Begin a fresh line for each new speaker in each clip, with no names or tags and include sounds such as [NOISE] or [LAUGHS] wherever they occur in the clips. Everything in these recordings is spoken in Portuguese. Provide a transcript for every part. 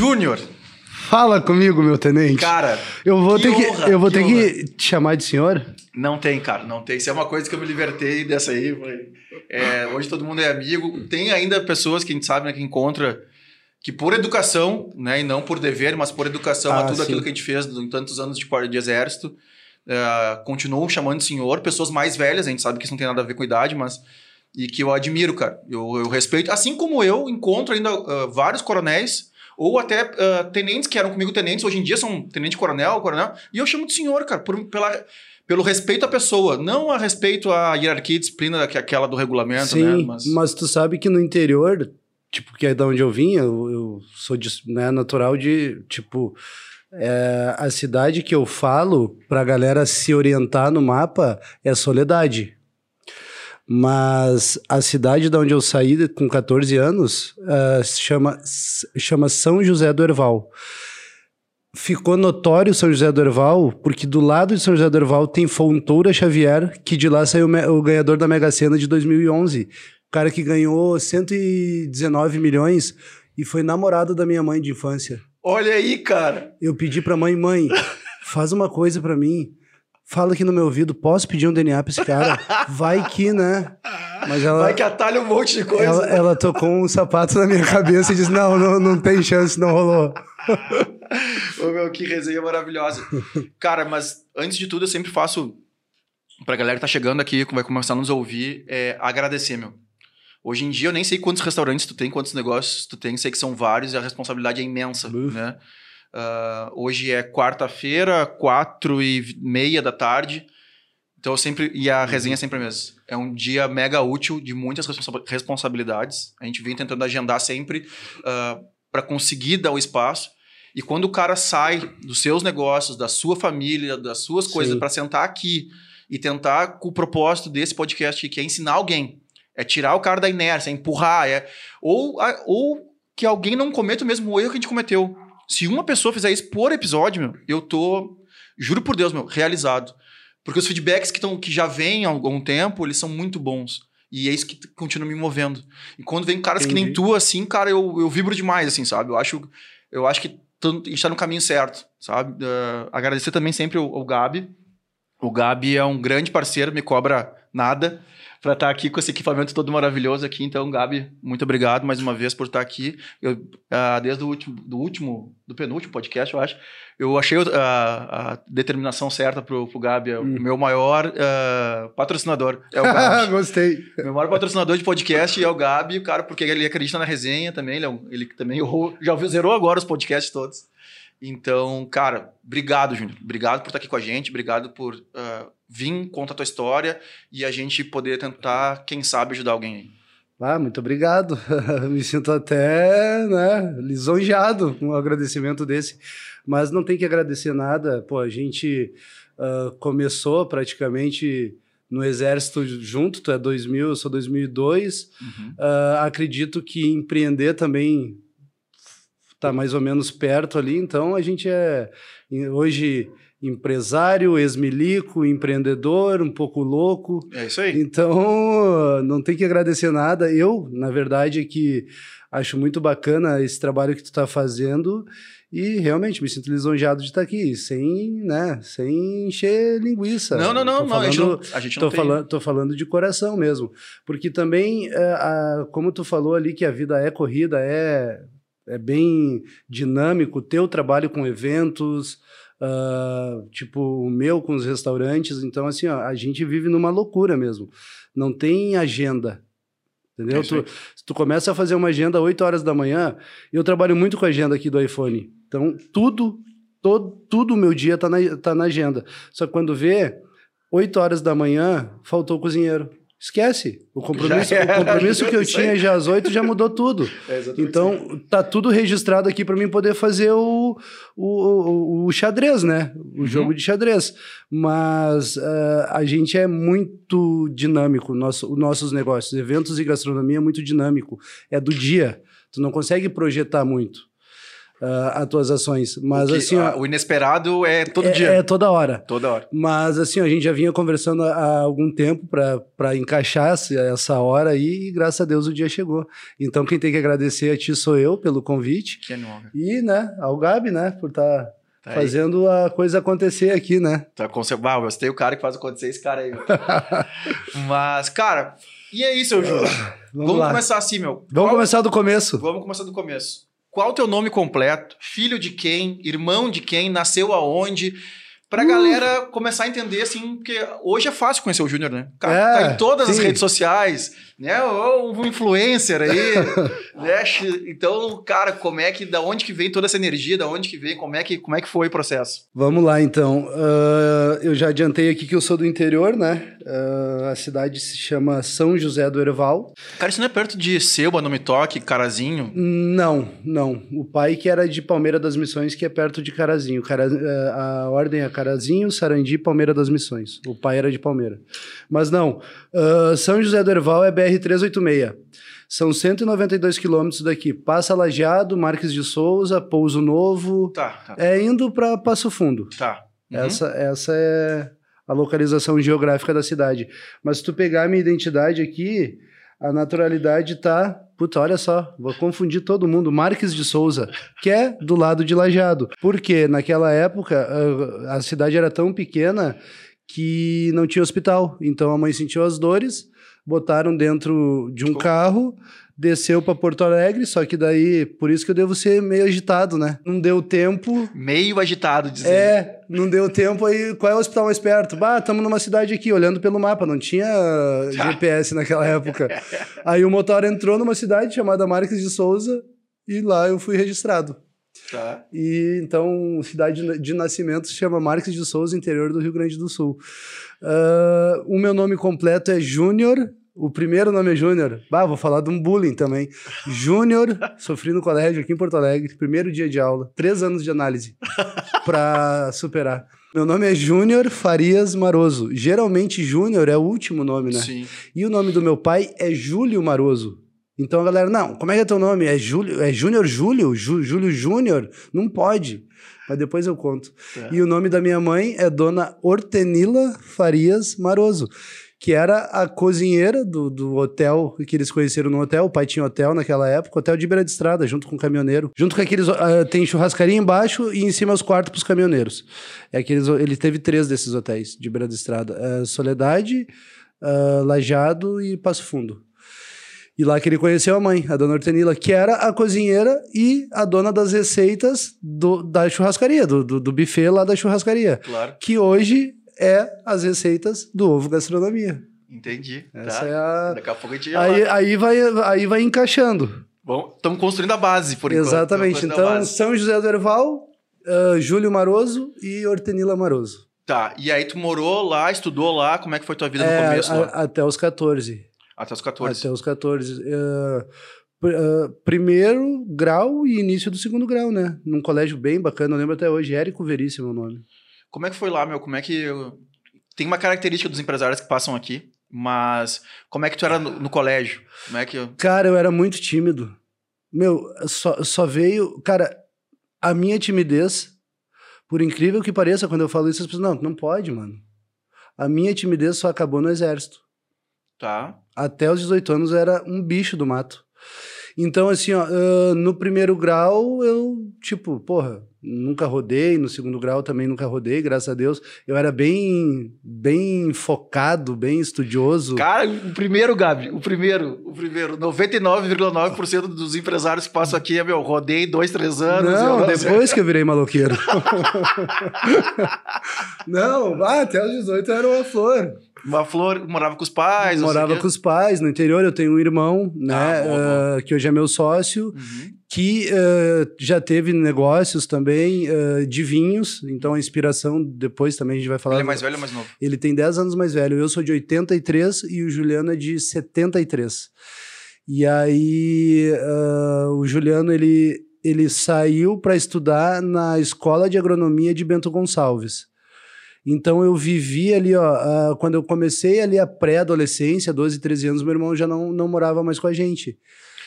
Júnior.
Fala comigo, meu tenente.
Cara,
eu vou
que
ter que
honra,
eu vou
que
ter
honra.
que te chamar de senhor.
Não tem, cara, não tem. Isso é uma coisa que eu me libertei dessa aí. é, hoje todo mundo é amigo. Tem ainda pessoas que a gente sabe, né, que encontra que por educação, né, e não por dever, mas por educação a
Ah,
tudo
sim.
aquilo que a gente fez em tantos anos de, de exército, é, continuam chamando de senhor, pessoas mais velhas, a gente sabe que isso não tem nada a ver com idade, mas e que eu admiro, cara. Eu, eu respeito, assim como eu encontro ainda ah, vários coronéis ou até ah, tenentes que eram comigo tenentes, hoje em dia são tenente coronel, e eu chamo de senhor, cara, por, pela, pelo respeito à pessoa, não a respeito à hierarquia e disciplina que é aquela do regulamento,
Sim,
né?
mas... tu sabe que no interior, tipo, que é da onde eu vim, eu, eu sou de, né, natural de, tipo, é, a cidade que eu falo pra galera se orientar no mapa é Soledade. Mas a cidade da onde eu saí com 14 anos se chama, chama São José do Herval. Ficou notório São José do Herval porque do lado de São José do Herval tem Fontoura Xavier, que de lá saiu o ganhador da Mega Sena de 2011. O cara que ganhou 119 milhões e foi namorado da minha mãe de infância.
Olha aí, cara.
Eu pedi pra mãe, mãe, [LAUGHS] faz uma coisa pra mim. Fala aqui no meu ouvido, posso pedir um DNA pra esse cara? Vai que, né? Mas ela,
Vai que atalha um monte de coisa.
ela, ela tocou um sapato na minha cabeça e disse: não, não, não tem chance, não rolou.
Ô, meu, que resenha maravilhosa. Cara, mas antes de tudo, eu sempre faço, pra galera que tá chegando aqui, que vai começar a nos ouvir, é agradecer, meu. Hoje em dia eu nem sei quantos restaurantes tu tem, quantos negócios tu tem, sei que são vários e a responsabilidade é imensa,
Uf.
né? Ah, hoje é quarta-feira, quatro e meia da tarde. Então sempre. E a resenha é sempre a mesma. É um dia mega útil de muitas responsa- responsabilidades. A gente vem tentando agendar sempre para conseguir dar o espaço. E quando o cara sai dos seus negócios, da sua família, das suas coisas, para sentar aqui e tentar com o propósito desse podcast, que é ensinar alguém, é tirar o cara da inércia, é empurrar, é ou, ou que alguém não cometa o mesmo erro que a gente cometeu. Se uma pessoa fizer isso por episódio, meu, eu tô, juro por Deus, meu, realizado. Porque os feedbacks que, tão, que já vêm há algum tempo, eles são muito bons. E é isso que continua me movendo. E quando vem caras que nem
Entendi.
tu, assim, cara, eu, eu vibro demais, assim, sabe? Eu acho, eu acho que a gente tá no caminho certo, sabe? Eh, agradecer também sempre ao, ao Gabi. O Gabi é um grande parceiro, me cobra nada para estar aqui com esse equipamento todo maravilhoso aqui. Então, Gabi, muito obrigado mais uma vez por estar aqui. Eu, ah, desde o último, do último, do penúltimo podcast, eu acho, eu achei o- a, a determinação certa Gabi. É o
Hum.
meu maior ah, patrocinador. É o Gabi. [LAUGHS]
Gostei.
meu maior patrocinador de podcast é o Gabi, cara, porque ele acredita na resenha também. Ele, é um- ele também [LAUGHS] já ouviu, zerou agora os podcasts todos. Então, cara, obrigado, Júnior. Obrigado por estar aqui com a gente. Obrigado por ah, vir contar a tua história e a gente poder tentar, quem sabe, ajudar alguém aí.
Ah, muito obrigado. [LAUGHS] Me sinto até né, lisonjeado com um agradecimento desse. Mas não tem que agradecer nada. Pô, a gente ah, começou praticamente no exército junto. Tu é 2000, eu sou 2002. Ah, acredito que empreender também está mais ou menos perto ali. Então a gente é hoje empresário, ex-milico, empreendedor, um pouco louco.
É isso aí.
Então, não tem que agradecer nada. Eu, na verdade, é que acho muito bacana esse trabalho que tu está fazendo e realmente me sinto lisonjeado de estar aqui, sem, né, sem encher linguiça.
Não, não, não,
Tô
não, a gente não,
falando-
a
Tô falando, tô falando de coração mesmo. Porque também, é, a- como tu falou ali, que a vida é corrida, é, é bem dinâmico, o teu trabalho com eventos, ah, tipo o meu com os restaurantes. Então, assim, ó, a gente vive numa loucura mesmo. Não tem agenda. Entendeu?
É.
Tu, se tu começa a fazer uma agenda 8 horas da manhã, eu trabalho muito com a agenda aqui do iPhone. Então, tudo, todo, tudo o meu dia tá na, tá na agenda. Só que quando vê, 8 horas da manhã, faltou o cozinheiro. Esquece. O compromisso, o compromisso que eu [LAUGHS] tinha já às 8 já mudou tudo. [LAUGHS]
É.
Então, tá tudo registrado aqui para mim poder fazer o, o, o, o xadrez, né? O
Uhum.
jogo de xadrez. Mas ah, a gente é muito dinâmico, nosso, os nossos negócios. Eventos e gastronomia é muito dinâmico. É do dia. Tu não consegue projetar muito. Uh, as tuas ações. Mas
o que,
assim, ó,
o inesperado é todo
é,
dia.
É toda hora.
Toda hora.
Mas assim, a gente já vinha conversando há algum tempo para encaixar essa hora aí e graças a Deus o dia chegou. Então quem tem que agradecer a ti sou eu pelo convite.
Que honra.
E, né, ao Gabi, né, por estar tá Tá fazendo a coisa acontecer aqui, né?
Tá conservar, ah, eu gostei o cara que faz acontecer esse cara aí. [LAUGHS] Mas, cara, e é isso, Júlio. Vamos, Vamos começar assim, meu.
Vamos Qual... começar do começo.
Vamos começar do começo. Qual o teu nome completo? Filho de quem? Irmão de quem? Nasceu aonde? Pra uh. galera começar a entender, assim, porque hoje é fácil conhecer o Júnior, né? Cara, é, tá em todas sim. as redes sociais, né? Ou um influencer aí, [LAUGHS] né? Então, cara, como é que, da onde que vem toda essa energia, da onde que vem, como é que, como é que foi o processo?
Vamos lá, então. Uh, eu já adiantei aqui que eu sou do interior, né? Uh, a cidade se chama São José do Herval.
Cara, isso não é perto de Selba, Nome Toque, Carazinho?
Não, não. O pai que era de Palmeira das Missões, que é perto de Carazinho. Cara, uh, a ordem é Carazinho, Sarandi, Palmeira das Missões. O pai era de Palmeira. Mas não, São José do Herval é BR BR-386. São 192 quilômetros daqui. Passa Lajeado, Marques de Souza, Pouso Novo.
Tá, tá.
É indo para Passo Fundo.
Tá.
Uhum. Essa, essa é a localização geográfica da cidade. Mas se tu pegar a minha identidade aqui, a naturalidade tá. Puta, olha só, vou confundir todo mundo. Marques de Souza, que é do lado de Lajeado. Porque naquela época a cidade era tão pequena que não tinha hospital. Então a mãe sentiu as dores botaram dentro de um carro, desceu para Porto Alegre, só que daí, por isso que eu devo ser meio agitado, né? Não deu tempo.
Meio agitado, dizendo.
É, não deu tempo aí. Qual é o hospital mais perto? Bah, estamos numa cidade aqui, olhando pelo mapa, não tinha. [LAUGHS] GPS naquela época. aí o motor entrou numa cidade chamada Marques de Souza e lá eu fui registrado.
Tá.
E então, cidade de nascimento se chama Marques de Souza, interior do Rio Grande do Sul. Uh, o meu nome completo é Júnior. O primeiro nome é Júnior. Bah, vou falar de um bullying também. Júnior, [LAUGHS] sofri no colégio aqui em Porto Alegre, primeiro dia de aula, três anos de análise [LAUGHS] para superar. Meu nome é Júnior Farias Maroso. Geralmente Júnior é o último nome, né?
Sim.
E o nome do meu pai é Júlio Maroso. Então a galera, não, como é que é teu nome? É Júlio, é Júnior Júlio? Júlio Júnior? Não pode. Mas depois eu conto. É. E o nome da minha mãe é Dona Hortenila Farias Maroso, que era a cozinheira do, do hotel que eles conheceram no hotel. O pai tinha hotel naquela época, hotel de beira de estrada, junto com o caminhoneiro. Junto com aqueles. Uh, tem churrascaria embaixo e em cima os quartos para os caminhoneiros. É aqueles, ele teve três desses hotéis de beira de estrada: uh, Soledade, uh, Lajado e Passo Fundo. E lá que ele conheceu a mãe, a dona Hortenila, que era a cozinheira e a dona das receitas do, da churrascaria, do, do, do buffet lá da churrascaria.
Claro.
Que hoje é as receitas do ovo gastronomia.
Entendi.
Essa tá. é a...
Daqui a pouco a gente já
aí, aí, vai, aí vai encaixando.
Bom, estamos construindo a base, por enquanto.
Exatamente. Então, São José do Herval, uh, Júlio Maroso e Hortenila Maroso.
Tá, e aí tu morou lá, estudou lá, como é que foi tua vida é, no começo? A,
até os 14.
Até os 14.
Até os 14. Uh, uh, primeiro grau e início do segundo grau, né? Num colégio bem bacana, eu lembro até hoje, Érico Veríssimo é o nome.
Como é que foi lá, meu? Como é que. Tem uma característica dos empresários que passam aqui, mas como é que tu era no, no colégio? Como é que.
Cara, eu era muito tímido. Meu, só, só veio. Cara, a minha timidez, por incrível que pareça, quando eu falo isso, as pessoas, não, não pode, mano. A minha timidez só acabou no exército.
Tá.
Até os 18 anos era um bicho do mato. Então, assim, ó, no primeiro grau, eu, tipo, porra, nunca rodei, no segundo grau também nunca rodei, graças a Deus. Eu era bem, bem focado, bem estudioso.
Cara, o primeiro, Gabi, o primeiro, o primeiro, 99,9% dos empresários que passam aqui é, meu, rodei dois, três anos.
Não, depois que eu virei maloqueiro. [LAUGHS] não, ah, até os 18 era uma flor.
Uma flor, morava com os pais?
Morava com os pais, no interior eu tenho um irmão, né, ah, boa, boa. Uh, que hoje é meu sócio, uhum. Que uh, já teve negócios também uh, de vinhos, então a inspiração, depois também a gente vai falar.
Ele é mais velho ou mais novo?
Ele tem 10 anos mais velho, eu sou de 83 e o Juliano é de 73. E aí o Juliano, ele, ele saiu para estudar na Escola de Agronomia de Bento Gonçalves. Então eu vivi ali, ó, uh, quando eu comecei ali a pré-adolescência, 12, 13 anos, meu irmão já não, não morava mais com a gente.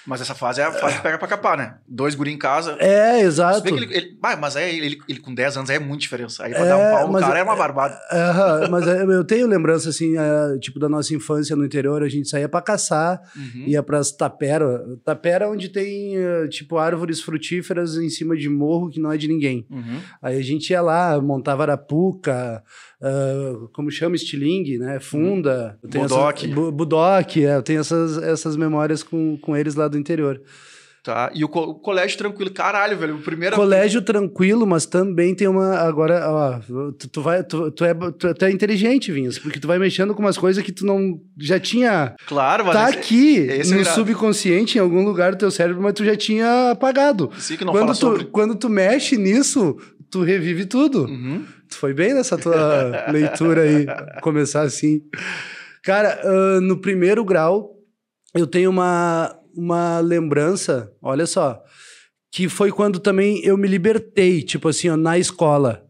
Mas essa fase é a fase que pega pra capar, né? Dois guri em casa.
É, exato.
ele, ele- mas aí ele, ele com 10 anos é muito diferença. Aí pra
É,
dar um pau no cara
é-
é uma barbada.
Aham, mas é, eu tenho lembrança, assim, é, tipo, da nossa infância no interior, a gente saía pra caçar,
Uhum.
ia pras tapera. Tapera onde tem, eh, tipo, árvores frutíferas em cima de morro que não é de ninguém.
Uhum.
Aí a gente ia lá, montava arapuca, ah, como chama, estilingue, né? Funda. Eu tenho
Budoque.
Essa, bu- budoque, é, eu tenho essas, essas memórias com, com eles lá do interior.
Tá. E o, co- o colégio tranquilo. Caralho, velho. O primeiro.
Colégio tranquilo, mas também tem uma. Agora, ó, tu, tu vai, tu, tu é, tu, tu é inteligente, Vinhas, porque tu vai mexendo com umas coisas que tu não já tinha.
Claro.
Tá
esse-
aqui
esse é
no subconsciente, em algum lugar do teu cérebro, mas tu já tinha apagado.
Sim, que não
Quando tu,
sobre.
quando tu mexe nisso, tu revive tudo.
Uhum.
Tu foi bem nessa tua leitura aí, começar assim. Cara, ah, no primeiro grau, eu tenho uma, uma lembrança, olha só, que foi quando também eu me libertei, tipo assim, ó, na escola.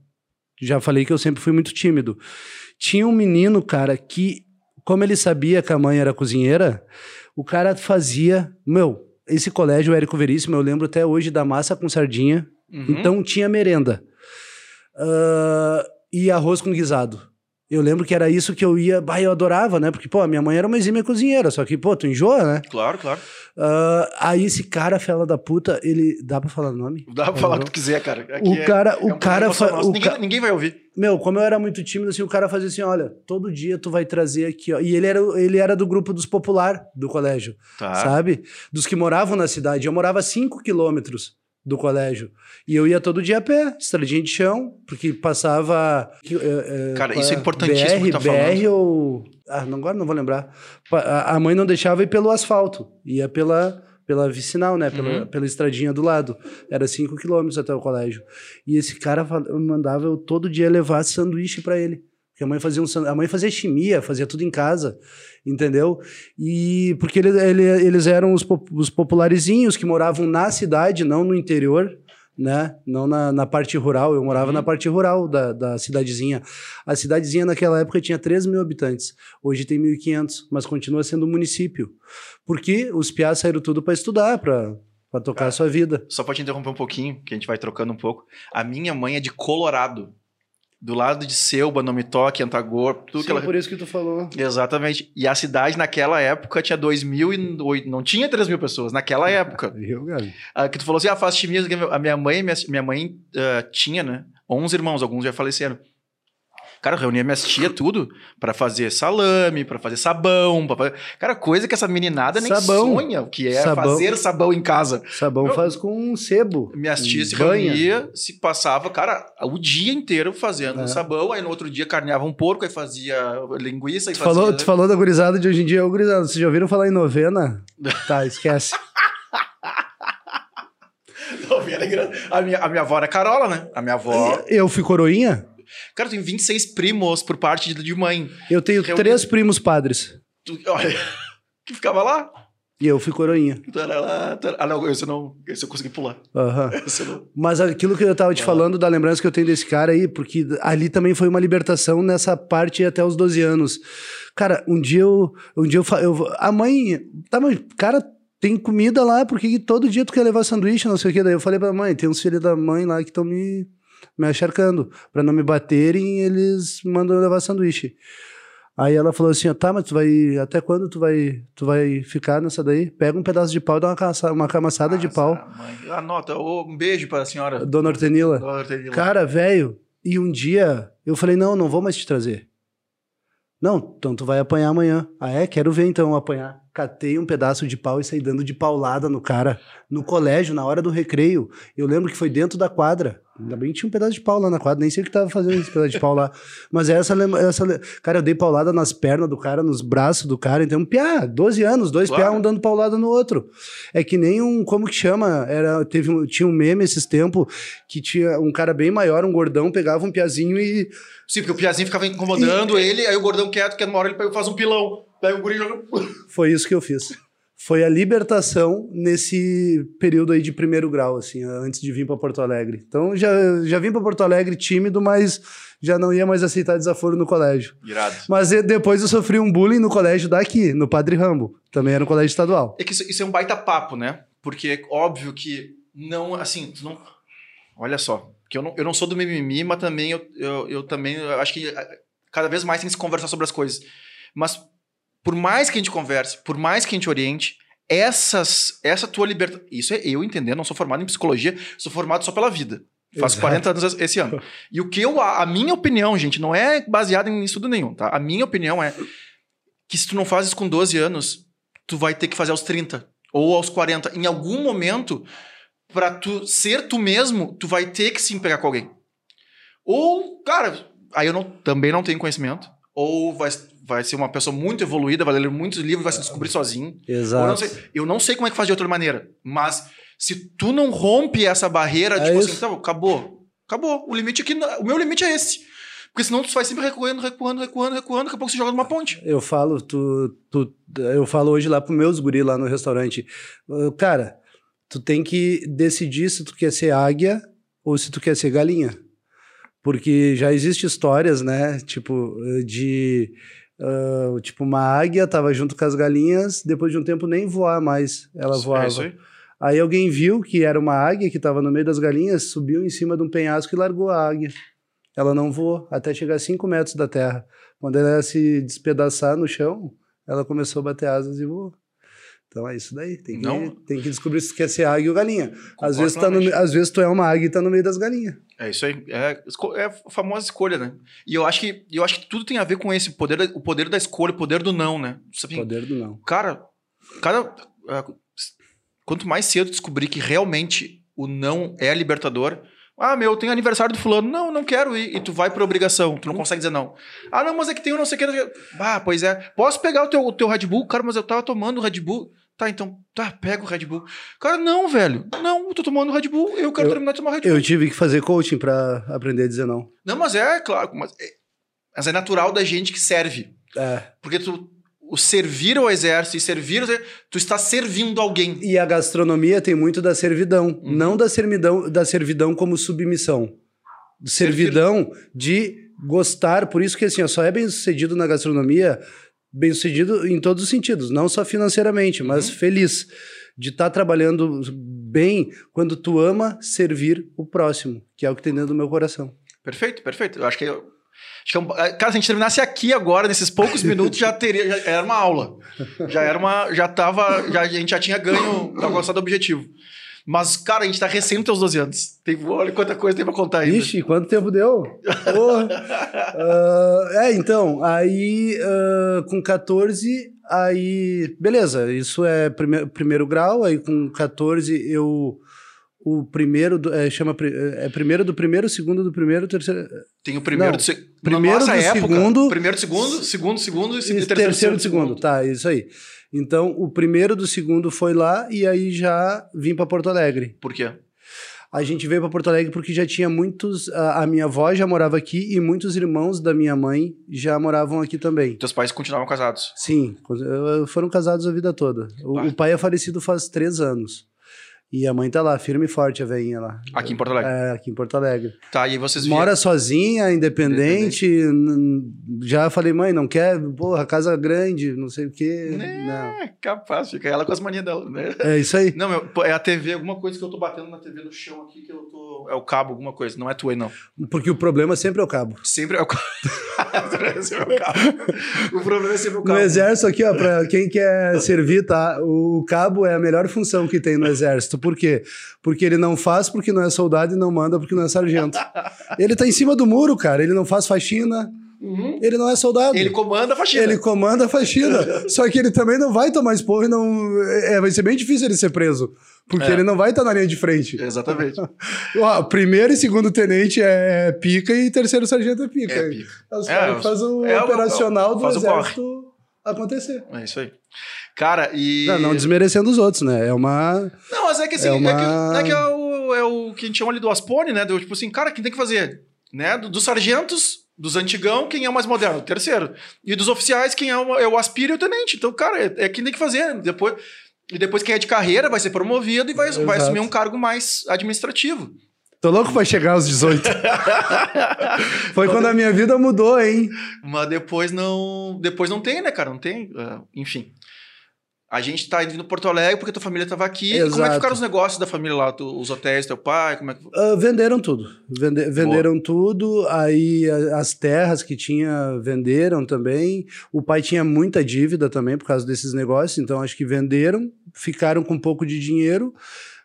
Já falei que eu sempre fui muito tímido. Tinha um menino, cara, que, como ele sabia que a mãe era cozinheira, o cara fazia. Meu, esse colégio, o Érico Veríssimo, eu lembro até hoje da massa com sardinha.
Uhum.
Então tinha merenda. Ah, e arroz com guisado. Eu lembro que era isso que eu ia. Bah, eu adorava, né? Porque, pô, a minha mãe era uma exímia cozinheira, só que, pô, tu enjoa, né?
Claro, claro.
Ah, aí esse cara, fela da puta, ele. Dá pra falar o nome?
Dá pra falar o que tu quiser, cara. Aqui
O
é-
cara,
é
o
um
cara, fa- o
ninguém,
ca-
ninguém vai ouvir.
meu, como eu era muito tímido, assim, o cara fazia assim, olha, todo dia tu vai trazer aqui, ó. E ele era, ele era do grupo dos popular do colégio,
Tá.
sabe? Dos que moravam na cidade. Eu morava a 5 quilômetros do colégio. E eu ia todo dia a pé, estradinha de chão, porque passava... eh, eh,
Cara, isso é importantíssimo
BR,
que tá
BR
falando.
ou... Ah, não, agora não vou lembrar. A mãe não deixava ir pelo asfalto, ia pela... Pela vicinal, né? Pela,
Uhum.
pela estradinha do lado. Era 5 quilômetros até o colégio. E esse cara mandava eu todo dia levar sanduíche para ele. Porque a mãe fazia um a mãe fazia chimia, fazia tudo em casa, entendeu? E porque ele, ele- eles eram os, os popularizinhos que moravam na cidade, não no interior, né? Não na, na parte rural. Eu morava
Uhum.
na parte rural da, da cidadezinha. A cidadezinha naquela época tinha 3 mil habitantes. Hoje tem 1.500, mas continua sendo um município. Porque os piás saíram tudo para estudar, para tocar a sua vida.
Só pra te interromper um pouquinho, que a gente vai trocando um pouco. A minha mãe é de Colorado. Do lado de Selba, Nome Toque, Antagor, tudo
Sim,
que ela...
por isso que tu falou.
Exatamente. E a cidade naquela época tinha 2.008, não tinha 3 mil pessoas, naquela [LAUGHS] época.
Eu, Gabi.
Ah, que tu falou assim, ah, faz chimia, a minha mãe, minha, minha mãe ah, tinha, né, 11 irmãos, alguns já faleceram. Cara, eu reunia minhas tia tudo pra fazer salame, pra fazer sabão, pra fazer... Cara, coisa que essa meninada nem
Sabão.
sonha, o que é
Sabão.
fazer sabão em casa.
Sabão
Meu-
faz com um sebo.
Minhas tias se reunia, se passava, cara, o dia inteiro fazendo
É.
sabão, aí no outro dia carneava um porco, aí fazia linguiça, aí
Tu
fazia...
falou, tu falou da gurizada de hoje em dia, ô gurizada, vocês já ouviram falar em novena? [LAUGHS] Tá, esquece.
Grande. A minha, a minha avó era Carola, né? A minha avó...
Eu fui coroinha?
Cara, tem 26 primos por parte de, mãe.
Eu tenho três primos padres.
Tu- olha, [LAUGHS] que ficava lá.
E eu fui coroinha.
Ah, não, esse eu não. Esse eu consegui pular. [LAUGHS] Eu não.
Mas aquilo que eu tava te
Ah.
falando da lembrança que eu tenho desse cara aí, porque ali também foi uma libertação nessa parte até os 12 anos. Cara, um dia eu. Um dia eu, eu a mãe. Tá, mas, cara, tem comida lá, porque que todo dia tu quer levar sanduíche, não sei o quê. Daí eu falei pra mãe, tem uns filhos da mãe lá que estão me, me acharcando. Pra não me baterem, eles mandam levar sanduíche. Aí ela falou assim, tá, mas tu vai. Até quando tu vai, tu vai ficar nessa daí? Pega um pedaço de pau e dá uma, caça, uma camaçada de pau.
mãe. Anota. Um beijo para a senhora.
Dona Hortenila.
Dona Hortenila.
Cara, velho, e um dia eu falei, não, não vou mais te trazer. Não, então tu vai apanhar amanhã. Ah, é? Quero ver então apanhar. Catei um pedaço de pau e saí dando de paulada no cara. No colégio, na hora do recreio. Eu lembro que foi dentro da quadra. Ainda bem que tinha um pedaço de pau lá na quadra. Nem sei o que tava fazendo esse pedaço de pau lá. Mas essa, lembra- essa. le- Cara, eu dei paulada nas pernas do cara, nos braços do cara. Então, um piá, 12 anos, dois
Claro.
piá, um dando paulada no outro. É que nem um. Como que chama? Era, teve, um- tinha um meme esses tempos que tinha um cara bem maior, um gordão, pegava um piazinho e.
Sim, porque o Piazinho ficava incomodando ele, aí o gordão quieto, que uma hora ele faz um pilão. Pega o guri e joga.
Foi isso que eu fiz. Foi a libertação nesse período aí de primeiro grau, assim, antes de vir para Porto Alegre. Então já, já vim para Porto Alegre tímido, mas já não ia mais aceitar desaforo no colégio.
Irado.
Mas e- depois eu sofri um bullying no colégio daqui, no Padre Rambo. Também era um colégio estadual.
É que isso, isso é um baita papo, né? Porque é óbvio que não, assim, tu não. Olha só, que eu não, eu não sou do mimimi, mas também eu, eu, eu também eu acho que eh, cada vez mais tem que se conversar sobre as coisas. Mas por mais que a gente converse, por mais que a gente oriente, essas, essa tua liberdade. Isso é eu entendendo, não sou formado em psicologia, sou formado só pela vida. Faço
Exato.
40 anos esse ano. E o que eu. A, a minha opinião, gente, não é baseada em estudo nenhum, tá? A minha opinião é que se tu não fazes com 12 anos, tu vai ter que fazer aos 30 ou aos 40. Em algum momento, pra tu ser tu mesmo, tu vai ter que se empegar com alguém. Ou, cara, aí eu não, também não tenho conhecimento. Ou vai, vai ser uma pessoa muito evoluída, vai ler muitos livros e vai se descobrir sozinho. Eu, não
Exato.
sei, eu não sei como é que faz de outra maneira. Mas se tu não rompe essa barreira,
É
tipo
isso.
assim, tá, acabou. Acabou. O limite aqui, o meu limite é esse. Porque senão tu vai sempre recuando, recuando, recuando, recuando, daqui a pouco você joga numa ponte.
Eu falo, tu, tu, eu falo hoje lá pro meus guri lá no restaurante. "Uh, Cara, tu tem que decidir se tu quer ser águia ou se tu quer ser galinha. Porque já existe histórias, né? Tipo, eh, de. ah, tipo, uma águia tava junto com as galinhas, depois de um tempo nem voar mais. Ela voava.
É isso aí.
Aí alguém viu que era uma águia que estava no meio das galinhas, subiu em cima de um penhasco e largou a águia. Ela não voou até chegar a 5 metros da terra. Quando ela ia se despedaçar no chão, ela começou a bater asas e voou. Então é isso daí. Tem que,
Não.
tem que descobrir se quer ser águia ou galinha. Às vezes, tá no, às vezes tu é uma águia e tá no meio das galinhas.
É isso aí. É, é a famosa escolha, né? E eu acho que, eu acho que tudo tem a ver com esse poder, o poder da escolha, o poder do não, né? Assim,
Poder do não.
Cara, cada, ah, quanto mais cedo descobrir que realmente o não é libertador. Ah, meu, tem aniversário do fulano. Não, não quero ir. E tu vai por obrigação. Tu não consegue dizer não. Ah, não, mas é que tem um não sei o que. Ah, pois é. Posso pegar o teu, o teu Red Bull? Cara, mas eu tava tomando o Red Bull. Tá, então, tá, pega o Red Bull. Cara, não, velho. Não, eu tô tomando Red Bull. Eu quero
Eu-
terminar de tomar o Red Bull.
Eu tive que fazer coaching pra aprender a dizer não.
Não, mas é, claro. Mas é, mas é natural da gente que serve.
É.
Porque tu, o servir ao exército e servir, tu está servindo alguém.
E a gastronomia tem muito da servidão,
Uhum.
não da servidão, da servidão como submissão. Servidão de gostar, por isso que assim, ó, só é bem sucedido na gastronomia, bem sucedido em todos os sentidos, não só financeiramente, mas
Uhum.
feliz de estar trabalhando bem quando tu ama servir o próximo, que é o que tem dentro do meu coração.
Perfeito, perfeito. Eu acho que. eu- Acho que é um- cara, se a gente terminasse aqui agora, nesses poucos [LAUGHS] minutos, já teria. Já era uma aula. Já era uma. Já tava. Já, a gente já tinha ganho, alcançado o objetivo. Mas, cara, a gente tá recém nos teus 12 anos. Tem, olha quanta coisa tem pra contar ainda.
Ixi, quanto tempo deu? Ah, é, então, aí ah, com 14, aí. Beleza, isso é prime primeiro grau, aí com 14 eu. O primeiro do, é, chama. pri- É primeiro do primeiro, segundo do primeiro, terceiro.
Tem o primeiro
Não,
do segundo.
primeiro do segundo-
Primeiro do segundo, segundo do segundo e,
E
se- terceiro,
terceiro, do segundo, tá, isso aí. Então, o primeiro do segundo foi lá e aí já vim para Porto Alegre.
Por quê?
A gente veio para Porto Alegre porque já tinha muitos. A, a minha avó já morava aqui e muitos irmãos da minha mãe já moravam aqui também.
Teus pais continuavam casados.
Sim, foram casados a vida toda. O,
Ah.
o pai é falecido faz três anos. E a mãe tá lá, firme e forte, a veinha lá.
Aqui em Porto Alegre.
É, aqui em Porto Alegre.
Tá, e vocês vieram-
Mora sozinha, independente. n- Já falei, mãe, não quer? Porra, casa grande, não sei o quê. Não.
É, capaz, fica ela com as manias dela, né?
É isso aí.
Não, meu, é a TV, alguma coisa que eu tô batendo na TV no chão aqui, que eu tô. É o cabo, alguma coisa. Não é tua aí, não.
Porque o problema sempre é o cabo.
Sempre é o [LAUGHS] cabo. sempre é o cabo. O problema é sempre o
No
cabo.
exército aqui, ó, pra quem quer servir, tá? O cabo é a melhor função que tem no exército. Por quê? Porque ele não faz porque não é soldado e não manda porque não é sargento. Ele tá em cima do muro, cara. Ele não faz faxina.
Uhum.
Ele não é soldado.
Ele comanda a faxina.
Ele comanda a faxina. [LAUGHS] Só que ele também não vai tomar esporro e não. É, vai ser bem difícil ele ser preso. Porque
É.
ele não vai estar na linha de frente.
Exatamente. [LAUGHS]
Ó, primeiro e segundo tenente é pica e terceiro sargento é pica.
É pica.
Os
É,
caras fazem o
é o-
operacional do
faz o
exército acontecer.
É isso aí. Cara, e.
Não, não desmerecendo os outros, né? É uma.
Não, mas é que assim,
É
é,
uma-
que, é, que é, o, é o que a gente chama ali do Aspone, né? Do, tipo assim, cara, quem tem que fazer? Né? Do- dos sargentos, dos antigão, quem é o mais moderno? O terceiro. E dos oficiais, quem é o, é o aspira e o tenente. Então, cara, é, é quem tem que fazer. Depois. E depois quem é de carreira vai ser promovido e vai, vai assumir um cargo mais administrativo.
Tô louco pra chegar aos 18. [LAUGHS] Foi quando a minha vida mudou, hein?
Mas depois não. Depois não tem, né, cara? Não tem. ah, enfim. A gente tá indo no Porto Alegre porque tua família tava aqui. Como é que ficaram os negócios da família lá? Tu- os hotéis, teu pai? Como é que.
Ah, venderam tudo. Vende- venderam tudo. Aí as terras que tinha venderam também. O pai tinha muita dívida também por causa desses negócios. Então acho que venderam, ficaram com um pouco de dinheiro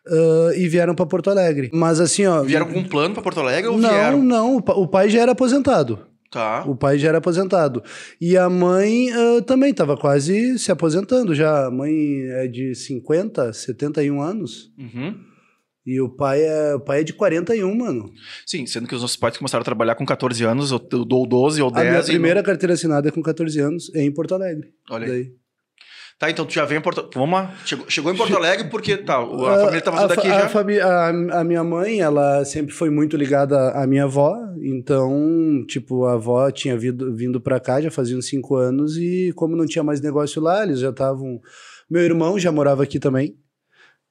ah, e vieram para Porto Alegre. Mas assim, ó.
Vieram com um plano pra Porto Alegre ou
não,
vieram?
não. O pa- o pai já era aposentado.
Tá.
O pai já era aposentado. E a mãe ah, também estava quase se aposentando já. A mãe é de 50, 71 anos.
Uhum.
E o pai é, o pai é de 41, mano.
Sim, sendo que os nossos pais começaram a trabalhar com 14 anos, ou, ou 12 ou
A
10.
minha
e
primeira carteira assinada é com 14 anos, em Porto Alegre.
não- Olha aí.
Daí.
Tá, então tu já veio em Porto Vamos lá. Chegou, chegou em Porto Alegre porque tá, o- a
Ah,
família tava toda aqui
a
já.
fami- a, a minha mãe, ela sempre foi muito ligada à minha avó, então, tipo, a avó tinha vindo, vindo pra cá, já fazia uns cinco anos, e como não tinha mais negócio lá, eles já estavam... Meu irmão já morava aqui também,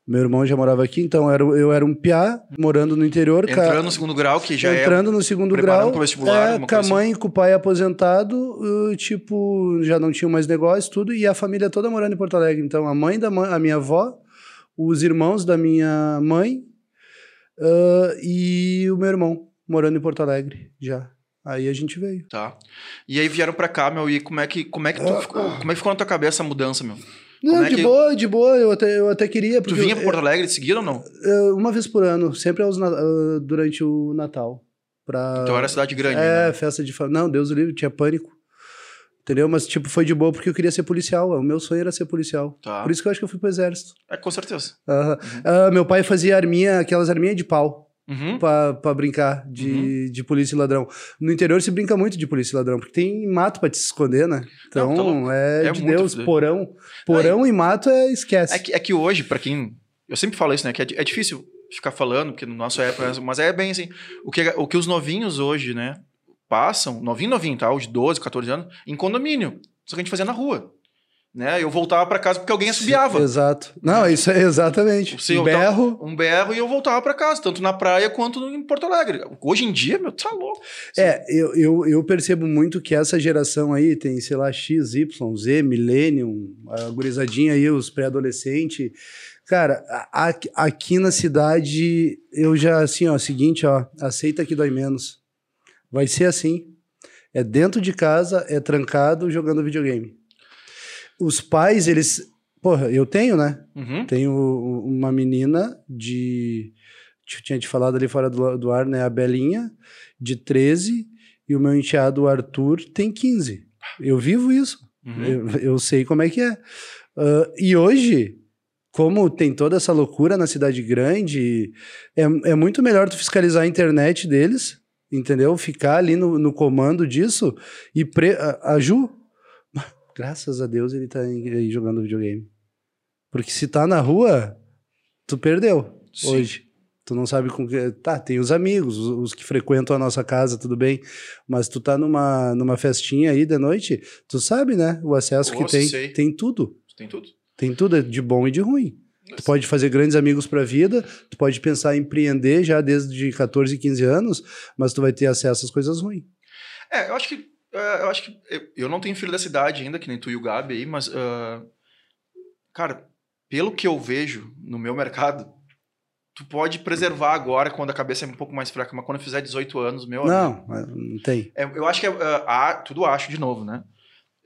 meu irmão já morava aqui, então era, eu era um piá, morando no interior. ca-
Entrando no segundo grau, que já
entrando no segundo grau,
pro vestibular,
é, com a
coisa assim.
mãe e com o pai aposentado, tipo, já não tinham mais negócio, tudo, e a família toda morando em Porto Alegre. Então, a mãe da mãe, a minha avó, os irmãos da minha mãe uh, e o meu irmão morando em Porto Alegre, já. Aí a gente veio.
é. Tá. E aí vieram pra cá, meu, e como é que, como é que tu ficou, como é que ficou na tua cabeça a mudança, meu?
Não,
é
de
que-
boa, de boa, eu até, eu até queria.
Tu vinha pra Porto Alegre de seguida ou não?
eu- uma vez por ano, sempre aos, na- uh, durante o Natal. Pra...
Então era cidade grande,
É,
né?
festa de família. Não, Deus o livre, tinha pânico. Entendeu? Mas, tipo, foi de boa porque eu queria ser policial. O meu sonho era ser policial.
Tá.
Por isso que eu acho que eu fui pro exército.
É, com certeza.
Aham. Ah, meu pai fazia arminha, aquelas arminhas de pau
Uhum.
pra, pra brincar de, de polícia e ladrão. No interior se brinca muito de polícia e ladrão, porque tem mato pra te esconder, né? Então,
Não, tá
é,
É
de Deus, porão. Porão e mato é esquece.
É que, é que hoje, pra quem. Eu sempre falo isso, né? Que é, é difícil ficar falando, porque no nosso época. Mas é bem assim. O que, o que os novinhos hoje, né? Passam, novinho, novinho, tá? Os de 12, 14 anos, em condomínio. Só que a gente fazia na rua. Né? Eu voltava pra casa porque alguém assobiava.
Exato. Não, isso é exatamente.
Sim, eu
Berro.
Um berro e eu voltava pra casa, tanto na praia quanto em Porto Alegre. Hoje em dia, meu, tá louco.
É, eu, eu, eu percebo muito que essa geração aí tem, sei lá, X, Y, Z, Millennium, a gurizadinha aí, os pré-adolescentes. Cara, a- a- aqui na cidade, eu já, assim, ó, seguinte, ó, aceita que dói menos. Vai ser assim. É dentro de casa, é trancado, jogando videogame. Os pais, eles... Porra, eu tenho, né?
Uhum.
Tenho uma menina de. Eu tinha te falado ali fora do, do ar, né? A Belinha, de 13, e o meu enteado, o Arthur, tem 15. Eu vivo isso.
Uhum.
Eu, eu sei como é que é. Ah, e hoje, como tem toda essa loucura na cidade grande, é, é muito melhor tu fiscalizar a internet deles, entendeu? Ficar ali no, no comando disso e pre, a, a Ju, graças a Deus ele tá aí jogando videogame. Porque se tá na rua, tu perdeu
Sim.
hoje. Tu não sabe com que. Tá, tem os amigos, os, os que frequentam a nossa casa, tudo bem. Mas tu tá numa, numa festinha aí de noite, tu sabe, né? O acesso que tem.
sei.
Tem tudo.
Tem tudo.
Tem tudo, é de bom e de ruim. Tu pode fazer grandes amigos pra vida, tu pode pensar em empreender já desde 14, 15 anos, mas tu vai ter acesso às coisas ruins.
É, eu acho que. É, eu acho que. Eu, eu não tenho filho da cidade ainda, que nem tu e o Gabi aí, mas. ah, cara, pelo que eu vejo no meu mercado, tu pode preservar agora quando a cabeça é um pouco mais fraca, mas quando eu fizer 18 anos, meu amigo,
Não, não tem.
É, eu acho que é, é, ah, tudo acho de novo, né?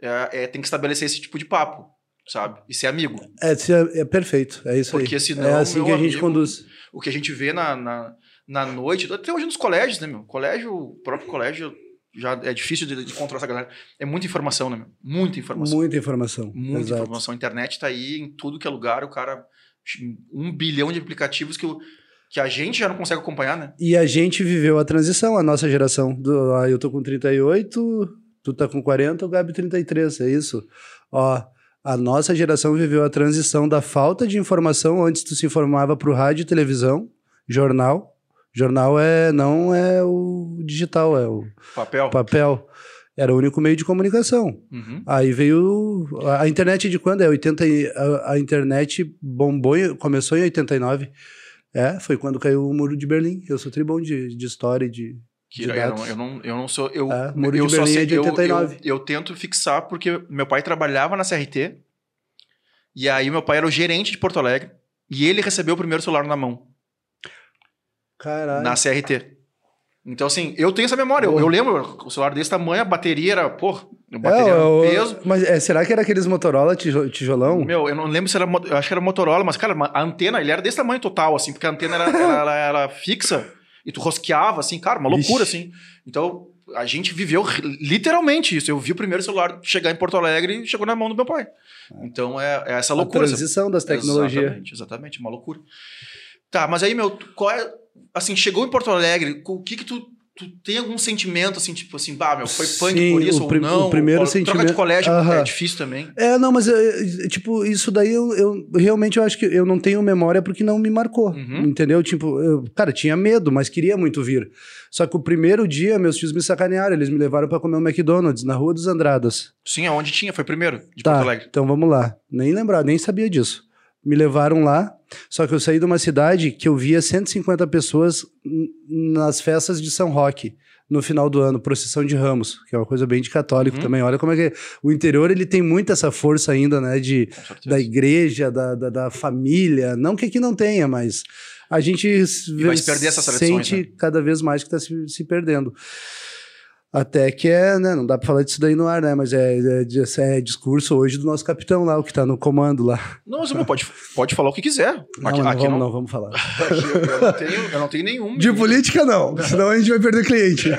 É, é, tem que estabelecer esse tipo de papo, sabe? E ser amigo.
É, é, é perfeito, é isso
Porque
aí.
senão,
é assim que a gente
amigo,
conduz.
O que a gente vê na, na, na noite, até hoje nos colégios, né, meu? Colégio, o próprio colégio já é difícil de, de controlar essa galera. É muita informação, né? Muita informação.
Muita informação.
Muita
Exato.
informação. A internet tá aí em tudo que é lugar, o cara. Um bilhão de aplicativos que, o, que a gente já não consegue acompanhar, né?
E a gente viveu a transição, a nossa geração. Do, ah, eu tô com 38, tu tá com 40, o Gabi 33, é isso? Ó, a nossa geração viveu a transição da falta de informação, antes tu se informava pro rádio e televisão, jornal. Jornal é não é o digital, é o
Papel.
papel. Era o único meio de comunicação.
Uhum.
Aí veio a, a internet de quando? É 80, e- a, a internet bombou, começou em 89. É, foi quando caiu o Muro de Berlim. Eu sou tribom de, de história e de.
Que
de
eu, não, eu, não, eu não sou. Eu,
É, Muro
eu
de
só
Berlim
sei,
é de
eu-
89.
Eu, eu tento fixar porque meu pai trabalhava na CRT. E aí meu pai era o gerente de Porto Alegre. E ele recebeu o primeiro celular na mão,
Caralho.
na CRT. Então, assim, eu tenho essa memória. Eu, eu lembro, o celular desse tamanho, a bateria era, pô, a bateria
É,
era um
o-
peso.
Mas é, será que era aqueles Motorola tijo- tijolão?
Meu, eu não lembro se era. mo- Eu acho que era Motorola, mas, cara, a antena, ele era desse tamanho total, assim, porque a antena era, era, ela era fixa e tu rosqueava, assim, cara, uma loucura,
Vixe.
assim. Então, a gente viveu ri- literalmente isso. Eu vi o primeiro celular chegar em Porto Alegre e chegou na mão do meu pai. Então, é, é essa
a
loucura.
transição das tecnologias.
Exatamente, exatamente, uma loucura. Tá, mas aí, meu, tu- qual é. Assim, chegou em Porto Alegre, o que que tu. Tu tem algum sentimento, assim, tipo assim, bah, meu, foi punk
Sim,
por isso
o
ou não?
o primeiro
Troca de
sentimento-
colégio é
Aham.
difícil também.
É, não, mas é, tipo, isso daí eu, eu realmente eu acho que eu não tenho memória porque não me marcou.
Uhum.
Entendeu? Tipo, eu, cara, tinha medo, mas queria muito vir. Só que o primeiro dia, meus tios me sacanearam, eles me levaram pra comer um McDonald's na Rua dos Andradas.
Sim, aonde tinha, foi primeiro, de
Tá,
Porto Alegre.
então vamos lá. Nem lembrar, nem sabia disso. Me levaram lá, só que eu saí de uma cidade que eu via 150 pessoas nas festas de São Roque. No final do ano, procissão de ramos, que é uma coisa bem de católico
Uhum.
também. Olha como é que o interior ele tem muito essa força ainda, né? De, da igreja, da, da, da família. Não que aqui não tenha, mas a gente
E vai se perder essas tradições,
sente
né?
cada vez mais que está se, se perdendo. Até que é, né? Não dá pra falar disso daí no ar, né? Mas é, é, é discurso hoje do nosso capitão lá, o que tá no comando lá.
Não, você não pode, pode falar o que quiser.
Não,
aqui
não,
aqui
vamos,
não,
não, vamos falar.
eu, não tenho, eu não tenho nenhum.
De política, não, senão a gente vai perder cliente. [LAUGHS]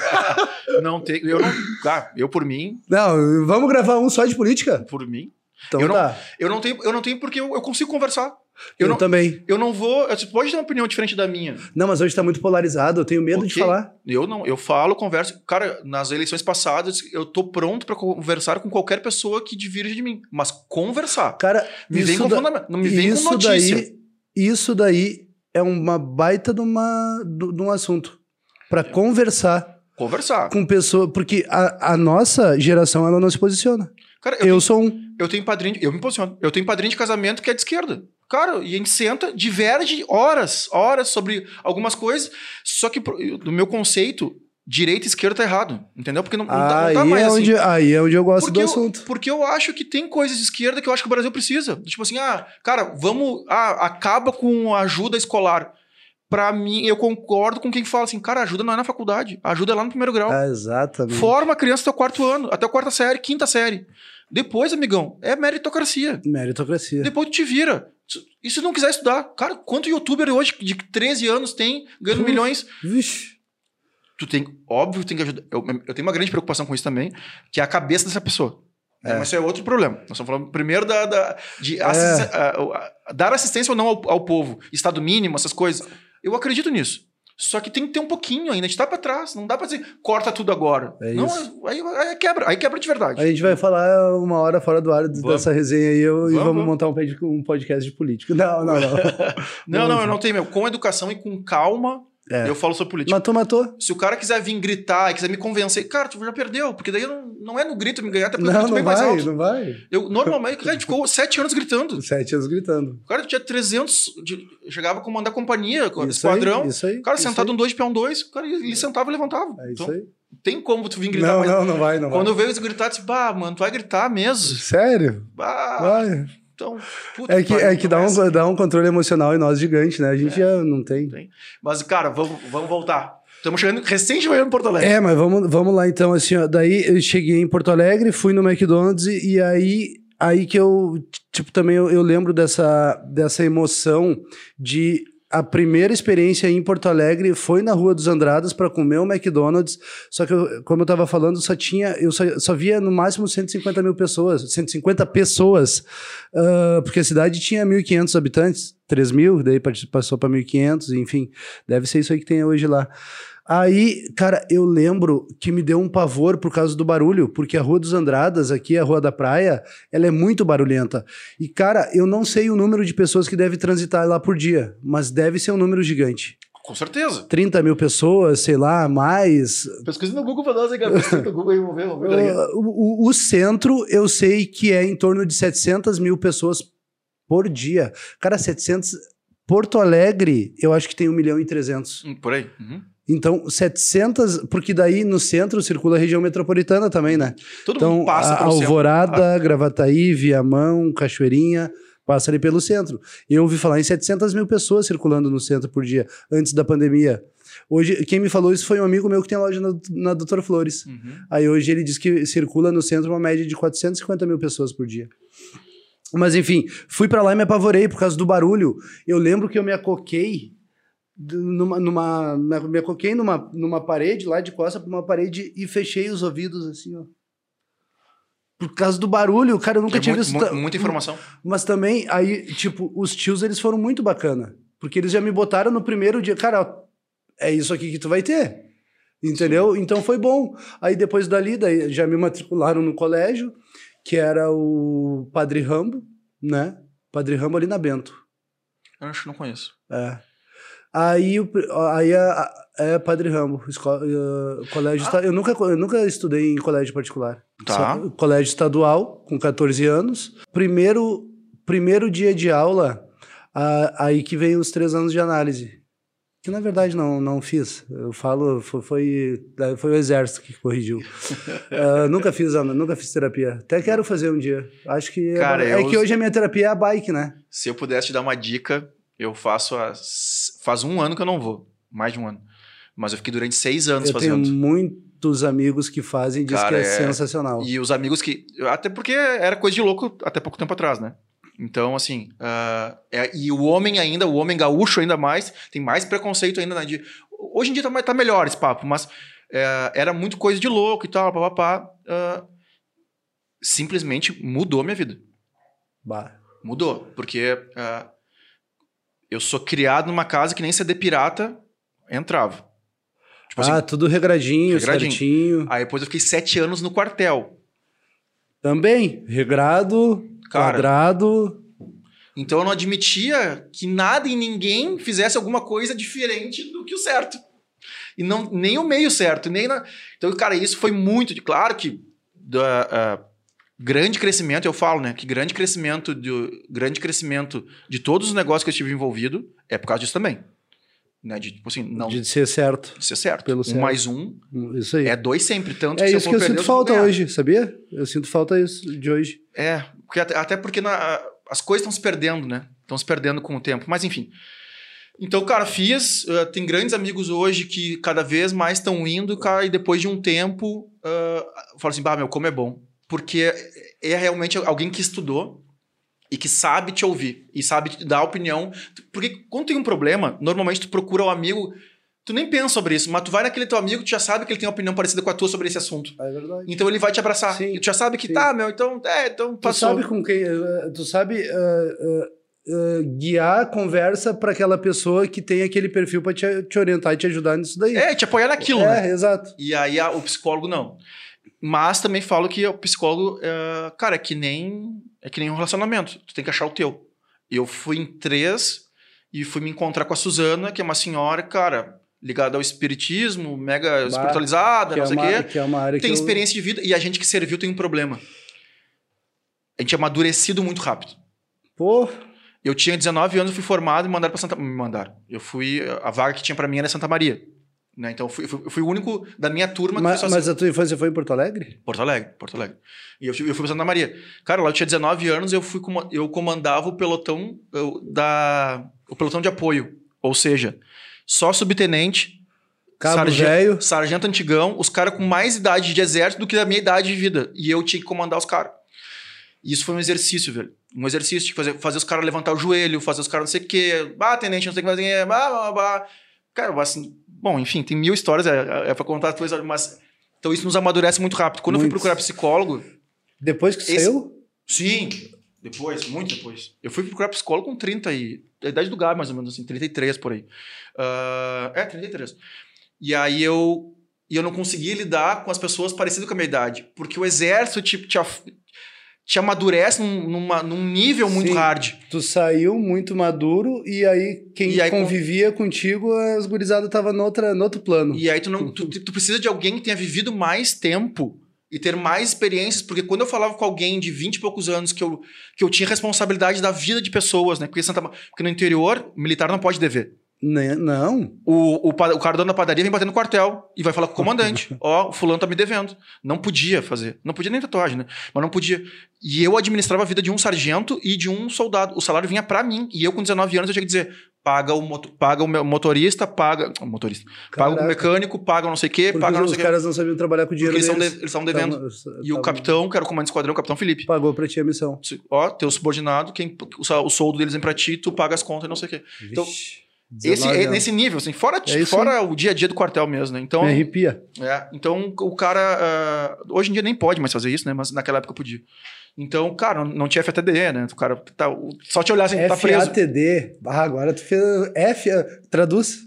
Não tenho, eu não. Ah, eu por mim,
Não, vamos gravar um só de política?
por mim.
Então
Eu não-
tá.
Eu não tenho, eu não tenho porque eu, eu consigo conversar.
Eu,
Eu, não,
também.
eu não vou. Você pode ter uma opinião diferente da minha.
Não, mas hoje tá muito polarizado, eu tenho medo de falar.
Eu não, eu falo, converso. Cara, nas eleições passadas, eu tô pronto pra conversar com qualquer pessoa que divirge de mim. Mas conversar.
Cara,
Me vem com
da-
fundamento. Não me vem
isso
com notícia.
Daí, isso daí é uma baita de, uma, de, de um assunto. Pra conversar
Conversar.
com pessoa. Porque a, a nossa geração, ela não se posiciona.
Cara, eu,
Eu,
tenho,
sou um.
eu tenho padrinho. Eu me posiciono. Eu tenho padrinho de casamento que é de esquerda. Cara, e a gente senta, diverge horas, horas sobre algumas coisas. Só que, no meu conceito, direita e esquerda tá errado. Entendeu? Porque não, não tá, não tá mais
é
assim.
onde, aí é onde eu gosto
Porque
do
eu,
assunto.
porque eu acho que tem coisas de esquerda que eu acho que o Brasil precisa. Tipo assim, ah, cara, vamos. Ah, acaba com a ajuda escolar. Pra mim, eu concordo com quem fala assim, cara, ajuda não é na faculdade, ajuda é lá no primeiro grau.
Ah, exatamente.
Forma a criança até o quarto ano, até a quarta série, quinta série. Depois, amigão, é meritocracia.
Meritocracia.
Depois tu te vira. E se não quiser estudar? Cara, quanto youtuber hoje de 13 anos tem, ganhando
Puf.
milhões?
Vixe.
Tu tem, óbvio, tem que ajudar. Eu, eu tenho uma grande preocupação com isso também, que é a cabeça dessa pessoa. É, Mas isso é outro problema. Nós estamos falando primeiro da, da- de
É.
assis- a- a- dar assistência ou não ao, ao povo, estado mínimo, essas coisas. Eu acredito nisso. Só que tem que ter um pouquinho ainda. A gente tá pra trás. Não dá pra dizer, corta tudo agora.
É
não,
isso.
aí, aí quebra. Aí quebra de verdade.
A gente vai falar uma hora fora do ar
Vamos.
dessa resenha aí eu, e
Vamos,
vamos
vamos.
montar um, pod- podcast de política. Não, não, não. [LAUGHS]
Não, não, eu não tenho, meu. Com educação e com calma,
É.
eu falo sobre política.
Matou, matou.
Se o cara quiser vir gritar e quiser me convencer, cara, tu já perdeu, porque daí eu não, não é no grito me ganhar, até porque eu
Não,
grito
não
bem mais
vai,
alto.
não vai.
Eu, normalmente, cara, a gente ficou [LAUGHS] sete anos gritando.
Sete anos gritando.
O cara tinha 300, de- chegava a comandar companhia,
Isso
esquadrão.
aí, isso aí.
o cara
isso
sentado
aí.
um dois de peão dois, o cara ele sentava e levantava.
É isso
então,
aí.
tem como tu vir gritar
Não,
mais.
não, não vai, não
Quando
vai.
eu veio eles gritar, eu disse, bah, mano, tu vai gritar mesmo.
Sério?
Bah,
Vai.
Então, puta
É que, é que dá,
assim.
um, dá um controle emocional em nós gigante, né? A gente já não tem.
Tem. Mas, cara, vamos, vamos voltar. Estamos chegando, recém chegando em Porto Alegre.
É, mas vamos, vamos lá então, assim, ó. Daí eu cheguei em Porto Alegre, fui no McDonald's e, e aí, aí que eu, tipo, também eu, eu lembro dessa, dessa emoção de a primeira experiência em Porto Alegre foi na Rua dos Andradas para comer o McDonald's, só que, eu, como eu tava falando, só tinha, eu só, só via no máximo 150 mil pessoas, 150 pessoas, ah, porque a cidade tinha 1.500 habitantes, 3 mil, daí passou para 1.500, enfim, deve ser isso aí que tem hoje lá. Aí, cara, eu lembro que me deu um pavor por causa do barulho, porque a Rua dos Andradas, aqui, a Rua da Praia, ela é muito barulhenta. E, cara, eu não sei o número de pessoas que deve transitar lá por dia, mas deve ser um número gigante.
Com certeza.
30 mil pessoas, sei lá, mais.
Pesquisa no Google pra nós, hein, cara? Pesquisa no Google aí, vamos ver, vamos ver.
Uh, o, o centro, eu sei que é em torno de 700 mil pessoas por dia. Cara, 700. Porto Alegre, eu acho que tem 1 milhão e 300.
Hum, Por aí. Uhum.
Então, 700. Porque daí no centro circula a região metropolitana também, né?
Todo
Então,
mundo passa
a
pelo centro.
Alvorada, Gravataí, Viamão, Cachoeirinha, passa ali pelo centro. E eu ouvi falar em 700 mil pessoas circulando no centro por dia, antes da pandemia. Hoje, quem me falou isso foi um amigo meu que tem loja na, na Doutor Flores.
Uhum.
Aí hoje ele diz que circula no centro uma média de 450 mil pessoas por dia. Mas enfim, fui pra lá e me apavorei por causa do barulho. Eu lembro que eu me acoquei numa, numa me- acoquei numa, numa parede lá de costa pra uma parede e fechei os ouvidos assim, ó. Por causa do barulho, cara, eu nunca
É
tinha
muito-
visto.
mu-
ta-
muita informação.
Mas também, aí, tipo, os tios, eles foram muito bacana. Porque eles já me botaram no primeiro dia, cara, é isso aqui que tu vai ter. Entendeu? Então foi bom. Aí depois dali, daí já me matricularam no colégio, que era o Padre Rambo, né? Padre Rambo ali na Bento.
Eu acho que não conheço.
É. Aí, aí é, é Padre Rambo, escola, eh, colégio. esta- Eu, nunca, eu nunca estudei em colégio particular.
Tá.
Só- colégio estadual, com 14 anos. Primeiro, primeiro dia de aula, a- aí que vem os três anos de análise. Que na verdade não, não fiz. Eu falo, foi, foi, foi o exército que corrigiu. [LAUGHS] Ah, nunca fiz ana- nunca fiz terapia. Até quero fazer um dia. Acho que. é-
Cara,
é,
eu-
que hoje a minha terapia é a bike, né?
Se eu pudesse te dar uma dica, eu faço há... Faz um ano que eu não vou. Mais de um ano. Mas eu fiquei durante seis anos
Eu tenho
fazendo.
muitos amigos que fazem e diz
Cara,
que é,
é-
sensacional.
E os amigos que. Até porque era coisa de louco até pouco tempo atrás, né? Então, assim. ah, é- e o homem ainda, o homem gaúcho ainda mais, tem mais preconceito ainda. Né, de, hoje em dia tá, tá melhor esse papo, mas é, era muito coisa de louco e tal, papapá. ah, simplesmente mudou minha vida.
Bah.
Mudou. Porque ah, eu sou criado numa casa que nem CD pirata entrava. Tipo
ah,
assim.
tudo regradinho,
regradinho.
certinho.
Aí depois eu fiquei sete anos no quartel.
Também, regrado,
Cara,
quadrado.
Então eu não admitia que nada e ninguém fizesse alguma coisa diferente do que o certo. E não, nem o meio certo, nem na... Então, cara, isso foi muito. de- Claro que da, ah, grande crescimento, eu falo, né? Que grande crescimento, de, grande crescimento de todos os negócios que eu estive envolvido é por causa disso também. Né? De, tipo assim, não
De ser certo.
ser certo.
pelo
um
certo.
mais um
Isso aí.
é dois sempre. Tanto
É
se
isso que eu
perder,
sinto
eu
falta hoje, sabia? Eu sinto falta isso de hoje.
É, porque até, até porque na- as coisas estão se perdendo, né? Estão se perdendo com o tempo. Mas enfim. Então, cara, fiz. eh, tem grandes amigos hoje que cada vez mais estão indo, cara, e depois de um tempo, uh, falo assim, bah, meu, como é bom. Porque é, é realmente alguém que estudou e que sabe te ouvir e sabe te dar opinião. Porque quando tem um problema, normalmente tu procura o amigo. Tu nem pensa sobre isso, mas tu vai naquele teu amigo, tu já sabe que ele tem uma opinião parecida com a tua sobre esse assunto.
É verdade.
Então ele vai te abraçar.
Sim,
e tu já sabe que
sim.
tá, meu, então, é, então
Tu
passou.
sabe com quem. eh, Tu sabe eh, eh, eh, guiar a conversa para aquela pessoa que tem aquele perfil para te, te orientar e te ajudar nisso daí.
É, te apoiar naquilo,
é,
né?
exato.
E aí a- o psicólogo não. Mas também falo que o psicólogo, é, cara, é que nem é que nem um relacionamento. Tu tem que achar o teu. Eu fui em três e fui me encontrar com a Suzana, que é uma senhora, cara, ligada ao espiritismo, mega espiritualizada,
Que
não
é,
sei o
uma,
quê.
que é uma área
Tem
que eu-
experiência de vida e a gente que serviu tem um problema. A gente é amadurecido muito rápido.
Pô,
Eu tinha 19 anos, fui formado e me mandaram para Santa me mandaram. Eu fui a vaga que tinha para mim era Santa Maria, né? Então eu fui, eu fui, o único da minha turma que
mas,
só
mas a tua infância foi em Porto Alegre?
Porto Alegre, Porto Alegre. E eu, fui- eu fui pra Santa Maria. Cara, lá eu tinha 19 anos, eu fui eu comandava o pelotão eu, da o pelotão de apoio, ou seja, só subtenente,
Cabo
sargento,
velho.
sargento antigão, os caras com mais idade de exército do que a minha idade de vida, e eu tinha que comandar os caras. E Isso foi um exercício, velho. Um exercício de fazer, fazer os caras levantar o joelho, fazer os caras não sei o quê. Bah, tenente, não sei o que fazer. Bah, bah, bah. Cara, assim, bom, enfim, tem mil histórias, é, é pra contar as coisas, mas. Então isso nos amadurece muito rápido. Quando eu fui
Muito.
procurar psicólogo,
Depois que
Esse-
saiu?
Sim, depois, muito depois. Eu fui procurar psicólogo com 30 e... A idade do Gabi, mais ou menos, assim, 33 por aí. Ah, é, 33. E aí eu... E eu não conseguia lidar com as pessoas parecidas com a minha idade. Porque o exército te, te, te amadurece num, numa, num nível muito
Sim.
hard.
Tu saiu muito maduro e aí quem
E aí com-
convivia contigo, as gurizadas tava noutra, no outro plano.
E aí tu, não, tu, tu precisa de alguém que tenha vivido mais tempo e ter mais experiências, porque quando eu falava com alguém de 20 e poucos anos que eu, que eu tinha responsabilidade da vida de pessoas, né? Porque, Santa, porque no interior, militar não pode dever.
Né? Não.
O, o, o cara dono da padaria vem bater no quartel e vai falar com o comandante. [LAUGHS] Ó, o fulano tá me devendo. Não podia fazer. Não podia nem tatuagem, né? Mas não podia. E eu administrava a vida de um sargento e de um soldado. O salário vinha pra mim. E eu, com 19 anos, eu tinha que dizer: paga o, paga o motorista, paga. o motorista. Paga o
Caraca.
mecânico, paga não sei o quê, paga não
os
sei o quê.
caras não sabiam trabalhar com o dinheiro
Porque eles
deles.
eles estavam devendo.
Tavam-
E o
tavam-
capitão, que era o comandante de esquadrão, o capitão Felipe.
Pagou pra ti a missão.
Ó, teu subordinado, quem, o, o soldo deles vem pra ti, tu paga as contas e não sei o quê. Então,
Vixe,
Esse,
19
é nesse nível, assim, fora,
É
fora o dia a dia do quartel mesmo, né? Então,
Me arrepia.
é, então o cara. ah, hoje em dia nem pode mais fazer isso, né? Mas naquela época podia. Então, cara, não, tinha FATDE, né? O cara tá, só te olhar assim, tá preso.
FATD. Ah, agora tu fez F, traduz.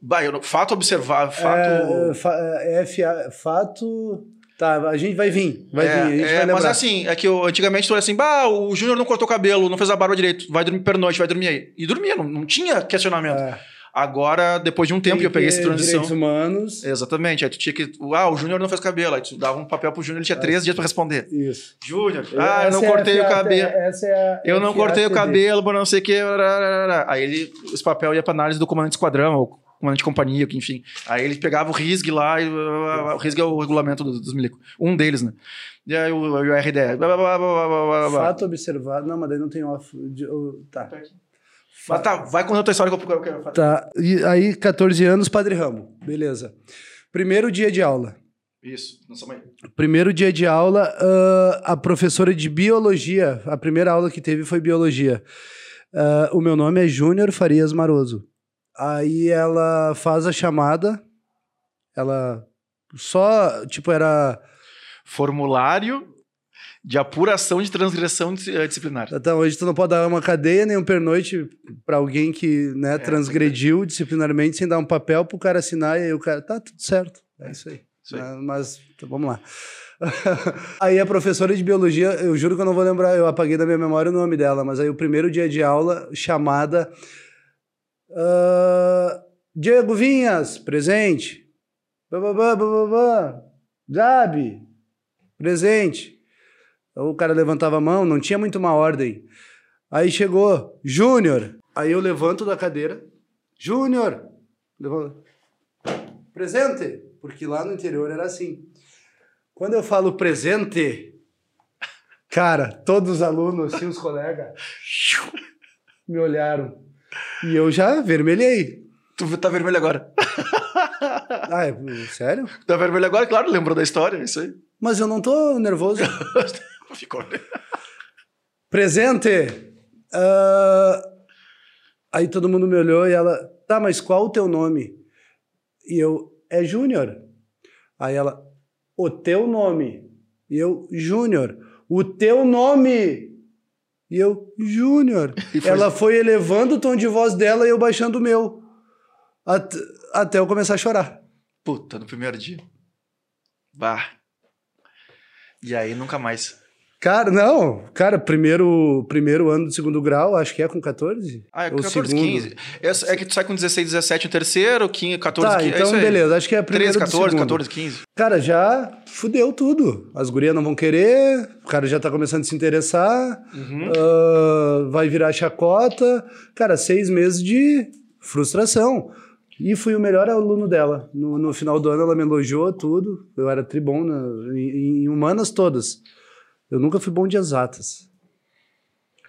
Bah, eu fato observar, fato.
É, fa, é, FA, fato. Tá, a gente vai vir. Vai
É,
vir, a gente
é,
vai lembrar.
mas assim, é que eu, antigamente tu era assim, bah, o Júnior não cortou o cabelo, não fez a barba direito, vai dormir pernoite, vai dormir aí. E dormia, não, não tinha questionamento.
É,
Agora, depois de um tempo que eu peguei essa transição.
Direitos humanos.
Exatamente, aí tu tinha que. Ah, o Júnior não fez cabelo, aí tu dava um papel pro Júnior, ele tinha três dias pra responder.
Isso.
Júnior, ah, eu não
é
cortei o cabelo.
Essa é a
Eu não cortei o cabelo, por não sei o que. Aí ele, esse papel ia pra análise do comandante de esquadrão, ou comandante de companhia, que enfim. Aí ele pegava o RISG lá, e o RISG é o regulamento dos, dos milicos. Um deles, né? E aí o, o RDE. blá, blá, blá.
Fato observado. Não, mas daí não tem off. de- o- tá.
Mas tá, vai contar a tua história que eu quero falar.
Tá. E aí, 14 anos, Padre Ramo. Beleza. Primeiro dia de aula.
Isso, somos aí.
Primeiro dia de aula, ah, a professora de biologia, a primeira aula que teve foi biologia. Ah, o meu nome é Júnior Farias Maroso. Aí ela faz a chamada, ela só, tipo, era.
Formulário de apuração de transgressão eh, disciplinar.
Então, hoje tu não pode dar uma cadeia nem um pernoite pra alguém que né, transgrediu disciplinarmente sem dar um papel pro cara assinar e aí o cara, tá tudo certo. É isso aí.
Isso aí.
Ah, Mas tá, vamos lá. [LAUGHS] aí a professora de biologia, eu juro que eu não vou lembrar, eu apaguei da minha memória o nome dela, mas aí o primeiro dia de aula, chamada ah, Diego Vinhas, presente. Bababá, bababá. Gabi, presente. O cara levantava a mão, não tinha muito uma ordem. Aí chegou, Júnior. Aí eu levanto da cadeira. Júnior. Presente. Porque lá no interior era assim. Quando eu falo presente, [LAUGHS] cara, todos os alunos, assim, os colegas, [LAUGHS] me olharam. E eu já vermelhei.
Tu tá vermelho agora. [LAUGHS]
Ah, é, sério?
Tá vermelho agora, claro, lembrou da história, é isso aí.
Mas eu não tô nervoso. [LAUGHS]
Ficou.
Presente! Ah, aí todo mundo me olhou e ela, tá, mas qual o teu nome? E eu, é Júnior. Aí ela, o teu nome? E eu, Júnior. O teu nome? E eu, Júnior.
Foi-
Ela foi elevando o tom de voz dela e eu baixando o meu. At- até eu começar a chorar.
Puta, no primeiro dia. Bah. E aí, nunca mais.
Cara, não. Cara, primeiro, primeiro ano do segundo grau, acho que é com 14?
Ah, é
Ou
14,
segundo?
15. É, é que tu sai com 16, 17 no terceiro, 15, 14,
Tá,
15. é
então
aí.
beleza. Acho que é primeiro
13,
do
14,
segundo.
14, 15.
Cara, já fudeu tudo. As gurias não vão querer, o cara já tá começando a se interessar,
Uhum.
ah, vai virar chacota. Cara, seis meses de frustração. E fui o melhor aluno dela. No, no final do ano ela me elogiou tudo. Eu era tribom em, em humanas todas. Eu nunca fui bom de exatas.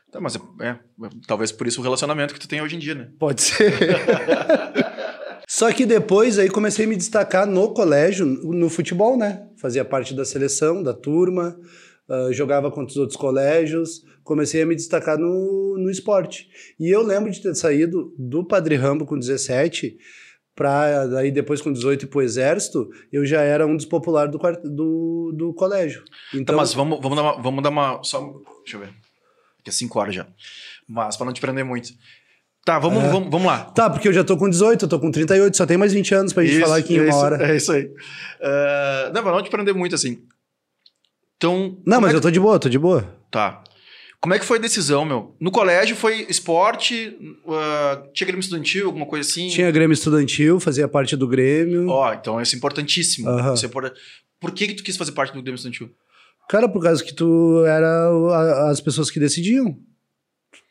Tá, mas é, é, talvez por isso o relacionamento que tu tem hoje em dia, né?
Pode ser. [LAUGHS] Só que depois aí comecei a me destacar no colégio, no futebol, né? Fazia parte da seleção, da turma, ah, jogava contra os outros colégios, comecei a me destacar no, no esporte. E eu lembro de ter saído do Padre Rambo com 17 para daí depois com 18 ir pro exército, eu já era um dos populares do, do, do colégio.
Tá,
Então,
mas vamos, vamos, dar uma, vamos dar uma. Só, deixa eu ver. Aqui é 5 horas já. Mas pra não te prender muito. Tá, vamos,
É.
vamos, vamos lá.
tá, porque eu já tô com 18, eu tô com 38, só tem mais 20 anos pra gente
Isso,
falar aqui em uma
isso,
hora.
É isso aí. Uh, não, pra não te prender muito assim. Então.
Não, mas
é
eu tô de boa, tô de boa.
Tá. Como é que foi a decisão, meu? No colégio foi esporte, uh, tinha Grêmio Estudantil, alguma coisa assim?
Tinha Grêmio Estudantil, fazia parte do Grêmio.
Ó, então isso é importantíssimo. Isso é import- Por que que tu quis fazer parte do Grêmio Estudantil?
Cara, por causa que tu era as pessoas que decidiam.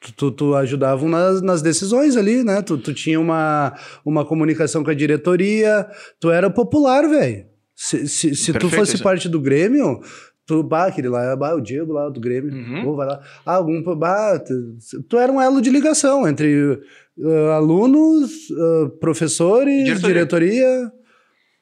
Tu, tu, tu ajudavam nas, nas decisões ali, né? Tu, tu tinha uma, uma comunicação com a diretoria, tu era popular, velho. Se, se, se tu fosse
isso.
parte do Grêmio, tu, bah, aquele lá, bah, o Diego lá do Grêmio,
Uhum.
Ô, vai lá. Ah, algum, bah, tu, tu era um elo de ligação entre uh, alunos, uh, professores,
Diretoria.
diretoria.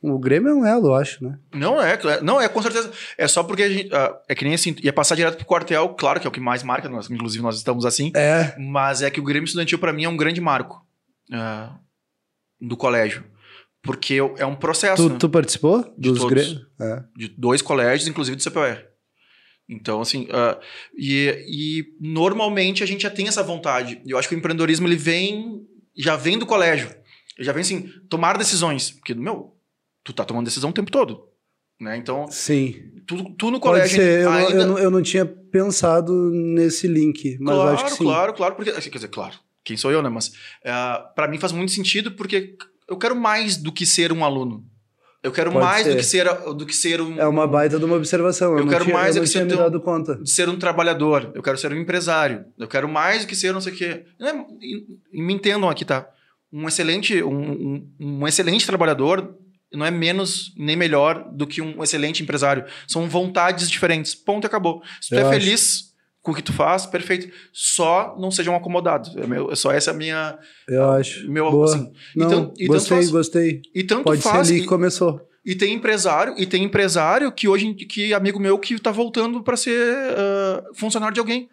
O Grêmio é um elo, eu acho, né?
Não é, é- não é com certeza. É só porque a gente, ah, é que nem assim, ia passar direto pro quartel, claro que é o que mais marca, nós, inclusive nós estamos assim,
É.
mas é que o Grêmio Estudantil pra mim é um grande marco do colégio, porque é um processo
Tu,
né,
tu participou
De
dos
todos.
É.
de dois colégios, inclusive do CPR. Então, assim, ah, e, e normalmente a gente já tem essa vontade. Eu acho que o empreendedorismo ele vem, já vem do colégio. Ele já vem assim, tomar decisões. Porque, meu, tu tá tomando decisão o tempo todo. Né? Então,
Sim.
tu, tu no colégio
ser. Eu,
ainda...
eu, não, eu não tinha pensado nesse link, mas eu
claro,
acho que sim.
claro, claro, porque, assim, quer dizer, claro, quem sou eu, né? Mas ah, para mim faz muito sentido porque eu quero mais do que ser um aluno. Eu quero
Pode
mais do
ser.
que ser, do que ser um,
É uma baita de uma observação. Eu,
Eu quero
tinha,
mais
eu
é
não
que um-
dado conta.
de ser um trabalhador, eu quero ser um empresário, eu quero mais do que ser não sei o quê. É- e- e me entendam aqui, tá? Um excelente, um, um- um excelente trabalhador não é menos nem melhor do que um excelente empresário. São vontades diferentes. Ponto e acabou. Se tu
Eu
é
acho.
feliz com o que tu faz, perfeito. Só não seja um acomodado. É, meu- é só essa a minha.
Eu acho.
meu,
Boa.
assim,
não,
então- e tanto
gostei,
faz-
gostei.
E tanto
Pode
faz.
ser ali
e-
que começou.
e tem empresário, e tem empresário que hoje, que amigo meu que tá voltando para ser ah, funcionário de alguém.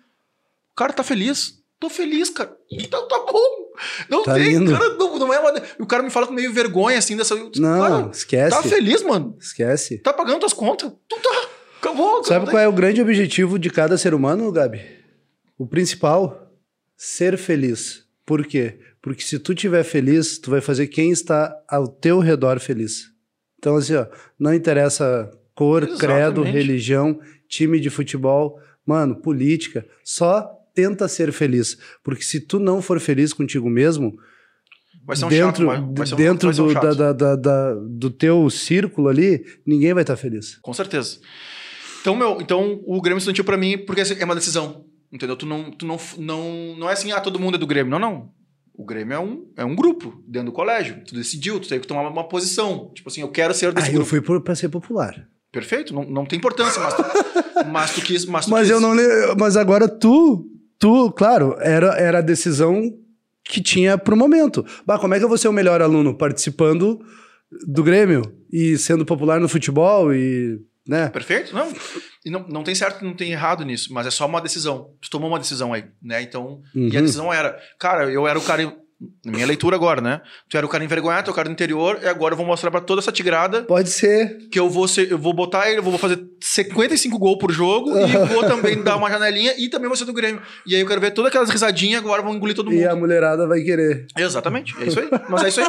O cara tá feliz. Tô feliz, cara. Então tá bom. Não
Tá
tem,
lindo.
cara, não, não é uma... O cara me fala com meio vergonha, assim, dessa...
Não,
Cara,
esquece.
tá feliz, mano.
Esquece.
Tá pagando tuas contas. Tu tá... Acabou.
Sabe qual é o grande objetivo de cada ser humano, Gabi? O principal, ser feliz. Por quê? Porque se tu estiver feliz, tu vai fazer quem está ao teu redor feliz. Então, assim, ó, não interessa cor, credo,
Exatamente.
religião, time de futebol, mano, política, só tenta ser feliz. Porque se tu não for feliz contigo mesmo,
um
dentro,
chato, vai, um,
dentro
um
do,
chato.
da, da, da- da- do teu círculo ali, ninguém vai estar feliz.
Com certeza. Então, meu, então o Grêmio Estudantil pra mim, porque é uma decisão, entendeu? Tu não, tu não, não, não é assim, ah, todo mundo é do Grêmio. Não, não. O Grêmio é um, é um grupo dentro do colégio. Tu decidiu, tu teve que tomar uma posição. Tipo assim, eu quero ser desse
eu
grupo.
fui por, pra ser popular.
Perfeito, não, não tem importância, mas tu, [LAUGHS] mas tu quis. Mas, tu
Mas
quis.
eu não Mas agora tu, tu, claro, era, era a decisão que tinha pro momento. Bah, como é que eu vou ser o melhor aluno? Participando do Grêmio e sendo popular no futebol e. né?
Perfeito? Não. E não, não tem certo, não tem errado nisso, mas é só uma decisão. Tu tomou uma decisão aí, né? Então. E a
Uhum.
decisão era, cara, eu era o cara. Na minha leitura agora, né? Tu era o cara envergonhado, tu o cara do interior, e agora eu vou mostrar pra toda essa tigrada
Pode ser.
que eu vou ser, eu vou botar ele, eu vou fazer 55 gols por jogo e [LAUGHS] vou também dar uma janelinha e também vou ser do Grêmio. E aí eu quero ver todas aquelas risadinhas agora vão engolir todo mundo.
E a mulherada vai querer.
Exatamente, é isso aí. Mas é isso aí.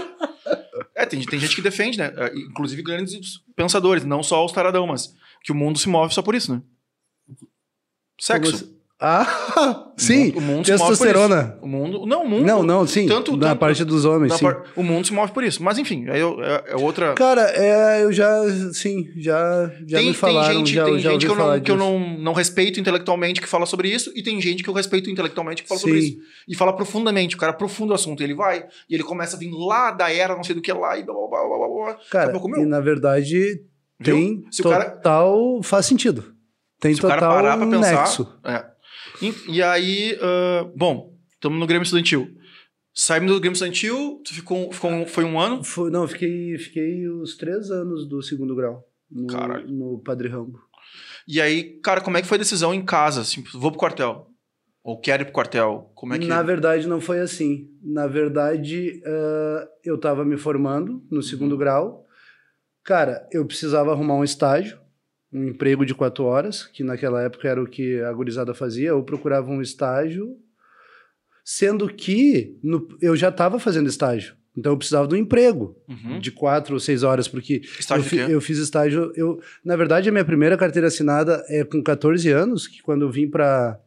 É, tem, tem gente que defende, né? É, Inclusive grandes pensadores, não só os taradão, mas que o mundo se move só por isso, né? Sexo.
Ah, sim.
O mundo se move por
Testosterona.
O mundo. Não, o mundo.
Não, não, sim.
Tanto-
na
tanto-
parte dos homens, sim.
par- O mundo se move por isso. Mas enfim, eu- é, é outra.
Cara, é, eu já, sim, já, já
tem,
me falaram,
tem gente,
já,
tem
já
gente que, eu, não, que eu não, não respeito intelectualmente que fala sobre isso, e tem gente que eu respeito intelectualmente que fala
Sim.
sobre isso. E fala profundamente, o cara aprofunda o assunto. Ele vai, e ele começa a vir lá da era, não sei do que lá, e blá blá blá blá blá. blá.
Cara,
pouco,
e na verdade
viu?
tem
Se o cara-
total... Faz sentido. Tem
Se o cara
total
parar pra pensar.
nexo.
É. E, e aí, ah, bom, estamos no Grêmio Estudantil. Saímos do Grêmio Estudantil, tu ficou, ficou um- foi um ano.
Foi- não, fiquei, fiquei os três anos do segundo grau no,
Caralho.
no Padre Rambo.
E aí, cara, como é que foi a decisão em casa? Assim, vou pro quartel. Ou quero ir pro quartel? Como é que.
Na verdade, não foi assim. Na verdade, ah, eu estava me formando no segundo
Uhum.
grau. Cara, eu precisava arrumar um estágio, um emprego de quatro horas, que naquela época era o que a gurizada fazia. Eu procurava um estágio, sendo que no- eu já estava fazendo estágio Então eu precisava de um emprego
Uhum.
de quatro ou seis horas, porque eu, fi- eu fiz estágio. Eu, na verdade, a minha primeira carteira assinada é com 14 anos, que quando eu vim para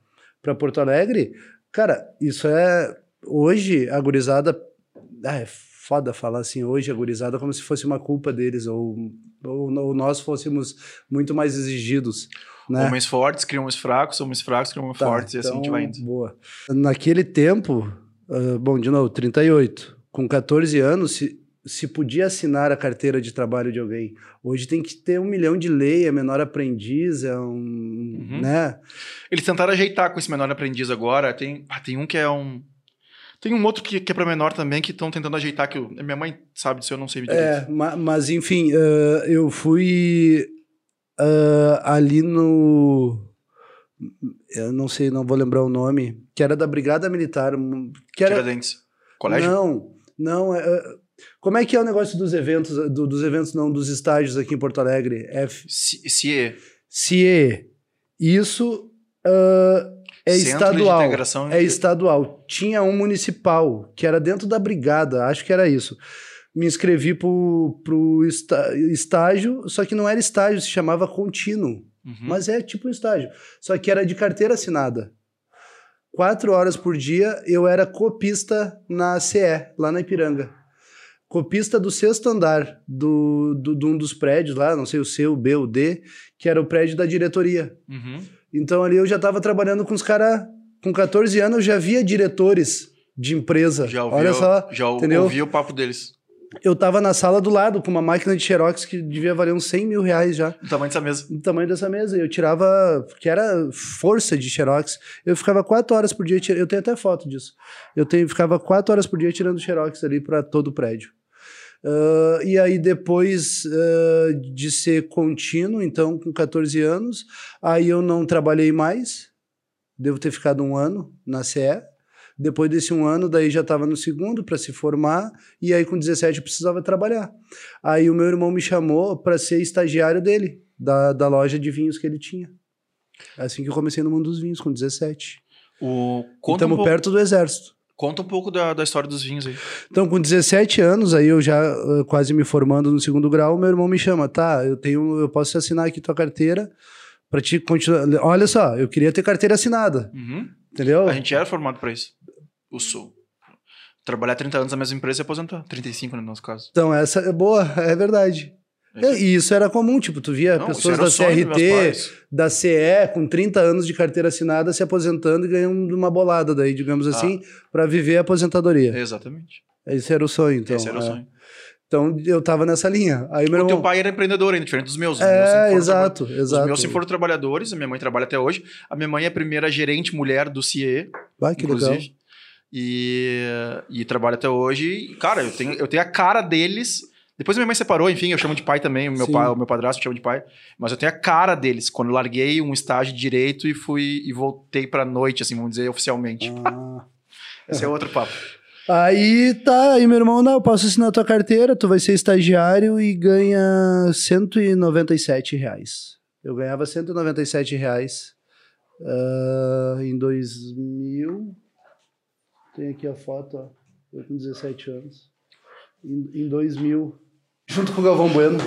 Porto Alegre, cara, isso é. Hoje, a gurizada. Ah, é foda falar assim, hoje a gurizada, como se fosse uma culpa deles, ou, ou, ou nós fôssemos muito mais exigidos. Né?
Homens fortes criam homens fracos, homens fracos criam homens
Tá,
fortes, e assim a gente
então,
vai indo.
Boa. Naquele tempo, ah, bom, de novo, 38. Com 14 anos, se, se podia assinar a carteira de trabalho de alguém. Hoje tem que ter um milhão de lei, é menor aprendiz, é um.
Uhum.
né?
Eles tentaram ajeitar com esse menor aprendiz agora. Tem, ah, tem um que é um. Tem um outro que, que é pra menor também, que estão tentando ajeitar, que eu- minha mãe sabe disso, eu não sei direito.
É, ma- mas enfim, ah, eu fui ah, ali no. Eu não sei, não vou lembrar o nome, que era da Brigada Militar. um- Que era,
Tiradentes. Colégio?
Não, não. é- é- como é que é o negócio dos eventos, do- dos eventos não, dos estágios aqui em Porto Alegre? F
CIE.
CIE. Isso ah, é
Centro
estadual. É estadual. Tinha um municipal, que era dentro da brigada, acho que era isso. Me inscrevi pro, pro está- estágio, só que não era estágio, se chamava contínuo.
Uhum.
Mas é tipo um estágio. Só que era de carteira assinada. Quatro horas por dia eu era copista na CE, lá na Ipiranga. Copista do sexto andar do, do, de um dos prédios lá, não sei o C, o B, o D, que era o prédio da diretoria.
Uhum.
Então ali eu já estava trabalhando com os caras. Com 14 anos eu já via diretores de empresa.
Já ouvi,
Olha só,
já
entendeu?
ouvi o papo deles.
eu tava na sala do lado com uma máquina de xerox que devia valer uns 100 mil reais já.
O tamanho dessa mesa.
do tamanho dessa mesa. Eu tirava, que era força de xerox. Eu ficava quatro horas por dia, eu tenho até foto disso. Eu tenho, ficava quatro horas por dia tirando xerox ali para todo o prédio. Ah, e aí depois ah, de ser contínuo, então com 14 anos, aí eu não trabalhei mais. Devo ter ficado um ano na CE. Depois desse um ano, daí já estava no segundo para se formar, e aí com 17 eu precisava trabalhar. Aí o meu irmão me chamou para ser estagiário dele, da, da loja de vinhos que ele tinha. É Assim que eu comecei no mundo dos vinhos, com 17.
O...
E
Conta, um
Estamos
pouco,
perto do exército.
Conta um pouco da, da história dos vinhos aí.
Então, com 17 anos, aí eu já ah, quase me formando no segundo grau, meu irmão me chama, tá, eu tenho, eu posso assinar aqui tua carteira para te continuar. Olha só, eu queria ter carteira assinada,
Uhum.
entendeu?
A gente era formado pra isso. O Sul. Trabalhar 30 anos na mesma empresa e aposentar. 35 no nosso caso.
Então, essa é boa, é verdade. E isso era comum, tipo, tu via
Não,
pessoas
o
da
meus
CRT, da CE, com 30 anos de carteira assinada, se aposentando e ganhando uma bolada daí, digamos assim, para viver a aposentadoria.
Exatamente.
Esse era o sonho, então.
Esse era o
é.
sonho.
Então, eu tava nessa linha. Aí meu
O teu
irmão...
pai era empreendedor ainda, diferente dos meus. Meus
É,
foram
exato,
traba-
exato.
Os meus sempre foram trabalhadores, a minha mãe trabalha até hoje. A minha mãe é a primeira gerente mulher do CIE,
Ah, que legal.
inclusive. E, e trabalha até hoje. E, cara, eu tenho, eu tenho a cara deles. Depois minha mãe separou, enfim, eu chamo de pai também, o meu,
Sim.
pai, o meu padrasto chama de pai. Mas eu tenho a cara deles. Quando eu larguei um estágio de direito e fui e voltei pra noite, assim, vamos dizer, oficialmente.
Ah. [LAUGHS]
Esse é outro papo.
Aí tá, aí meu irmão, não, eu posso assinar tua carteira, tu vai ser estagiário e ganha 197 reais. Eu ganhava 197 reais ah, em 2000. Tem aqui a foto, ó. Eu com 17 anos. Em, em 2000. Junto com o Galvão Bueno.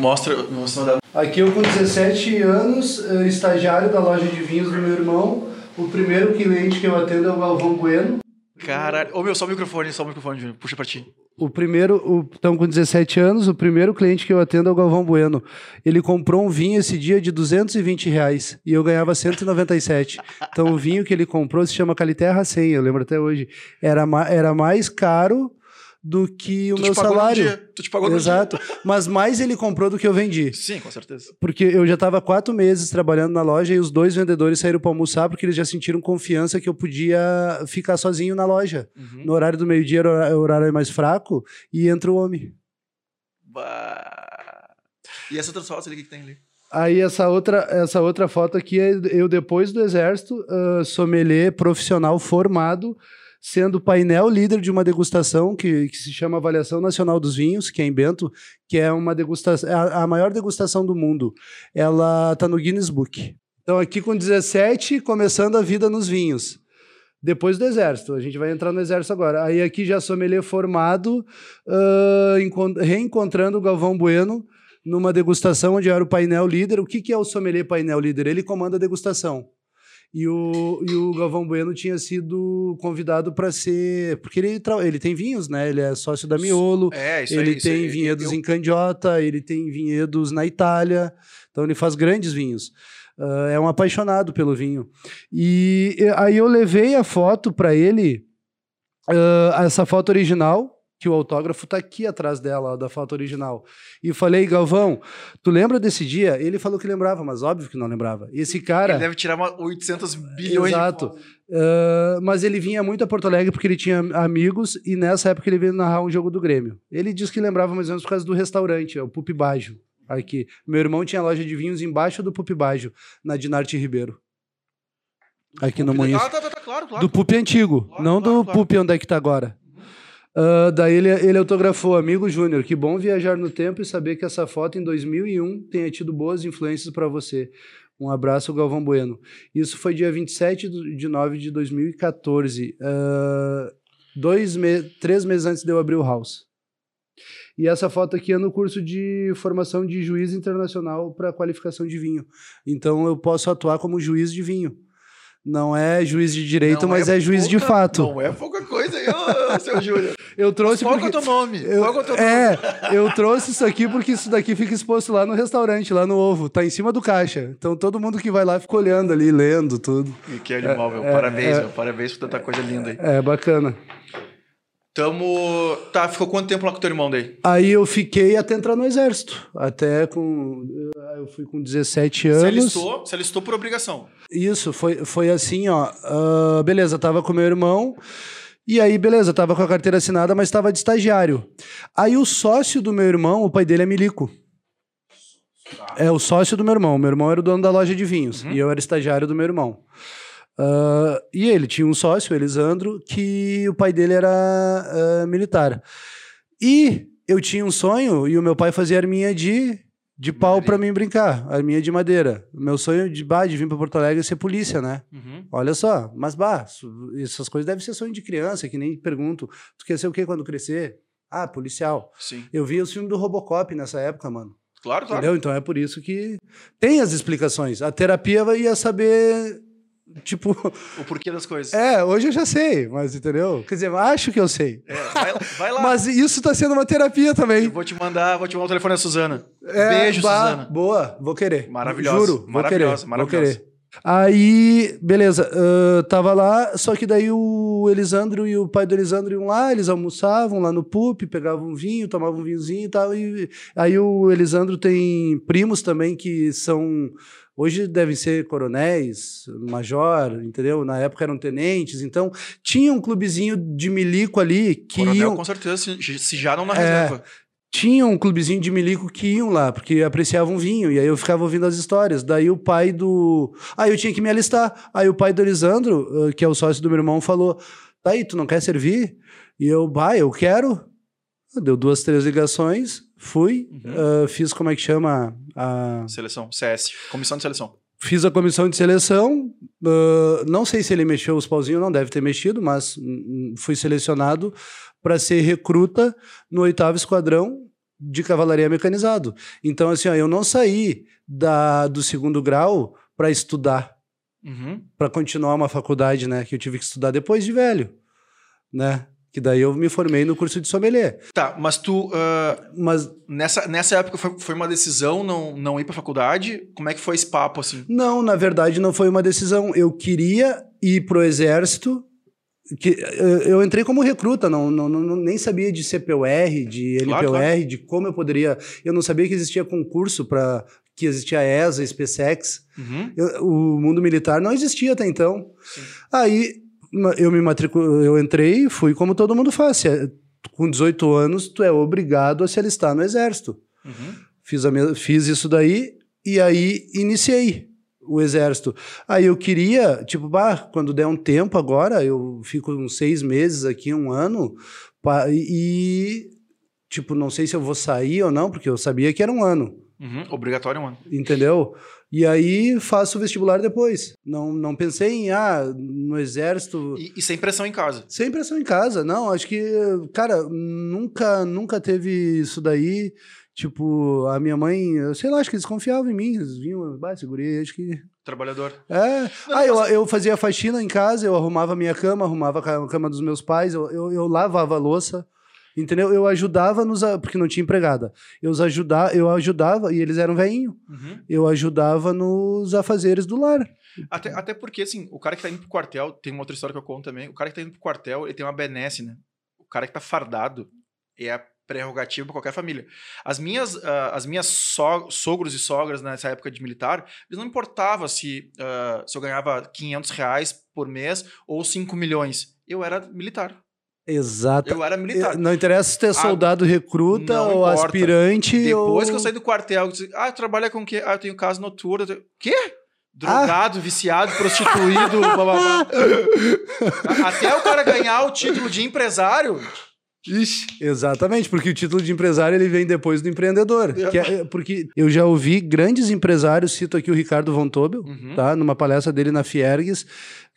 Mostra, mostra
Aqui eu com 17 anos, eh, estagiário da loja de vinhos do meu irmão. O primeiro cliente que eu atendo é o Galvão Bueno.
Caralho. Ô meu, só o microfone, só o microfone, Júnior. Puxa pra ti.
O primeiro, o, então com 17 anos, o primeiro cliente que eu atendo é o Galvão Bueno. Ele comprou um vinho esse dia de 220 reais e eu ganhava 197. Então o vinho que ele comprou se chama Caliterra 100, eu lembro até hoje. Era, era mais caro do que o
Tu
meu salário.
dia. Tu te pagou
Exato. [LAUGHS] Mas mais ele comprou do que eu vendi.
Sim, com certeza.
Porque eu já estava quatro meses trabalhando na loja e os dois vendedores saíram para almoçar porque eles já sentiram confiança que eu podia ficar sozinho na loja.
Uhum.
No horário do meio-dia era o horário mais fraco e entra o homem.
Bah. E essa outra sócia ali, o que, que tem ali?
Aí essa outra, essa outra foto aqui é eu depois do exército, ah, sommelier profissional formado, sendo painel líder de uma degustação que, que se chama Avaliação Nacional dos Vinhos, que é em Bento, que é uma degustação, a, a maior degustação do mundo. Ela está no Guinness Book. Então aqui com 17, começando a vida nos vinhos. Depois do exército, a gente vai entrar no exército agora. Aí aqui já sommelier formado, uh, reencontrando o Galvão Bueno numa degustação onde era o painel líder. O que, que é o sommelier painel líder? Ele comanda a degustação. E o, e o Galvão Bueno tinha sido convidado para ser. Porque ele, ele tem vinhos, né? Ele é sócio da Miolo.
É, isso
ele
aí,
tem
aí,
vinhedos em Candiota, ele tem vinhedos na Itália. Então ele faz grandes vinhos. Uh, é um apaixonado pelo vinho. E, e aí eu levei a foto para ele, uh, essa foto original, que o autógrafo está aqui atrás dela, da foto original. E falei, Galvão, tu lembra desse dia? Ele falou que lembrava, mas óbvio que não lembrava. Esse cara.
Ele deve tirar uma 800 bilhões
Exato. Uh, mas ele vinha muito a Porto Alegre porque ele tinha amigos e nessa época ele veio narrar um jogo do Grêmio. Ele disse que lembrava mais ou menos por causa do restaurante, é o Pupi Bajo. Aqui. Meu irmão tinha loja de vinhos embaixo do Pupi Bajo, na Dinarte Ribeiro. Aqui no Moinhos.
Ah, tá, tá, tá, claro, claro.
Do Pupi antigo,
Claro,
não
claro,
do
claro.
Pupi onde é que tá agora. Ah, daí ele, ele autografou, amigo Júnior, que bom viajar no tempo e saber que essa foto em 2001 tenha tido boas influências para você. Um abraço, Galvão Bueno. Isso foi dia 27 do- de 9 de 2014. ah, dois me três meses antes de eu abrir o House. E essa foto aqui é no curso de formação de juiz internacional para qualificação de vinho. Então eu posso atuar como juiz de vinho. Não é juiz de direito,
Não
mas é, juiz de
pouca-
fato.
Não é pouca coisa aí, seu Júlio. [LAUGHS]
Eu trouxe
Qual que é o
porque...
teu nome?
Eu-
Qual é o teu nome?
é, eu trouxe isso aqui porque isso daqui fica exposto lá no restaurante, lá no ovo. Tá em cima do caixa. Então todo mundo que vai lá fica olhando ali, lendo tudo.
E Que animal, meu.
É,
Parabéns,
é.
meu. Parabéns por tanta coisa linda aí.
É bacana.
Tamo. Tá, ficou quanto tempo lá com teu irmão daí?
Aí eu fiquei até entrar no exército. Até com. Eu fui com 17
Você
anos.
alistou, você alistou por obrigação.
Isso, foi, foi assim, ó. ah, beleza, tava com meu irmão. E aí, beleza, tava com a carteira assinada, mas tava de estagiário. Aí o sócio do meu irmão, o pai dele é milico. É o sócio do meu irmão. Meu irmão era o dono da loja de vinhos.
Uhum.
E eu era estagiário do meu irmão. Ah, e ele tinha um sócio, o Elisandro, que o pai dele era ah, militar. E eu tinha um sonho, e o meu pai fazia arminha de, de pau pra mim brincar. Arminha de madeira. O meu sonho de, bah, de vir pra Porto Alegre ser polícia, né?
Uhum.
Olha só, mas bah, essas coisas devem ser sonho de criança, que nem pergunto, tu quer ser o quê quando crescer? Ah, policial.
Sim.
Eu vi os filmes do Robocop nessa época, mano.
Claro, claro.
Entendeu? Então é por isso que tem as explicações. A terapia ia saber, tipo,
O porquê das coisas.
é, hoje eu já sei, mas entendeu? Quer dizer, acho que eu sei.
É, vai, lá- vai lá.
Mas isso tá sendo uma terapia
Eu
também.
vou te mandar, vou te mandar o telefone da Suzana.
É,
Beijo,
bah,
Suzana.
Boa, vou querer.
Maravilhosa,
Juro, vou
maravilhosa,
querer.
maravilhosa.
Vou querer. Aí, beleza, ah, tava lá, só que daí o Elisandro e o pai do Elisandro iam lá, eles almoçavam lá no PUP, pegavam um vinho, tomavam um vinhozinho e tal. E, aí o Elisandro tem primos também que são. Hoje devem ser coronéis, major, entendeu? Na época eram tenentes, então tinha um clubezinho de milico ali que
Coronel,
iam,
com certeza, se, se já não na
É.
reserva.
tinha um clubezinho de milico que iam lá, porque apreciavam vinho, e aí eu ficava ouvindo as histórias. Daí o pai do. Aí eu tinha que me alistar. Aí o pai do Elisandro, que é o sócio do meu irmão, falou: Tá aí, tu não quer servir? E eu, bah, eu quero. Deu duas, três ligações, fui,
Uhum.
ah, fiz como é que chama? A...
Seleção, CS, comissão de seleção.
Fiz a comissão de seleção. ah, não sei se ele mexeu os pauzinhos, não deve ter mexido, mas hum, fui selecionado para ser recruta no oitavo esquadrão de cavalaria mecanizado. Então, assim, ó, eu não saí da, do segundo grau para estudar,
Uhum.
para continuar uma faculdade, né? Que eu tive que estudar depois de velho, né? Que daí eu me formei no curso de sommelier.
Tá, mas tu, ah,
Mas
nessa, nessa época foi, foi uma decisão não, não ir pra faculdade? Como é que foi esse papo, assim?
Não, na verdade não foi uma decisão. Eu queria ir pro exército. Que, eu, eu entrei como recruta, não, não, não- nem sabia de CPUR, de LPUR,
Claro,
de como eu poderia. Eu não sabia que existia concurso para que existia ESA, SpaceX.
Uhum.
Eu- o mundo militar não existia até então.
Sim.
Aí eu me matriculei, eu entrei e fui como todo mundo faz. É- Com 18 anos, tu é obrigado a se alistar no exército.
Uhum.
Fiz, a me- fiz isso daí e aí iniciei o exército. Aí eu queria, tipo, bah, quando der um tempo agora, eu fico uns seis meses aqui, um ano, e, tipo, não sei se eu vou sair ou não, porque eu sabia que era um ano.
Uhum, obrigatório, mano.
Entendeu? E aí faço o vestibular depois. Não, não pensei em, ah, no exército.
E, e sem pressão em casa.
Sem pressão em casa, não. Acho que, cara, nunca, nunca teve isso daí. Tipo, a minha mãe, sei lá, acho que eles confiavam em mim. Eles vinham, bah, segurei, acho que.
Trabalhador.
É.
Não,
ah, eu, eu fazia faxina em casa, eu arrumava a minha cama, arrumava a cama dos meus pais, eu, eu, eu lavava a louça. Entendeu? Eu ajudava nos. Porque não tinha empregada. Eu, os ajudava, eu ajudava, e eles eram veinho.
Uhum.
Eu ajudava nos afazeres do lar.
Até, até porque, assim, o cara que tá indo pro quartel, tem uma outra história que eu conto também. O cara que tá indo pro quartel, ele tem uma benesse, né? O cara que tá fardado é a prerrogativa pra qualquer família. As minhas, ah, as minhas so- sogros e sogras nessa época de militar, eles não importava se, ah, se eu ganhava 500 reais por mês ou 5 milhões. Eu era militar.
Exato.
Eu era militar.
Não interessa se tu é soldado recruta
não
ou
importa.
aspirante.
Depois
ou...
que eu saí do quartel, eu disse, ah, trabalha com o quê? Ah, eu tenho casa noturna. Tenho... Quê? Drogado, viciado, prostituído, blá, blá, blá. [LAUGHS] Até o cara ganhar o título de empresário.
Ixi, exatamente, porque o título de empresário ele vem depois do empreendedor.
É.
É- porque eu já ouvi grandes empresários, cito aqui o Ricardo Von Tobel,
Uhum.
tá? numa palestra dele na Fiergues,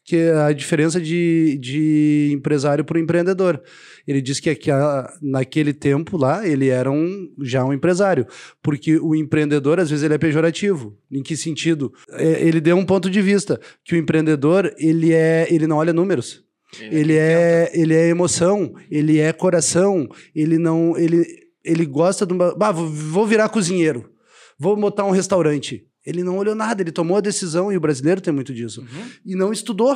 que é a diferença de, de empresário para o empreendedor. Ele disse que aquela- naquele tempo lá ele era um, já um empresário, porque o empreendedor às vezes ele é pejorativo. Em que sentido? É, ele deu um ponto de vista que o empreendedor ele é, ele não olha números. Ele é, ele é emoção, ele é coração, ele não, ele, ele gosta de uma, bah, vou, vou virar cozinheiro, vou botar um restaurante. Ele não olhou nada, ele tomou a decisão e o brasileiro tem muito disso.
Uhum.
E não estudou.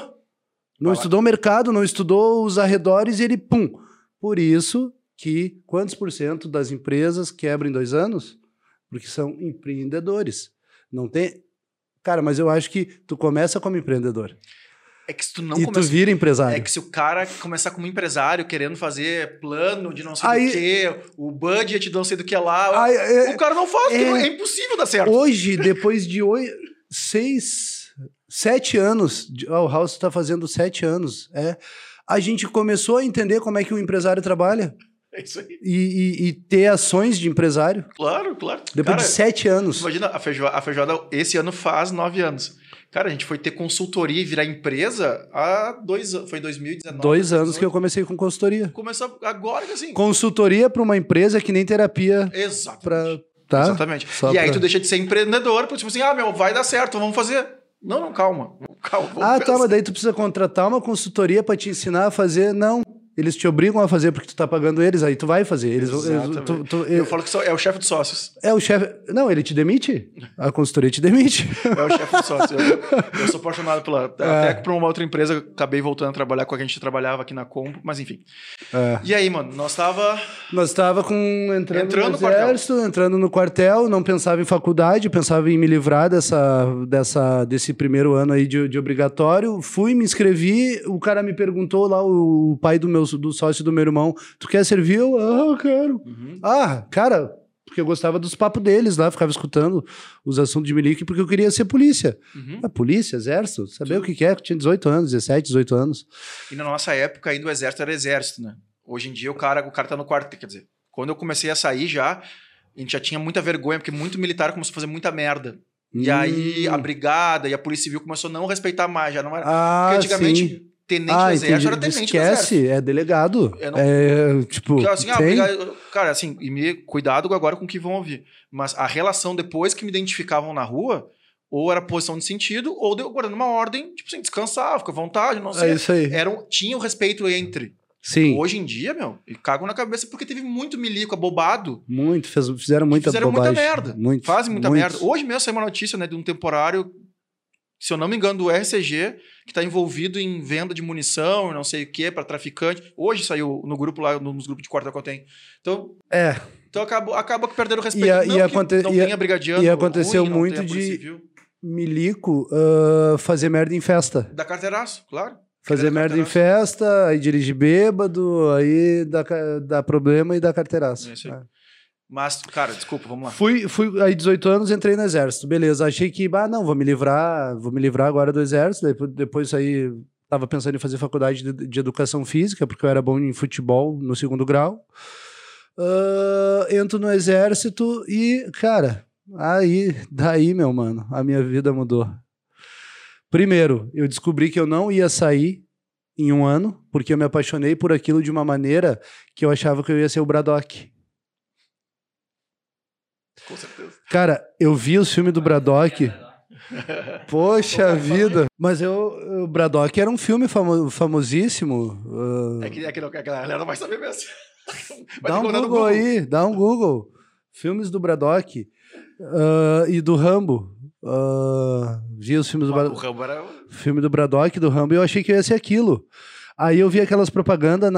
Não
Vai lá.
estudou o mercado, não estudou os arredores e ele pum. Por isso que quantos por cento das empresas quebram em dois anos? Porque são empreendedores. Não tem. Cara, mas eu acho que tu começa como empreendedor.
É que se tu não
e
começa...
tu vira empresário.
É que se o cara começar como empresário, querendo fazer plano de não sei
Aí-
do que, o budget de não sei do que lá,
Ai, é-
o cara não faz,
é-
é impossível dar certo.
Hoje, depois de oi- seis, sete anos, ó, o House está fazendo sete anos, é, a gente começou a entender como é que o empresário trabalha
É isso aí.
e, e- e ter ações de empresário
Claro, claro.
depois
Cara,
de sete anos.
Imagina, a feijoada, a feijoada esse ano faz nove anos. Cara, a gente foi ter consultoria e virar empresa há dois anos. Foi em 2019.
Dois anos que eu
2018.
comecei com consultoria.
Começou agora que assim.
Consultoria para uma empresa que nem terapia
Exatamente.
para. Tá?
Exatamente.
Só
e aí
pra-
tu deixa de ser empreendedor, tipo assim, ah, meu, vai dar certo, vamos fazer. Não, não, calma. Calma.
Ah, tá,
pensar.
mas daí tu precisa contratar uma consultoria para te ensinar a fazer. Não. Eles te obrigam a fazer porque tu tá pagando eles, aí tu vai fazer. Eles, eles- tu- tu-
Eu falo que é o chefe dos sócios.
É o chefe. Não, ele te demite? A consultoria te demite.
É o chefe dos sócios. Eu, eu sou apaixonado pela. [LAUGHS]
É.
Até que pra uma outra empresa, acabei voltando a trabalhar com a que a gente trabalhava aqui na Combo, mas enfim.
É.
E aí, mano, nós tava.
Nós estava com entrando,
Entrando
no exército, entrando no quartel, não pensava em faculdade, pensava em me livrar dessa, dessa desse primeiro ano aí de, de obrigatório. Fui, me inscrevi, o cara me perguntou lá, o pai do meu do sócio do meu irmão, tu quer servir? Eu, ah, quero. Ah, cara, porque eu gostava dos papos deles lá, ficava escutando os assuntos de milique, porque eu queria ser polícia.
Uhum.
Ah, polícia, exército, saber o que que é, eu tinha 18 anos, 17, 18 anos.
E na nossa época ainda o exército era exército, né? Hoje em dia o cara, o cara tá no quarto, quer dizer, quando eu comecei a sair já, a gente já tinha muita vergonha, porque muito militar começou a fazer muita merda. E
Hum.
aí a brigada e a polícia civil começou a não respeitar mais, já não era.
Ah,
porque antigamente,
sim.
Tenente
ah,
do exército era tenente.
Esquece, é delegado.
Não-
É, tipo,
Porque, assim, ah, obrigado- cara, assim, e me cuidado agora com o que vão ouvir. Mas a relação depois que me identificavam na rua, ou era posição de sentido, ou deu guardando uma ordem, tipo assim, descansar, fica à vontade, não sei.
É isso aí.
Era um- tinha o respeito entre.
Sim,
Hoje em dia, meu, e cagam na cabeça porque teve muito milico abobado.
muito, fez- fizeram muita
fizeram
bobagem.
muita merda.
Muito,
Fazem muita
muito.
merda. Hoje mesmo saiu uma notícia né, de um temporário, se eu não me engano, do RCG, que está envolvido em venda de munição, não sei o que, para traficante. Hoje saiu no grupo lá, nos grupos de quartel que eu tenho. Então,
É,
então acaba, acaba que perderam o respeito.
E a-
não
e aconte-
não
e a-
tenha brigadiano
e aconteceu
ruim,
muito de- milico ah, fazer merda em festa.
Da carteiraço, claro.
Fazer merda em festa, aí dirigir bêbado, aí dá, dá problema e dá carteiraço.
É isso aí.
É.
Mas, cara, desculpa, vamos lá.
Fui, fui aí 18 anos, entrei no exército. Beleza, achei que, ah, não, vou me livrar, vou me livrar agora do exército. Depois, aí tava pensando em fazer faculdade de, de educação física, porque eu era bom em futebol no segundo grau. Ah, entro no exército e, cara, Aí, daí, meu mano, a minha vida mudou. Primeiro, eu descobri que eu não ia sair em um ano, porque eu me apaixonei por aquilo de uma maneira que eu achava que eu ia ser o Braddock.
Com certeza.
Cara, eu vi os filmes do Braddock. Poxa vida! Mas eu, o Braddock era um filme famo- famosíssimo. ah,
É que, é que, não- a galera não vai saber mesmo. [LAUGHS] Vai
dá um
no
Google, aí, dá um Google. Filmes do Braddock ah, e do Rambo. Ah, vi os filmes do
O
Braddock.
Rambo era...
filme do Braddock, do Rambo, e eu achei que ia ser aquilo. Aí eu vi aquelas propagandas,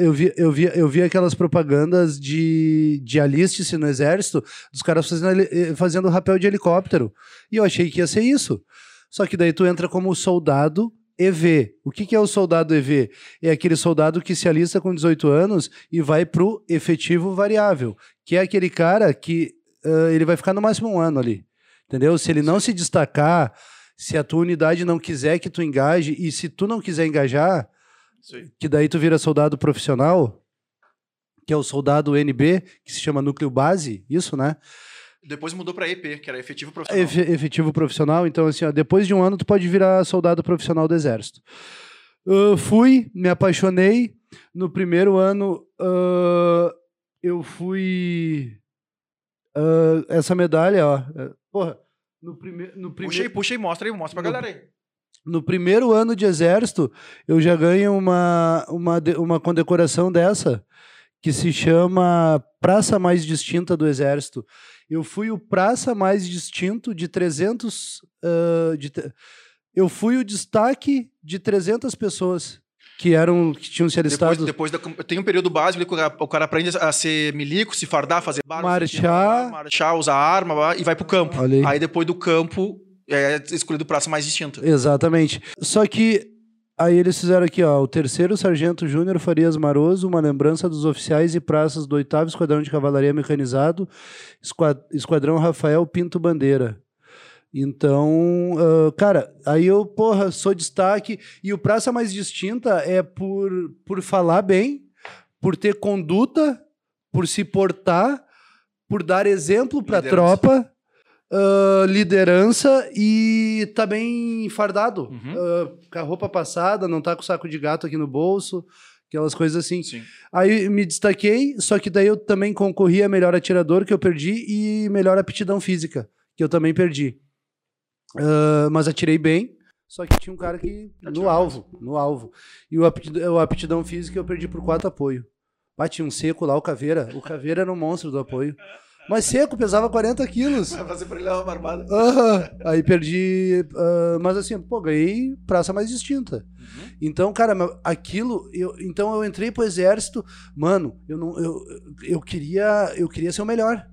eu, vi, eu, vi, eu vi aquelas propagandas de, de aliste-se no exército, dos caras fazendo, eh, fazendo rapel de helicóptero. E eu achei que ia ser isso. Só que daí tu entra como soldado EV. O que, que é o soldado EV? É aquele soldado que se alista com 18 anos e vai pro efetivo variável, que é aquele cara que ah, ele vai ficar no máximo um ano ali. Entendeu? Se ele não se destacar, se a tua unidade não quiser que tu engaje, e se tu não quiser engajar,
Aí.
que daí tu vira soldado profissional, que é o soldado NB, que se chama núcleo base, isso, né?
Depois mudou pra EP, que era efetivo profissional.
Efe- efetivo profissional. Então, assim, ó, depois de um ano, tu pode virar soldado profissional do exército. Ah, fui, me apaixonei. No primeiro ano, ah, eu fui. ah, essa medalha, ó. eh, Porra, no, prime no
Puxa aí,
primeiro.
puxa aí, mostra aí, mostra pra
No-
galera aí.
No primeiro ano de exército, eu já ganho uma, uma, uma condecoração dessa, que se chama Praça Mais Distinta do Exército. Eu fui o praça mais distinto de 300. ah, de eu fui o destaque de 300 pessoas que eram que tinham se alistado.
Depois, depois da, tem um período básico o cara, o aprende a ser milico, se fardar, fazer barba,
Marchar.
marchar, usar arma e vai pro campo.
Olha aí.
Aí depois do campo é escolhido praça mais distinta.
Exatamente. Só que aí eles fizeram aqui, ó, o terceiro sargento Júnior Farias Maroso, uma lembrança dos oficiais e praças do oitavo esquadrão de cavalaria mecanizado, esqua- esquadrão Rafael Pinto Bandeira. Então, ah, cara, aí eu, porra, sou destaque. E o praça mais distinta é por, por falar bem, por ter conduta, por se portar, por dar exemplo pra
Liderança.
tropa, ah, liderança e tá bem fardado.
Uhum.
Ah, com a roupa passada, não tá com o saco de gato aqui no bolso, aquelas coisas assim.
Sim.
Aí me destaquei, só que daí eu também concorri a melhor atirador, que eu perdi, e melhor aptidão física, que eu também perdi. Ah, mas atirei bem, só que tinha um cara que. No alvo, no alvo. E o aptidão, o aptidão física eu perdi por quatro apoio. Bati um seco lá, o Caveira. O Caveira era um monstro do apoio. Mas seco, pesava 40 quilos.
Vai fazer pra ele uma barbada.
Aham. Aí perdi. ah, mas assim, pô, ganhei praça mais distinta.
Uhum.
Então, cara, aquilo. Eu, então eu entrei pro exército. Mano, eu não. Eu, eu, queria, eu queria ser o melhor.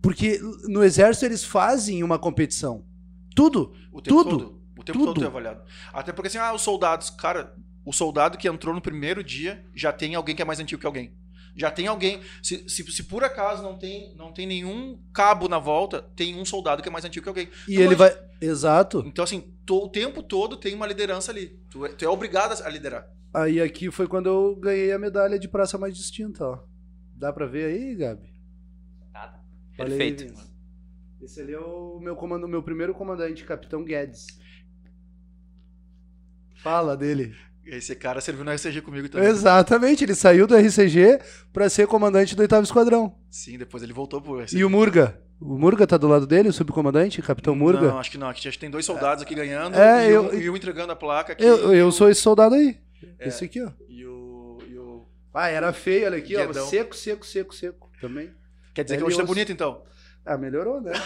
Porque no exército eles fazem uma competição. Tudo.
O tempo
Tudo.
todo. O tempo
Tudo.
todo é avaliado. Até porque assim, ah, os soldados, cara, o soldado que entrou no primeiro dia já tem alguém que é mais antigo que alguém. Já tem alguém. Se, se, se por acaso não tem, não tem nenhum cabo na volta, tem um soldado que é mais antigo que alguém.
E
Então,
ele vai. Exato.
Então, assim, to- o tempo todo tem uma liderança ali. Tu é, tu é obrigado a liderar.
Aí aqui foi quando eu ganhei a medalha de praça mais distinta, ó. Dá pra ver aí, Gabi?
Tá, tá.
Aí,
Perfeito.
Vince. Esse ali é o meu, comando, meu primeiro comandante, Capitão Guedes. Fala dele.
Esse cara serviu no RCG comigo também.
Exatamente, ele saiu do RCG pra ser comandante do oitavo esquadrão.
Sim, depois ele voltou pro RCG.
E o Murga? O Murga tá do lado dele, o subcomandante, Capitão Murga?
Não, acho que não. Aqui acho que tem dois soldados aqui ganhando
É,
e,
eu-
um, e um entregando a placa aqui.
eu, eu sou esse soldado aí.
É.
Esse aqui, ó.
E o, e o-
Ah, era feio, olha aqui, ó.
Guedão.
Seco, seco, seco, seco. Também.
Quer dizer
Ele
que hoje tá bonito, então?
Ah, melhorou, né? [LAUGHS]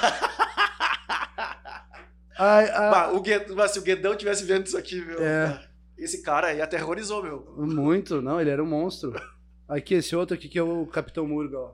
Ai, ah,
Bah, o Guedão, mas se o Guedão tivesse vendo isso aqui, meu.
É.
Esse cara aí aterrorizou, meu.
muito, não, ele era um monstro. Aqui, esse outro aqui que é o Capitão Murga, ó.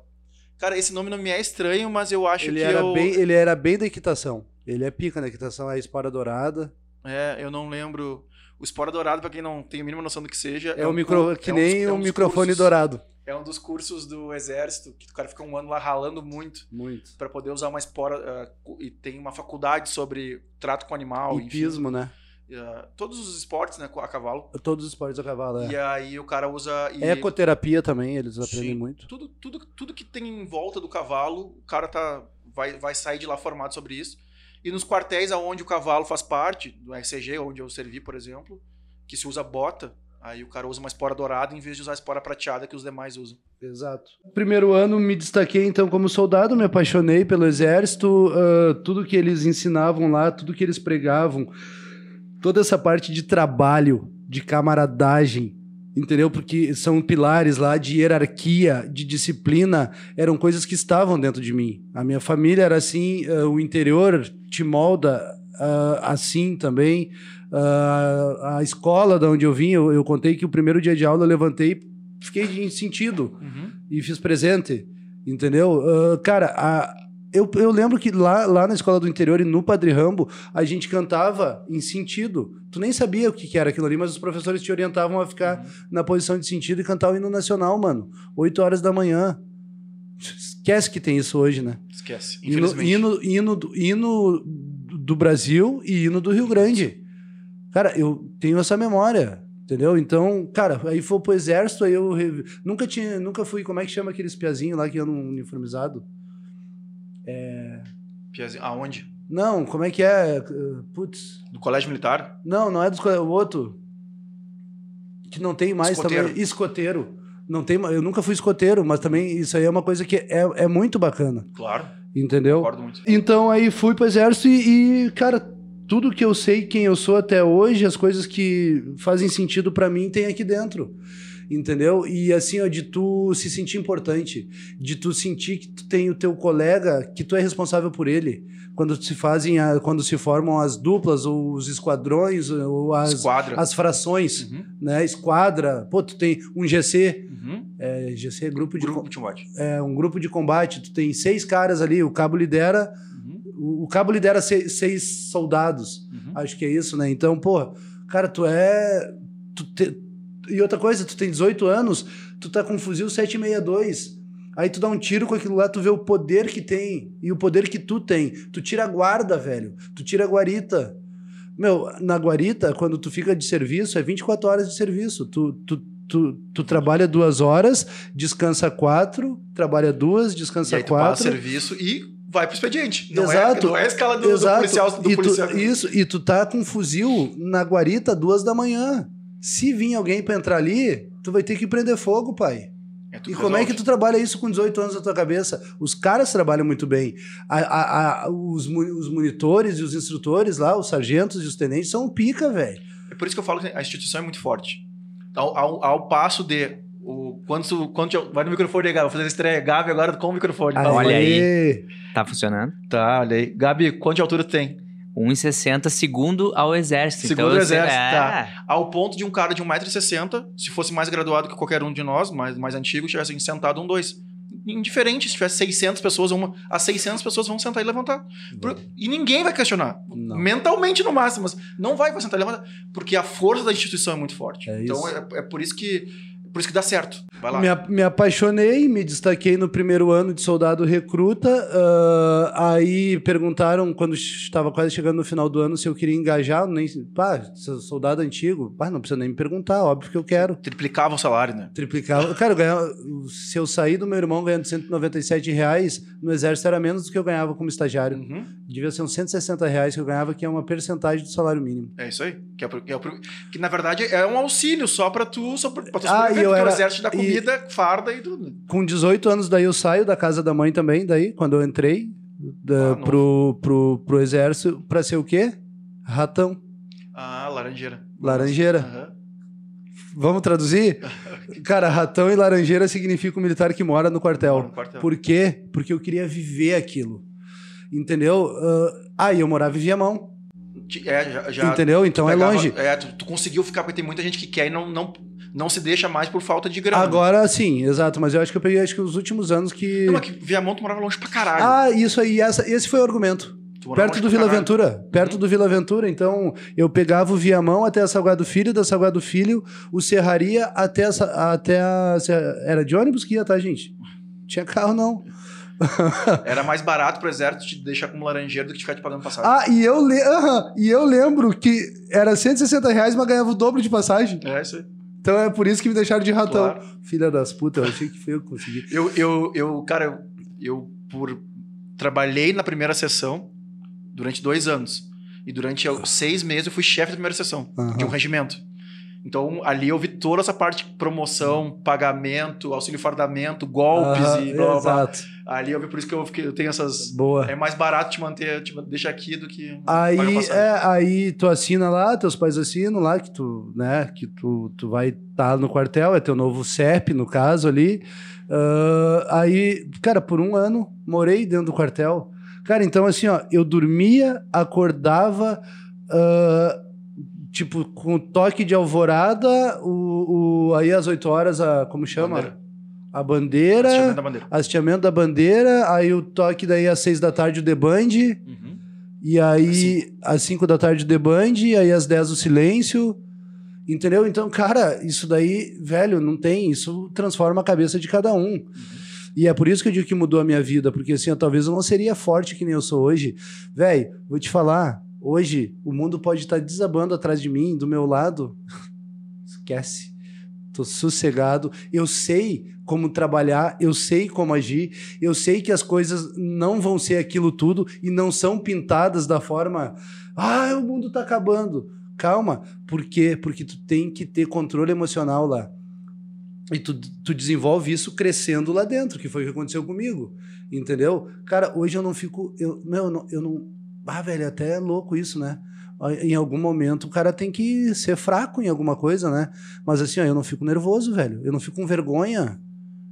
Cara, esse nome não me é estranho, mas eu acho
Ele
que
era,
eu.
bem, ele era bem da equitação. Ele é pica na equitação, a espora dourada.
É, eu não lembro. O Espora Dourado, pra quem não tem a mínima noção do que seja.
É, o
um
micro, que
é um
nem
é um dos
microfone
cursos-
dourado.
É um dos cursos do exército, que o cara fica um ano lá ralando muito
Muito.
pra poder usar uma espora. cu- e tem uma faculdade sobre trato com animal, enfim.
Hipismo, né?
Ah, todos os esportes, né, a cavalo.
Todos os esportes a cavalo, é.
E aí o cara usa. E
Ecoterapia também, eles aprendem
Sim.
muito.
tudo, tudo, tudo que tem em volta do cavalo, o cara tá vai, vai sair de lá formado sobre isso. E nos quartéis aonde o cavalo faz parte, do RCG, onde eu servi, por exemplo, que se usa bota, aí o cara usa uma espora dourada em vez de usar a espora prateada que os demais usam.
Exato. Primeiro ano me destaquei então como soldado, me apaixonei pelo exército, uh, tudo que eles ensinavam lá, tudo que eles pregavam, toda essa parte de trabalho, de camaradagem, entendeu? Porque são pilares lá de hierarquia, de disciplina, eram coisas que estavam dentro de mim. A minha família era assim, uh, o interior te molda uh, assim também. Uh, a escola da onde eu vim, eu, eu, contei que o primeiro dia de aula eu levantei, fiquei em sentido uhum. e fiz presente, entendeu? cara, a, eu, eu lembro que lá, lá na escola do interior e no Padre Rambo, a gente cantava em sentido. Tu nem sabia o que, que era aquilo ali, mas os professores te orientavam a ficar uhum. na posição de sentido e cantar o hino nacional, mano. oito horas da manhã. Esquece que tem isso hoje, né?
Esquece.
Hino, hino, hino, hino do Brasil e hino do Rio Grande. Cara, eu tenho essa memória. Entendeu? Então, cara, aí foi pro exército, aí eu nunca tinha, nunca fui, como é que chama aqueles piazinhos lá que andam uniformizado?
É... Piazinho, aonde?
Não, como é que é? Putz.
Do colégio militar?
Não, não é do o outro. Que não tem mais escoteiro. também. Escoteiro. Não tem, eu nunca fui escoteiro, mas também isso aí é uma coisa que é, é muito bacana.
Claro.
Entendeu?
Concordo muito.
Então aí fui pro exército e, e, cara, tudo que eu sei quem eu sou até hoje, as coisas que fazem sentido para mim tem aqui dentro entendeu? E assim, ó, de tu se sentir importante, de tu sentir que tu tem o teu colega, que tu é responsável por ele. Quando se fazem, a, quando se formam as duplas, ou os esquadrões, ou as, as frações, uhum. né? Esquadra, pô, tu tem um GC, uhum. é, GC é grupo de,
grupo de combate.
É, um grupo de combate, tu tem seis caras ali, o cabo lidera, uhum. o, o, cabo lidera seis, seis soldados, uhum. acho que é isso, né? Então, pô, cara, tu é... Tu te, e outra coisa, tu tem 18 anos, tu tá com um fuzil 762. Aí tu dá um tiro com aquilo lá, tu vê o poder que tem e o poder que tu tem. Tu tira a guarda, velho. Tu tira a guarita. Meu, na guarita, quando tu fica de serviço, é 24 horas de serviço. Tu, tu, tu, tu trabalha duas horas, descansa quatro, trabalha duas, descansa e aí quatro.
Tu serviço e vai pro expediente. Não é- Exato. É, não é a escala do, Exato. do policial. Do
e
policial.
Tu, isso, e tu tá com um fuzil na guarita duas da manhã. Se vir alguém para entrar ali, tu vai ter que prender fogo, pai. É e como é que tu trabalha isso com 18 anos na tua cabeça? Os caras trabalham muito bem. A, a, a, os, os, monitores e os instrutores lá, os sargentos e os tenentes, são pica, velho.
É por isso que eu falo que a instituição é muito forte. Ao, ao, ao passo de. O, quando, tu, quando tu, vai no microfone aí, Gabi. Vou fazer a estreia Gabi agora com o microfone.
Ah, olha aí. Tá funcionando?
Tá, olha aí. Gabi, quanto de altura tu tem?
1,60 segundo ao exército.
Segundo então, o exército, é... tá. Ao ponto de um cara de 1,60m, se fosse mais graduado que qualquer um de nós, mais, mais antigo, estivesse sentado um dois. Indiferente, se tivesse 600 pessoas, uma, as 600 pessoas vão sentar e levantar. Por, e ninguém vai questionar. Não. Mentalmente, no máximo, mas não vai sentar e levantar. Porque a força da instituição é muito forte. É então, é, é por isso que por isso que dá certo. Vai lá.
Me, me apaixonei, me destaquei no primeiro ano de soldado recruta. Uh, aí perguntaram, quando estava quase chegando no final do ano, se eu queria engajar. Nem, pá, soldado antigo. Pá, não precisa nem me perguntar, óbvio que eu quero.
Triplicava o salário, né?
Triplicava. Cara, eu ganhava, se eu sair do meu irmão ganhando 197 reais, no exército era menos do que eu ganhava como estagiário. Uhum. Devia ser uns 160 reais que eu ganhava, que é uma percentagem do salário mínimo.
É isso aí. Que, é, que, é, que na verdade é um auxílio só para tu, só pra, pra tu
ah, eu era,
exército da comida, e, farda e tudo.
Com 18 anos, daí eu saio da casa da mãe também, daí, quando eu entrei da, ah, pro, pro, pro exército, pra ser o quê? Ratão.
Ah, laranjeira.
Laranjeira. Uhum. Vamos traduzir? [LAUGHS] Cara, ratão e laranjeira significa o militar que mora no quartel. no quartel. Por quê? Porque eu queria viver aquilo. Entendeu? Uh, ah, e eu morava em Viamão.
É, já, já
Entendeu? Então é pegava, é longe.
É, tu, tu, conseguiu ficar, porque tem muita gente que quer e não, não, não se deixa mais por falta de grana.
Agora sim, exato. Mas eu acho que eu peguei acho que os últimos anos que.
Não, mas que Viamonte morava longe pra caralho.
Ah, isso aí, essa, esse foi o argumento. Perto do Vila Ventura. Perto hum. do Vila Ventura. Então, eu pegava o Viamão até a Salgado Filho, da Salgado Filho, o Serraria até a, até a. Era de ônibus que ia, tá, gente? Tinha carro, não. [LAUGHS]
Era mais barato pro exército te deixar como laranjeiro do que ficar te pagando passagem.
Ah, e eu, le... Uhum. e eu lembro que era 160 reais, mas ganhava o dobro de passagem.
É, isso aí.
Então é por isso que me deixaram de ratão. Claro. Filha das putas, eu achei que foi eu que consegui. [LAUGHS]
eu, eu, eu, cara, eu, por trabalhei na primeira sessão durante dois anos. E durante seis meses eu fui chefe da primeira sessão
Aham.
de um regimento. Então, ali eu vi toda essa parte de promoção, pagamento, auxílio fardamento, golpes e blá, blá, blá. Ali eu vi por isso que eu, fiquei- eu tenho essas...
Boa.
É mais barato te manter, te deixar aqui do que
Aí, é, aí tu assina lá, teus pais assinam lá, que tu, né, que tu, tu vai estar no quartel, é teu novo CEP, no caso ali. Ah, aí, cara, por um ano, morei dentro do quartel. Cara, então assim, ó, eu dormia, acordava, ah, tipo, com toque de alvorada, o, o- aí às 8 horas, a, como chama?
Bandeira.
A bandeira,
Hasteamento da bandeira.
hasteamento da bandeira, aí o toque daí às 6 da tarde o deband,
Uhum.
e aí, às 5 da tarde, The Band, e aí às 10 o silêncio. Entendeu? Então, cara, isso daí, velho, não tem. Isso transforma a cabeça de cada um. E é por isso que eu digo que mudou a minha vida, porque assim, eu, talvez eu não seria forte que nem eu sou hoje. Velho, vou te falar, hoje o mundo pode estar desabando atrás de mim, do meu lado. [LAUGHS] Esquece. Tô sossegado. Eu sei como trabalhar, eu sei como agir, eu sei que as coisas não vão ser aquilo tudo e não são pintadas da forma. Ah, o mundo tá acabando. Calma. Por quê? Porque tu tem que ter controle emocional lá. E tu, tu desenvolve isso crescendo lá dentro, que foi o que aconteceu comigo. Entendeu? Cara, hoje eu não fico. Eu, meu, eu não, eu não. Ah, velho, até é louco isso, né? Em algum momento o cara tem que ser fraco em alguma coisa, né? Mas assim, ó, eu não fico nervoso, velho. Eu não fico com vergonha.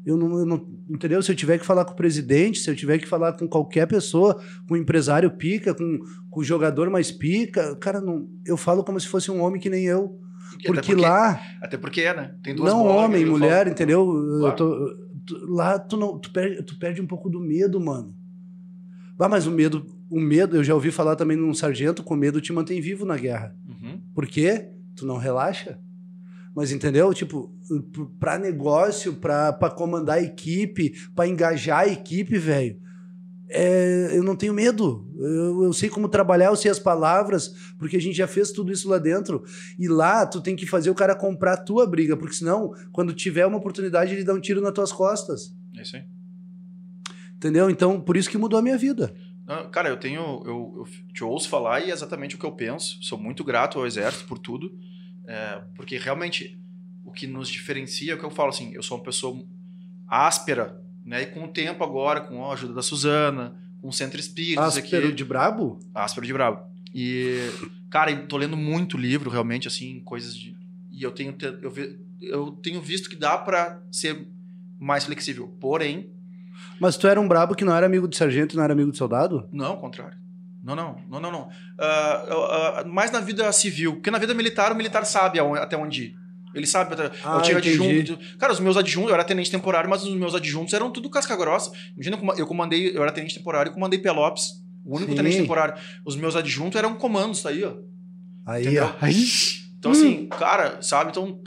Eu não, eu não- entendeu? Se eu tiver que falar com o presidente, se eu tiver que falar com qualquer pessoa, com o empresário pica, com, com o jogador mais pica, cara, não, eu falo como se fosse um homem que nem eu.
Até
Porque, lá,
Até porque é, né? Tem duas
não
bolas,
homem,
eu falo-
mulher, entendeu? Eu
Claro.
tô- tu- lá tu, não, tu, perde, tu perde um pouco do medo, mano. Ah, mas o medo, o medo, eu já ouvi falar também num sargento, com medo te mantém vivo na guerra.
Uhum.
Por quê? Tu não relaxa. Mas entendeu? Tipo, p- pra negócio, pra, pra comandar a equipe, pra engajar a equipe, velho. é, eu não tenho medo. Eu, eu sei como trabalhar, eu sei as palavras, porque a gente já fez tudo isso lá dentro. E lá tu tem que fazer o cara comprar a tua briga, porque senão, quando tiver uma oportunidade, ele dá um tiro nas tuas costas.
É isso aí.
Entendeu? Então, por isso que mudou a minha vida.
Não, cara, eu tenho. Eu, eu te ouço falar e é exatamente o que eu penso. Sou muito grato ao Exército por tudo. é, porque realmente o que nos diferencia é o que eu falo assim: eu sou uma pessoa áspera, né? E com o tempo agora, com a ajuda da Suzana, com o Centro Espíritos
Áspero
aqui.
de brabo?
Áspero de brabo. E, cara, eu tô lendo muito livro, realmente, assim, coisas de. E eu tenho, te- eu, eu tenho visto que dá pra ser mais flexível. Porém,
Mas tu era um brabo que não era amigo de sargento não era amigo de soldado?
Não, ao contrário. Não, não, não, não, não. Ah, ah, ah, mais na vida civil, porque na vida militar, o militar sabe aonde- até onde ir. Ele sabe, até-
Ah,
eu tinha
entendi.
adjunto. Cara, os meus adjuntos, eu era tenente temporário, mas os meus adjuntos eram tudo casca grossa. Imagina, eu coma- eu comandei, eu era tenente temporário e comandei Pelopes. O único
Sim.
tenente temporário. Os meus adjuntos eram comandos, tá aí, ó.
Aí,
Entendeu?
ó. Aí.
Então, assim, cara, sabe? Então,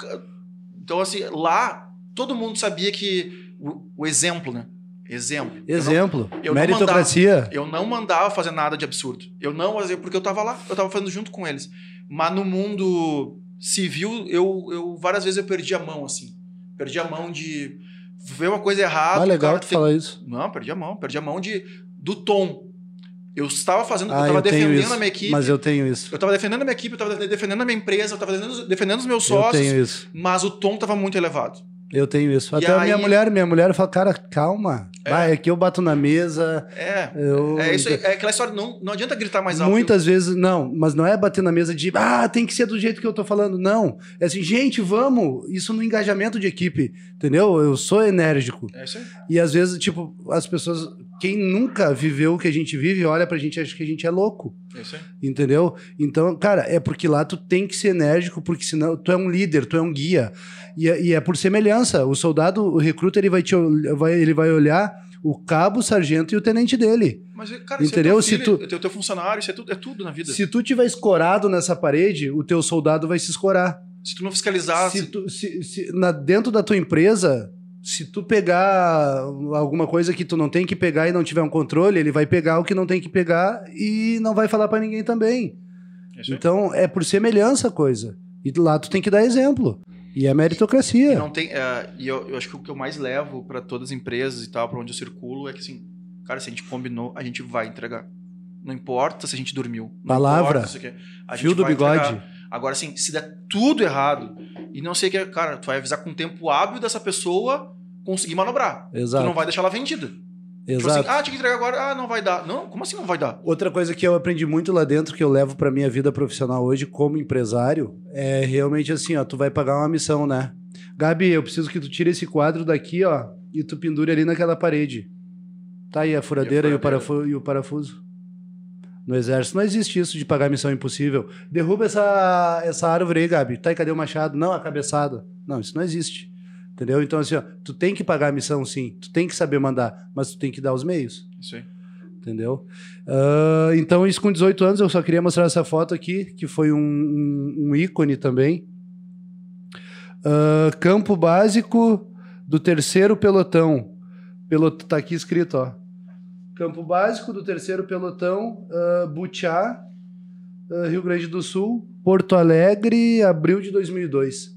então, assim, lá, todo mundo sabia que o, o exemplo, né? Exemplo. Eu não-
Exemplo.
eu não
Meritocracia.
Eu não mandava fazer nada de absurdo. Eu não fazia, porque eu tava lá, eu tava fazendo junto com eles. Mas no mundo civil, eu, eu várias vezes eu perdi a mão, assim. Perdi a mão de ver uma coisa errada.
Ah, legal tu
tem-
falar isso.
Não, perdi a mão. Perdi a mão de, do tom. Eu estava fazendo, eu
Ah, eu tenho
defendendo
isso.
a minha equipe.
Mas eu tenho isso.
Eu tava defendendo a minha equipe, eu tava defendendo a minha empresa, eu tava defendendo, defendendo os meus
Eu
sócios.
tenho isso.
Mas o tom tava muito elevado.
Eu tenho isso.
E
Até a minha mulher, minha mulher fala, cara, calma.
É.
Vai, aqui eu bato na mesa.
É.
Eu...
É isso, aí, é aquela história, não, não adianta gritar mais alto.
Muitas vezes, não, mas não é bater na mesa de, ah, tem que ser do jeito que eu tô falando. Não. É assim, gente, vamos. Isso no engajamento de equipe, entendeu? Eu sou enérgico.
É isso aí.
E às vezes, tipo, as pessoas, quem nunca viveu o que a gente vive, olha pra gente e acha que a gente é louco.
É isso aí.
Entendeu? Então, cara, é porque lá tu tem que ser enérgico, porque senão tu é um líder, tu é um guia. E é, e é por semelhança. O soldado, o recruta, ele vai, te, vai, ele vai olhar o cabo, o sargento e o tenente dele.
Mas, cara,
Entendeu?
Isso é
Se
teu,
tu-
filho, é teu, teu funcionário, isso é tudo, é tudo na vida. Se,
Se tu tiver escorado nessa parede, o teu soldado vai se escorar.
tu não fiscalizar,
se
se-
tu, se, se- na, dentro da tua empresa, se tu pegar alguma coisa que tu não tem que pegar e não tiver um controle, ele vai pegar o que não tem que pegar e não vai falar pra ninguém também.
é.
Então é por semelhança a coisa. E lá tu tem que dar exemplo. E é meritocracia.
E não tem, é, e eu, eu acho que o que eu mais levo para todas as empresas e tal, para onde eu circulo, é que assim, Cara, se a gente combinou, a gente vai entregar. Não importa se a gente dormiu.
Palavra.
importa quê. A
Fio do
vai
bigode.
entregar. Agora, assim, se der tudo errado e não sei o que, cara, tu vai avisar com o tempo hábil dessa pessoa conseguir manobrar.
Exato.
Tu não vai deixar ela vendida. Tipo
Exato.
assim, ah, tinha que entregar agora, ah, não vai dar. Não, como assim não vai dar?
Outra coisa que eu aprendi muito lá dentro, que eu levo pra minha vida profissional hoje como empresário, é realmente assim, ó, tu vai pagar uma missão, né? Gabi, eu preciso que tu tire esse quadro daqui, ó, e tu pendure ali naquela parede. Tá aí a furadeira e, o,
furadeira?
parafuso, e o parafuso. No exército não existe isso de pagar missão impossível. Derruba essa, essa árvore aí, Gabi. Tá, e cadê o machado? Não, a cabeçada. Não, isso não existe. Entendeu? Então, assim, ó, tu tem que pagar a missão, sim. Tu tem que saber mandar, mas tu tem que dar os meios
Isso aí.
entendeu? Ah, então, isso com 18 anos, eu só queria mostrar essa foto aqui, que foi um, um- um ícone também. Ah, campo básico do terceiro pelotão. Pelot... Tá aqui escrito, ó. Campo básico do terceiro pelotão, uh, Butiá, ah, Rio Grande do Sul, Porto Alegre, abril de 2002.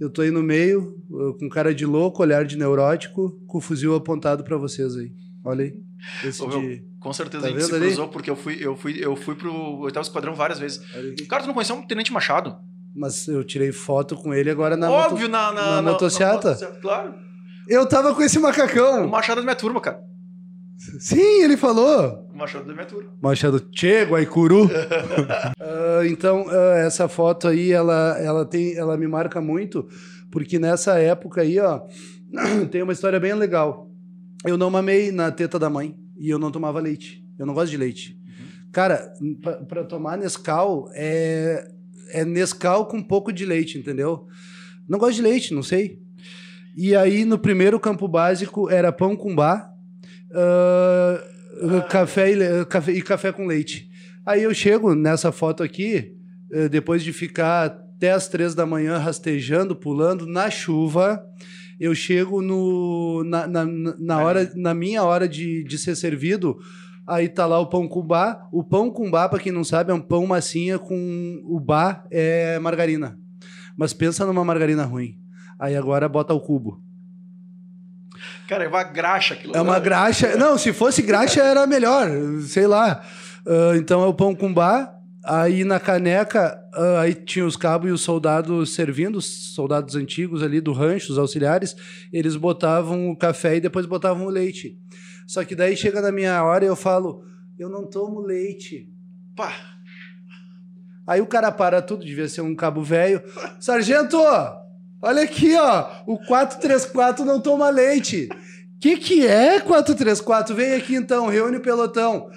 Eu tô aí no meio, ah, com cara de louco, olhar de neurótico, com o fuzil apontado pra vocês aí. Olha aí. Esse
Ô,
de...
Com certeza
Tá
a gente se
ali?
cruzou, porque eu fui, eu fui, eu fui pro oitavo esquadrão várias vezes. Cara, tu não conheceu um Tenente Machado?
Mas eu tirei foto com ele agora na
Óbvio,
moto-
na, na,
na motociata?
motociata, Claro.
Eu tava com esse
O
macacão.
Machado é da minha turma, cara.
Sim, ele falou.
Machado minha turma.
Machado Che, Guaicuru. [LAUGHS] Ah, então, ah, essa foto aí, ela, ela, tem, ela me marca muito, porque nessa época aí, ó, [CLEARS THROAT] tem uma história bem legal. Eu não mamei na teta da mãe e eu não tomava leite. Eu não gosto de leite. Cara, pra, pra tomar Nescau, é, é Nescau com um pouco de leite, entendeu? Não gosto de leite, não sei. E aí, no primeiro campo básico, era pão com bar, ah, café, e, le- café e café com leite. Aí eu chego nessa foto aqui, eh, depois de ficar até as três da manhã rastejando, pulando na chuva, eu chego no, na, na, na hora, na minha hora de, de ser servido, aí tá lá o pão com bar. O pão com bar, para quem não sabe, é um pão massinha com o bar é margarina. Mas pensa numa margarina ruim. Aí agora bota o cubo.
Cara, é uma graxa aquilo.
É uma
lá.
graxa. Não, se fosse graxa era melhor, sei lá. Ah, então é o pão com bar. Aí na caneca, ah, aí tinha os cabos e os soldados servindo, os soldados antigos ali do rancho, os auxiliares, eles botavam o café e depois botavam o leite. Só que daí chega na minha hora e eu falo, eu não tomo leite.
Pá.
Aí o cara para tudo, devia ser um cabo velho. Sargento, olha aqui, ó. O 434 não toma leite. Que que é 434? Vem aqui então, reúne o pelotão.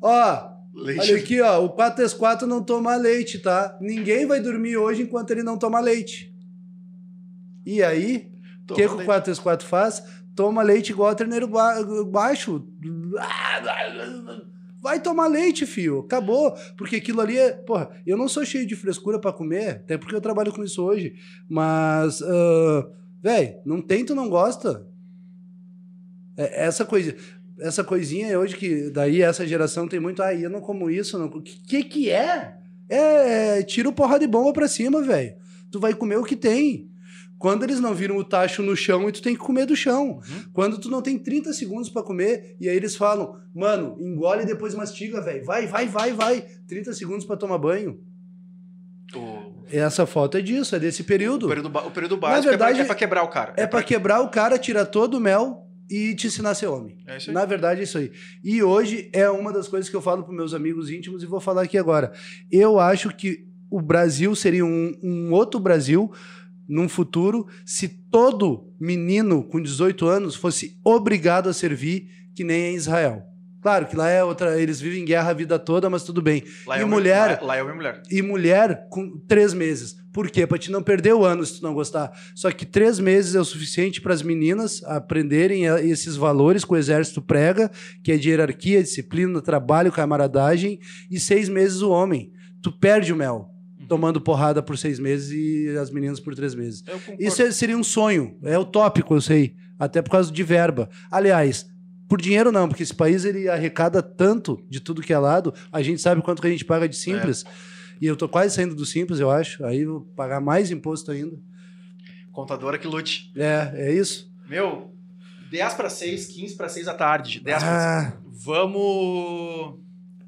Ó,
Leite.
olha aqui, ó. O 434 não toma leite, tá? Ninguém vai dormir hoje enquanto ele não toma leite. E aí, o que, que o
leite.
434 faz? Toma leite igual a terneiro ba- baixo. Vai tomar leite, fio. Acabou. Porque aquilo ali é. Porra, eu não sou cheio de frescura pra comer, até porque eu trabalho com isso hoje. Mas, ah, véi, não tem, tu não gosta. É, essa coisa. Essa coisinha é hoje que daí essa geração tem muito, ah, eu não como isso. O que, que que é? É, tira o porra de bomba pra cima, velho. Tu vai comer o que tem. Quando eles não viram o tacho no chão e tu tem que comer do chão. Quando tu não tem 30 segundos pra comer e aí eles falam, mano, engole e depois mastiga, velho. Vai, vai, vai, vai. 30 segundos pra tomar banho. Essa foto é disso, é desse período.
o período, o período básico é,
verdade,
pra, é pra quebrar o cara.
É pra quebrar o cara, tirar todo o mel e te ensinar a ser homem.
É isso aí.
Na verdade, é isso aí. E hoje é uma das coisas que eu falo para meus amigos íntimos e vou falar aqui agora. Eu acho que o Brasil seria um, um outro Brasil num futuro se todo menino com 18 anos fosse obrigado a servir que nem em Israel. Claro que lá é outra, eles vivem guerra a vida toda, mas tudo bem.
Lá
e
é
mulher-
Lá, lá é homem e mulher.
E mulher com três meses. Por quê? Pra te não perder o ano se tu não gostar. Só que três meses é o suficiente para as meninas aprenderem esses valores que o exército prega, que é de hierarquia, disciplina, trabalho, camaradagem, e seis meses o homem. Tu perde o mel, tomando porrada por seis meses e as meninas por três meses. Isso é- seria um sonho, é utópico, eu sei, até por causa de verba. Aliás, por dinheiro não, porque esse país ele arrecada tanto de tudo que é lado, a gente sabe quanto que a gente paga de simples. E eu tô quase saindo do simples, eu acho. Aí vou pagar mais imposto ainda.
Contadora que lute.
É, é isso.
Meu, 10 para 6, 15 para 6 da tarde. 10 para
Ah,
Vamos.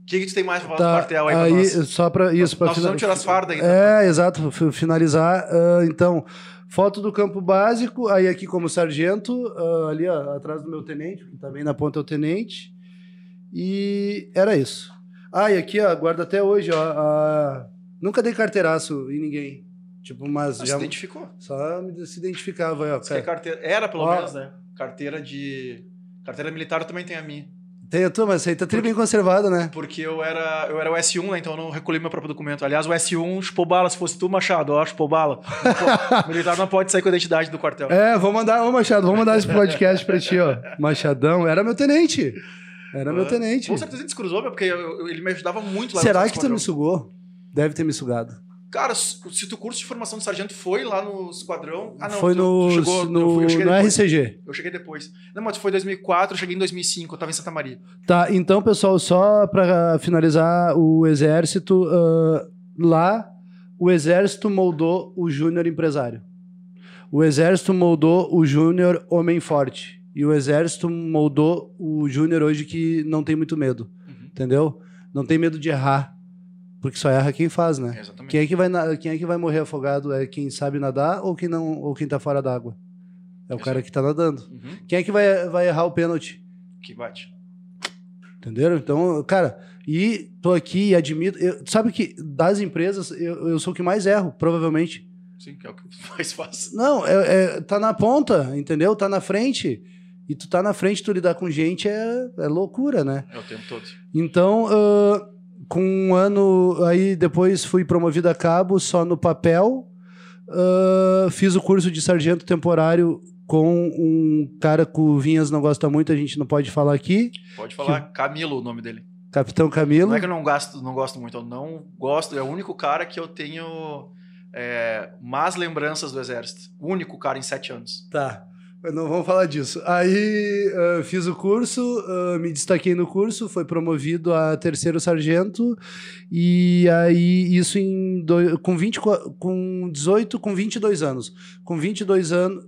O que, que tu tem mais pra falar
tá,
do quartel aí, pra
aí, só pra isso,
Nós precisamos tirar as fardas ainda.
É, exato, fi- finalizar. ah, então, foto do campo básico, aí aqui como sargento, ah, ali ó, atrás do meu tenente, que também na ponta é o tenente. E era isso. Ah, e aqui, ó, guarda até hoje, ó. nunca dei carteiraço em ninguém. Tipo, mas
Ah,
já
se identificou.
só me, se identificava ó.
É
Cara.
carteira... Era, pelo
Ó.
menos, né? Carteira de. Carteira militar também tem a minha.
Tem a tua, mas aí tá tudo bem conservado, né?
Porque eu era, eu era o S1, né? Então eu não recolhi meu próprio documento. Aliás, o S1 chupou bala. Se fosse tu, Machado, ó, chupou bala. [LAUGHS] Não militar não pode sair com a identidade do quartel.
É, vou mandar, ô Machado, vou mandar esse podcast pra ti, ó. Machadão, era meu tenente. Era meu
Ah,
tenente.
Com certeza a gente se cruzou, meu, porque eu- eu- ele me ajudava muito lá
Será que tu me sugou? Deve ter me sugado.
Cara, se tu curso de formação de sargento foi lá no esquadrão. Ah, não.
Foi
tu-
no,
chegou,
no,
eu cheguei
no
depois.
RCG.
Eu cheguei depois. Não, mas foi em 2004, eu cheguei em 2005, eu tava em Santa Maria.
Tá, então, pessoal, só pra finalizar o exército, ah, lá o exército moldou o júnior empresário. O exército moldou o júnior homem forte. E o exército moldou o júnior hoje que não tem muito medo.
Uhum.
Entendeu? Não tem medo de errar. Porque só erra quem faz, né?
Exatamente.
Quem é, que vai quem é que vai morrer afogado? É quem sabe nadar ou quem não ou quem tá fora d'água? É o cara que tá nadando.
Uhum.
Quem é que vai, vai errar o pênalti?
Que bate.
Entenderam? Então, cara, e tô aqui e admito. eu- sabe que das empresas, eu, eu sou o que mais erro, provavelmente.
Sim, que é o que [LAUGHS] mais faz.
Não, é, é- tá na ponta, entendeu? Tá na frente. E tu tá na frente, tu lidar com gente é, é loucura, né?
É o tempo todo.
Então, ah, com um ano, aí depois fui promovido a cabo só no papel. Ah, fiz o curso de sargento temporário com um cara que o Vinhas não gosta muito, a gente não pode falar aqui.
Pode falar Camilo o nome dele.
Capitão Camilo.
Não é que eu não gosto, não gosto muito, eu não gosto. É o único cara que eu tenho é, más lembranças do exército. O único cara em sete anos.
Tá. Não vamos falar disso. Aí ah, fiz o curso, ah, me destaquei no curso, foi promovido a terceiro sargento, e aí isso em do- com, 20, co- com 18, com 22 anos. Com 22 anos.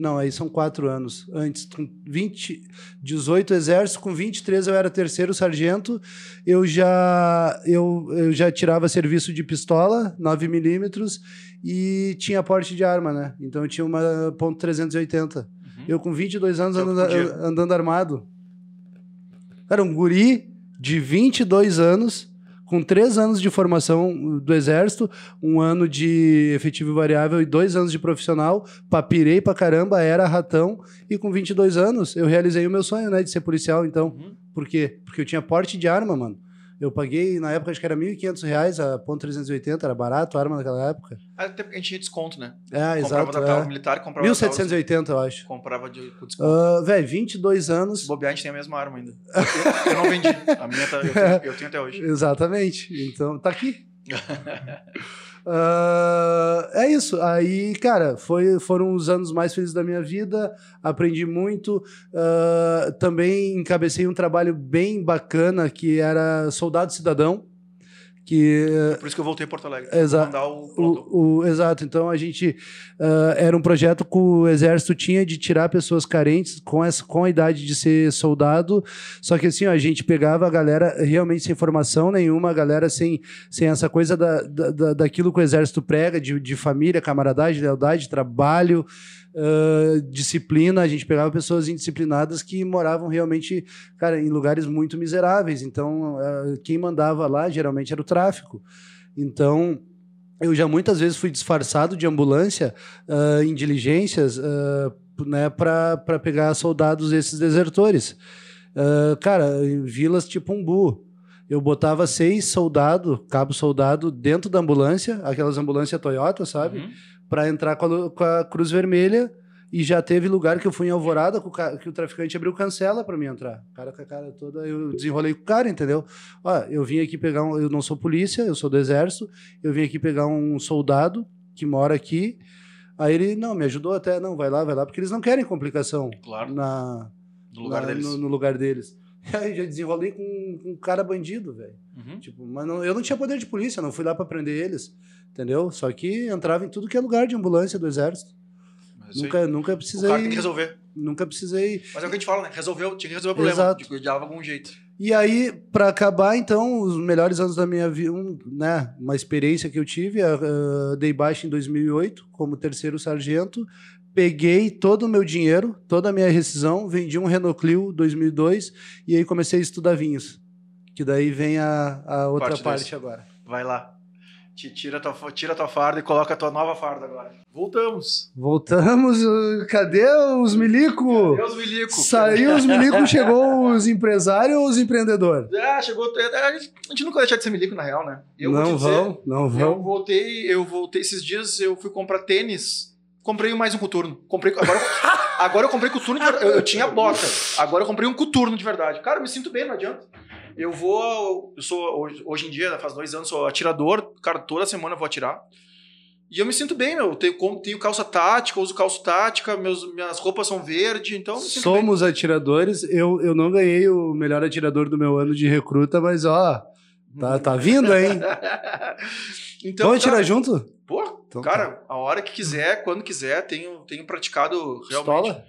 Não, aí são quatro anos. Antes, com 20, 18 exército, com 23 eu era terceiro sargento. Eu já, eu, eu já tirava serviço de pistola, 9 milímetros, e tinha porte de arma, né? Então eu tinha uma ponto .380.
Uhum.
Eu com 22 anos
Que o que
andando, andando armado. Cara, um guri de 22 anos, com 3 anos de formação do exército, um ano de efetivo variável e dois anos de profissional, papirei pra caramba, era ratão, e com 22 anos eu realizei o meu sonho, né, de ser policial, então.
Uhum.
Por quê? Porque eu tinha porte de arma, mano. Eu paguei, na época, acho que era 1.500 reais a ponto .380, era barato a arma naquela época.
Até porque a gente tinha desconto, né?
É,
comprava
exato.
da Tauro
É.
militar e comprava da Tauro-
1.780, eu acho.
Comprava de, com desconto.
Uh, Velho, 22
Se
anos.
bobear, a gente tem a mesma arma ainda. Eu, eu não vendi. A minha tá, eu, tenho, eu tenho até hoje. [LAUGHS]
Exatamente. Então, tá aqui. [LAUGHS] Ah, é isso. Aí, cara, foi, foram os anos mais felizes da minha vida. Aprendi muito. Ah, também encabecei um trabalho bem bacana que era Soldado Cidadão. Que
Por isso que eu voltei a Porto Alegre.
Exato.
Mandar o
o, o- exato. Então a gente ah, era um projeto que o exército tinha de tirar pessoas carentes com, essa, com a idade de ser soldado. Só que assim, ó, a gente pegava a galera realmente sem formação nenhuma, a galera sem, sem essa coisa da, da, da- daquilo que o exército prega, de, de família, camaradagem, lealdade, trabalho. ah, disciplina, a gente pegava pessoas indisciplinadas que moravam realmente, cara, em lugares muito miseráveis. Então, ah, quem mandava lá geralmente era o tráfico. Então, eu já muitas vezes fui disfarçado de ambulância ah, em diligências ah, né, para pegar soldados desses desertores. Ah, cara, em vilas tipo Umbu. Eu botava seis soldados, cabo soldado, dentro da ambulância, aquelas ambulâncias Toyota, sabe?
Uhum.
Para entrar com a, com a Cruz Vermelha. E já teve lugar que eu fui em Alvorada que o, traficante abriu cancela para mim entrar. Cara com a cara toda, eu desenrolei com o cara, entendeu? Ó, eu vim aqui pegar um. Eu não sou polícia, eu sou do exército. Eu vim aqui pegar um soldado que mora aqui. Aí ele, não, me ajudou até, não, vai lá, vai lá, porque eles não querem complicação
Claro,
na,
no lugar
na-
deles.
No, no lugar deles. [LAUGHS] Aí já desenrolei com, com um cara bandido, velho.
Uhum.
Tipo, mas não- eu não tinha poder de polícia, não fui lá pra prender eles, entendeu? Só que entrava em tudo que é lugar de ambulância do exército. Nunca, nunca
O
precisei.
cara tem que resolver.
Nunca precisei.
Mas é o que a gente fala, né? Resolveu, tinha que resolver o problema.
Exato.
Tipo, de algum jeito.
E aí, pra acabar, então, os melhores anos da minha vida, um, né, uma experiência que eu tive, uh, dei baixa em 2008 como terceiro sargento, peguei todo o meu dinheiro, toda a minha rescisão, vendi um Renault Clio 2002 e aí comecei a estudar vinhos. Que daí vem a, a outra
Parte
parte, agora.
Vai lá. Te tira tua, tira tua farda e coloca a tua nova farda agora. Voltamos.
Voltamos, cadê os milico?
Deus me lico.
Saiu os milico, [LAUGHS] chegou os empresários ou os empreendedores?
Ah, chegou. é, A gente nunca vai deixar de ser milico, na real, né? Eu
não
dizer,
vão, não
Eu
vão.
voltei, eu voltei esses dias, eu fui comprar tênis. Comprei mais um coturno. Comprei, agora, [LAUGHS] agora eu comprei coturno de verdade. Eu, eu tinha bota. Agora eu comprei um coturno de verdade. Cara, eu me sinto bem, não adianta. Eu vou. Eu sou, hoje, em dia, faz dois anos, sou atirador. Cara, toda semana eu vou atirar. E eu me sinto bem, meu. Eu tenho, tenho calça tática, uso calça tática, meus, minhas roupas são verde, então sinto bem.
Somos atiradores. Eu, eu não ganhei o melhor atirador do meu ano de recruta, mas ó, tá, tá vindo, hein? [LAUGHS]
então,
Vamos atirar
cara,
junto?
Pô,
Então
cara, a hora que quiser, quando quiser, tenho, tenho praticado realmente.
Pistola?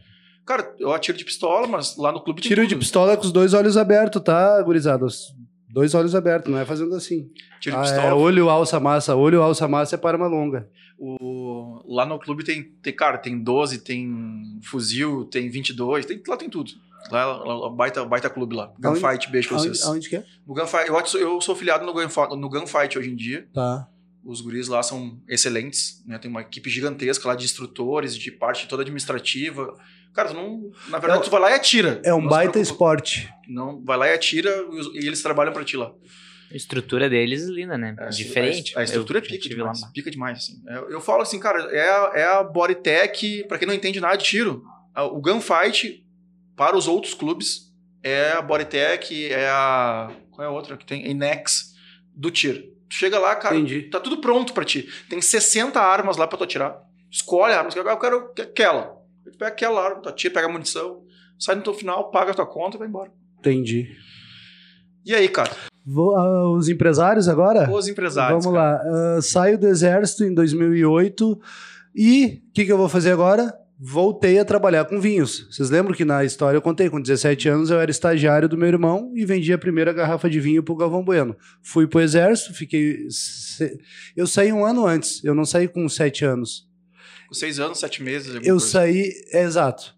Cara, eu atiro de pistola, mas lá no clube tem
Tiro de
tudo.
pistola com os dois olhos abertos, tá, gurizada? Os Dois olhos abertos, não é fazendo assim.
Tiro de
Ah,
pistola.
é olho, alça, massa. Olho, alça, massa é para uma longa.
O- lá no clube tem, tem, cara, tem 12, tem fuzil, tem 22, tem, lá tem tudo. Lá, lá, lá, baita, baita clube lá. Gunfight, beijo pra vocês.
aonde que é?
Gunfight, eu, sou- eu sou afiliado no, Gunfight, no Gunfight hoje em dia.
Tá.
Os guris lá são excelentes, né? Tem uma equipe gigantesca lá de instrutores, de parte toda administrativa. Cara, tu não, na verdade,
É-
tu vai lá e atira.
É um
Não
baita
preocupa.
esporte.
Não, vai lá e atira e eles trabalham pra ti lá.
A estrutura deles é linda, né?
É,
Diferente.
A, a estrutura
Eu
é pica demais.
lá.
Pica demais, assim. Eu, eu falo assim, cara, é a, é a Bodytech, pra quem não entende nada de tiro, o Gunfight, para os outros clubes, é a Bodytech, é a... Qual é a outra que tem? Inex do tiro. Tu chega lá, cara,
Entendi.
tá tudo pronto pra ti. Tem 60 armas lá pra tu atirar. Escolhe a arma. Eu quero aquela. Tu pega aquela arma, tu atira, pega a munição, sai no teu final, paga a tua conta e vai embora.
Entendi.
E aí, cara?
Vou, ah, os empresários agora?
Os empresários.
Vamos
cara.
lá. Ah, saio do exército em 2008 e o que, que eu vou fazer agora? Voltei a trabalhar com vinhos. Vocês lembram que na história eu contei, com 17 anos eu era estagiário do meu irmão e vendi a primeira garrafa de vinho pro Galvão Bueno. Fui pro exército, fiquei. Eu saí um ano antes, eu não saí com 7 anos.
Seis anos, sete meses.
Eu
coisa.
saí, é, exato.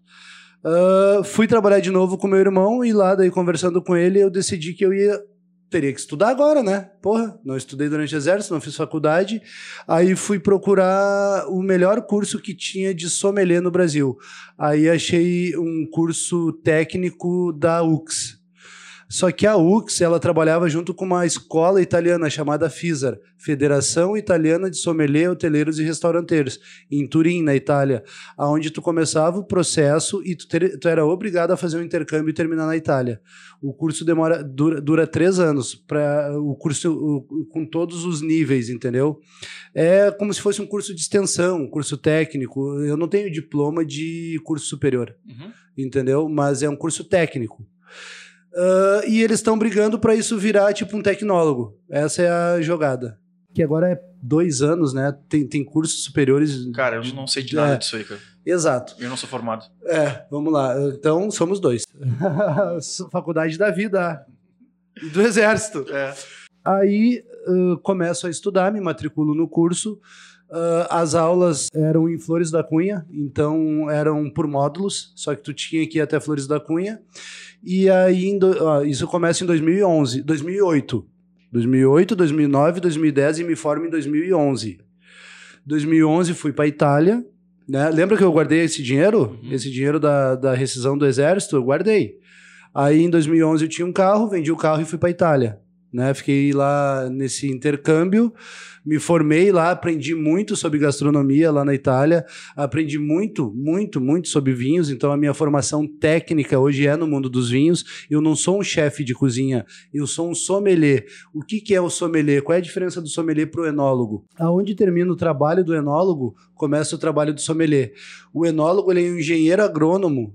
Ah, fui trabalhar de novo com meu irmão e lá, daí conversando com ele, eu decidi que eu ia. Teria que estudar agora, né? Porra, não estudei durante o exército, não fiz faculdade. Aí fui procurar o melhor curso que tinha de sommelier no Brasil. Aí achei um curso técnico da UX. Só que a UX, ela trabalhava junto com uma escola italiana chamada FISAR, Federação Italiana de Sommelier, Hoteleiros e Restauranteiros, em Turim, na Itália, aonde tu começava o processo e tu, ter- tu era obrigado a fazer um intercâmbio e terminar na Itália. O curso demora dura, dura três anos para o curso o- com todos os níveis, entendeu? É como se fosse um curso de extensão, um curso técnico. Eu não tenho diploma de curso superior
Uhum.
entendeu? Mas é um curso técnico. Ah, e eles estão brigando para isso virar tipo um tecnólogo. Essa é a jogada. Que agora é dois anos, né? Tem, tem cursos superiores.
Cara, eu não sei de nada
É.
disso aí, cara.
Exato.
Eu não sou formado.
É, vamos lá. Então somos dois. [LAUGHS] Faculdade da vida. Do exército.
É.
Aí ah, começo a estudar, me matriculo no curso. Ah, as aulas eram em Flores da Cunha, então eram por módulos, só que tu tinha que ir até Flores da Cunha. E aí, do- ó, isso começa em 2011, 2008. 2008, 2009, 2010 e me formo em 2011. 2011 fui para Itália, né? Lembra que eu guardei esse dinheiro?
Uhum.
Esse dinheiro da, da rescisão do exército, eu guardei. Aí em 2011 eu tinha um carro, vendi o carro e fui para Itália. Né? Fiquei lá nesse intercâmbio, me formei lá, aprendi muito sobre gastronomia lá na Itália, aprendi muito, muito, muito sobre vinhos. Então a minha formação técnica hoje é no mundo dos vinhos. Eu não sou um chefe de cozinha, eu sou um sommelier. O que, que é o sommelier? Qual é a diferença do sommelier para o enólogo? Aonde termina o trabalho do enólogo, começa o trabalho do sommelier. O enólogo ele é um engenheiro agrônomo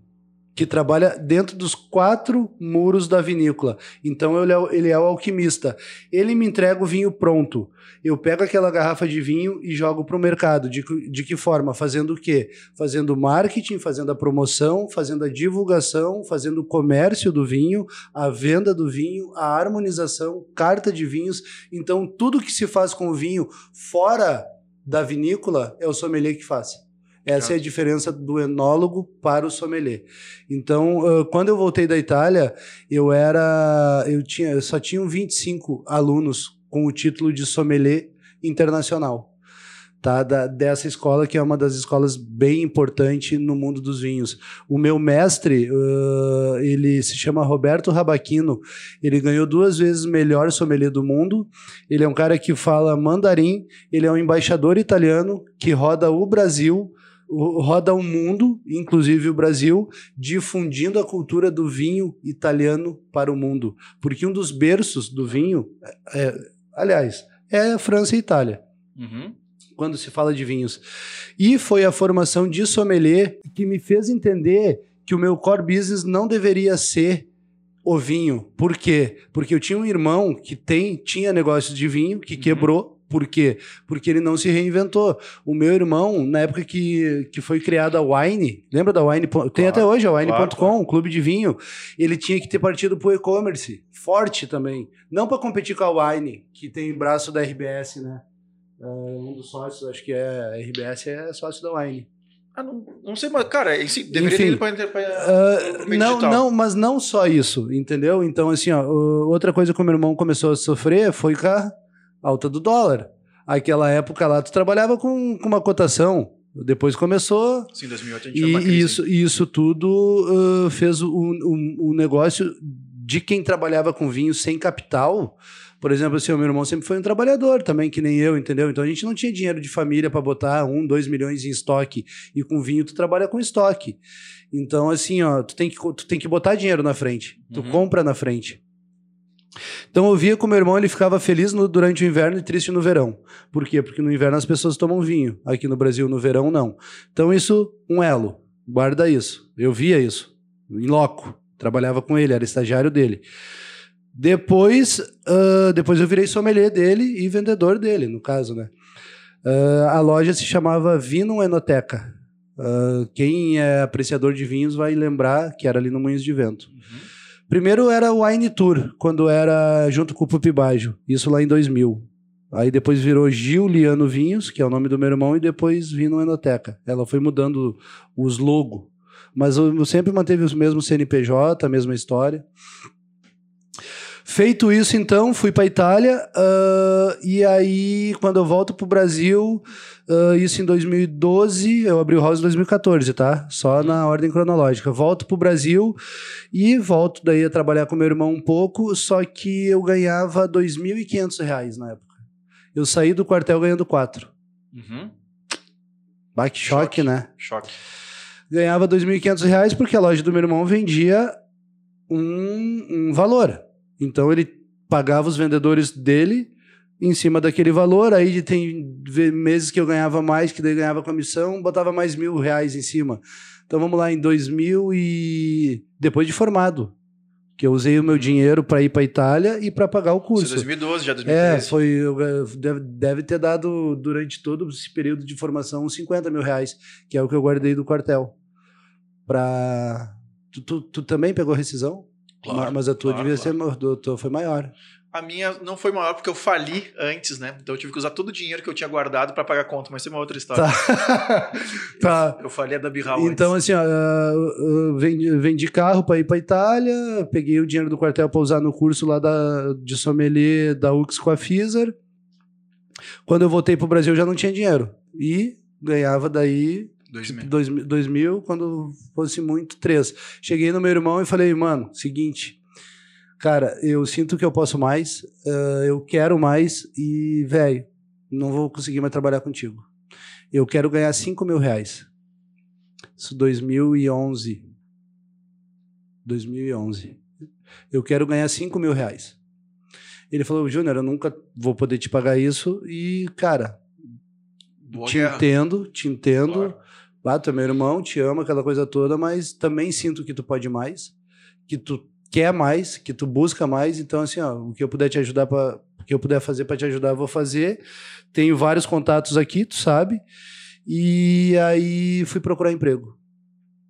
que trabalha dentro dos quatro muros da vinícola. Então ele é, ele é o alquimista. Ele me entrega o vinho pronto. Eu pego aquela garrafa de vinho e jogo para o mercado. De, de que forma? Fazendo o quê? Fazendo marketing, fazendo a promoção, fazendo a divulgação, fazendo o comércio do vinho, a venda do vinho, a harmonização, carta de vinhos. Então, tudo que se faz com o vinho fora da vinícola é o sommelier que faz. Essa é a diferença do enólogo para o sommelier. Então, quando eu voltei da Itália, eu era, eu tinha, eu só tinha 25 alunos com o título de sommelier internacional. Tá, da, dessa escola, que é uma das escolas bem importantes no mundo dos vinhos. O meu mestre, uh, ele se chama Roberto Rabaquino, ele ganhou duas vezes o melhor sommelier do mundo. Ele é um cara que fala mandarim, ele é um embaixador italiano que roda o Brasil, roda o mundo, inclusive o Brasil, difundindo a cultura do vinho italiano para o mundo. Porque um dos berços do vinho, é, aliás, é França e Itália.
Uhum.
Quando se fala de vinhos. E foi a formação de sommelier que me fez entender que o meu core business não deveria ser o vinho. Por quê? Porque eu tinha um irmão que tem, tinha negócio de vinho, que uhum. quebrou. Por quê? Porque ele não se reinventou. O meu irmão, na época que, que foi criada a Wine, lembra da Wine? Tem claro, até hoje a Wine.com, claro, claro. um clube de vinho. Ele tinha que ter partido para o e-commerce, forte também. Não para competir com a Wine, que tem braço da RBS, né? Uh, um dos sócios, acho que é a RBS, é sócio da Wine.
Ah, não, não sei, mas, cara, esse, deveria Enfim, ter ido para
uh, Não, não, mas não só isso, entendeu? Então, assim, ó, outra coisa que o meu irmão começou a sofrer foi com a alta do dólar. Aquela época lá, tu trabalhava com, com uma cotação. Depois começou.
Sim, 2008 a
gente e uma crise. isso, isso tudo uh, fez o, o, o negócio de quem trabalhava com vinho sem capital por exemplo, assim, o meu irmão sempre foi um trabalhador também, que nem eu, entendeu? Então a gente não tinha dinheiro de família para botar um, dois milhões em estoque. E com vinho tu trabalha com estoque. Então, assim, ó, tu tem que, tu tem que botar dinheiro na frente. Tu uhum. compra na frente. Então eu via que o meu irmão ele ficava feliz no, durante o inverno e triste no verão. Por quê? Porque no inverno as pessoas tomam vinho. Aqui no Brasil, no verão, não. Então isso, um elo. Guarda isso. Eu via isso. Em loco. Trabalhava com ele, era estagiário dele. Depois, uh, depois eu virei sommelier dele e vendedor dele, no caso, né? Uh, a loja se chamava Vino Enoteca. Uh, quem é apreciador de vinhos vai lembrar que era ali no Moinhos de Vento. Uhum. Primeiro era o Wine Tour, quando era junto com o Pupi Baggio, isso lá em 2000. Aí depois virou Giuliano Vinhos, que é o nome do meu irmão, e depois Vino Enoteca. Ela foi mudando os logos. Mas eu sempre manteve o mesmo CNPJ, a mesma história. Feito isso, então, fui para Itália uh, e aí, quando eu volto para o Brasil, uh, isso em 2012, eu abri o house em 2014, tá? Só na ordem cronológica. Volto para o Brasil e volto daí a trabalhar com meu irmão um pouco, só que eu ganhava 2.500 reais na época. Eu saí do quartel ganhando quatro.
Uhum.
Bah, que choque, choque, né?
Choque.
Ganhava 2.500 reais porque a loja do meu irmão vendia um, um valor. Então ele pagava os vendedores dele em cima daquele valor. Aí tem meses que eu ganhava mais, que daí ganhava comissão, botava mais mil reais em cima. Então vamos lá, em 2000 e depois de formado, que eu usei o meu dinheiro para ir para Itália e para pagar o curso. Isso
2012, já 2013.
É, foi, deve, deve ter dado durante todo esse período de formação uns 50 mil reais, que é o que eu guardei do quartel. Pra... Tu, tu, tu também pegou rescisão? Claro, mas a tua claro, devia claro. ser, a tua foi maior.
A minha não foi maior porque eu fali antes, né? Então eu tive que usar todo o dinheiro que eu tinha guardado para pagar a conta, mas isso é uma outra história.
Tá. [LAUGHS] tá.
Eu falei a da Birral
Então,
antes.
assim, ó, vendi, vendi carro para ir para Itália, peguei o dinheiro do quartel para usar no curso lá da, de sommelier da UX com a Pfizer. Quando eu voltei para o Brasil, já não tinha dinheiro. E ganhava daí
2000.
Dois, 2000, quando fosse muito, três. Cheguei no meu irmão e falei, mano, seguinte, cara, eu sinto que eu posso mais, uh, eu quero mais e, velho, não vou conseguir mais trabalhar contigo. Eu quero ganhar 5 mil reais. Isso 2011. 2011. Eu quero ganhar 5 mil reais. Ele falou, Júnior, eu nunca vou poder te pagar isso e, cara, Boa te guerra. entendo, te entendo. Claro Ah, tu é meu irmão, te amo, aquela coisa toda, mas também sinto que tu pode mais, que tu quer mais, que tu busca mais. Então, assim, ó, o que eu puder te ajudar para que eu puder fazer para te ajudar, eu vou fazer. Tenho vários contatos aqui, tu sabe. E aí fui procurar emprego.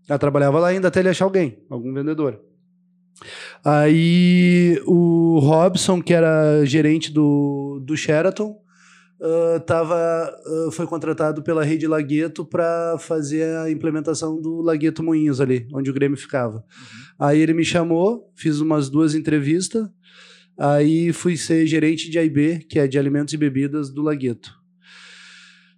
Eu trabalhava lá ainda até ele achar alguém, algum vendedor. Aí o Robson, que era gerente do, do Sheraton, uh, tava, uh, foi contratado pela Rede Lagueto para fazer a implementação do Lagueto Moinhos ali, onde o Grêmio ficava. Uhum. Aí ele me chamou, fiz umas duas entrevistas, aí fui ser gerente de AIB, que é de alimentos e bebidas do Lagueto.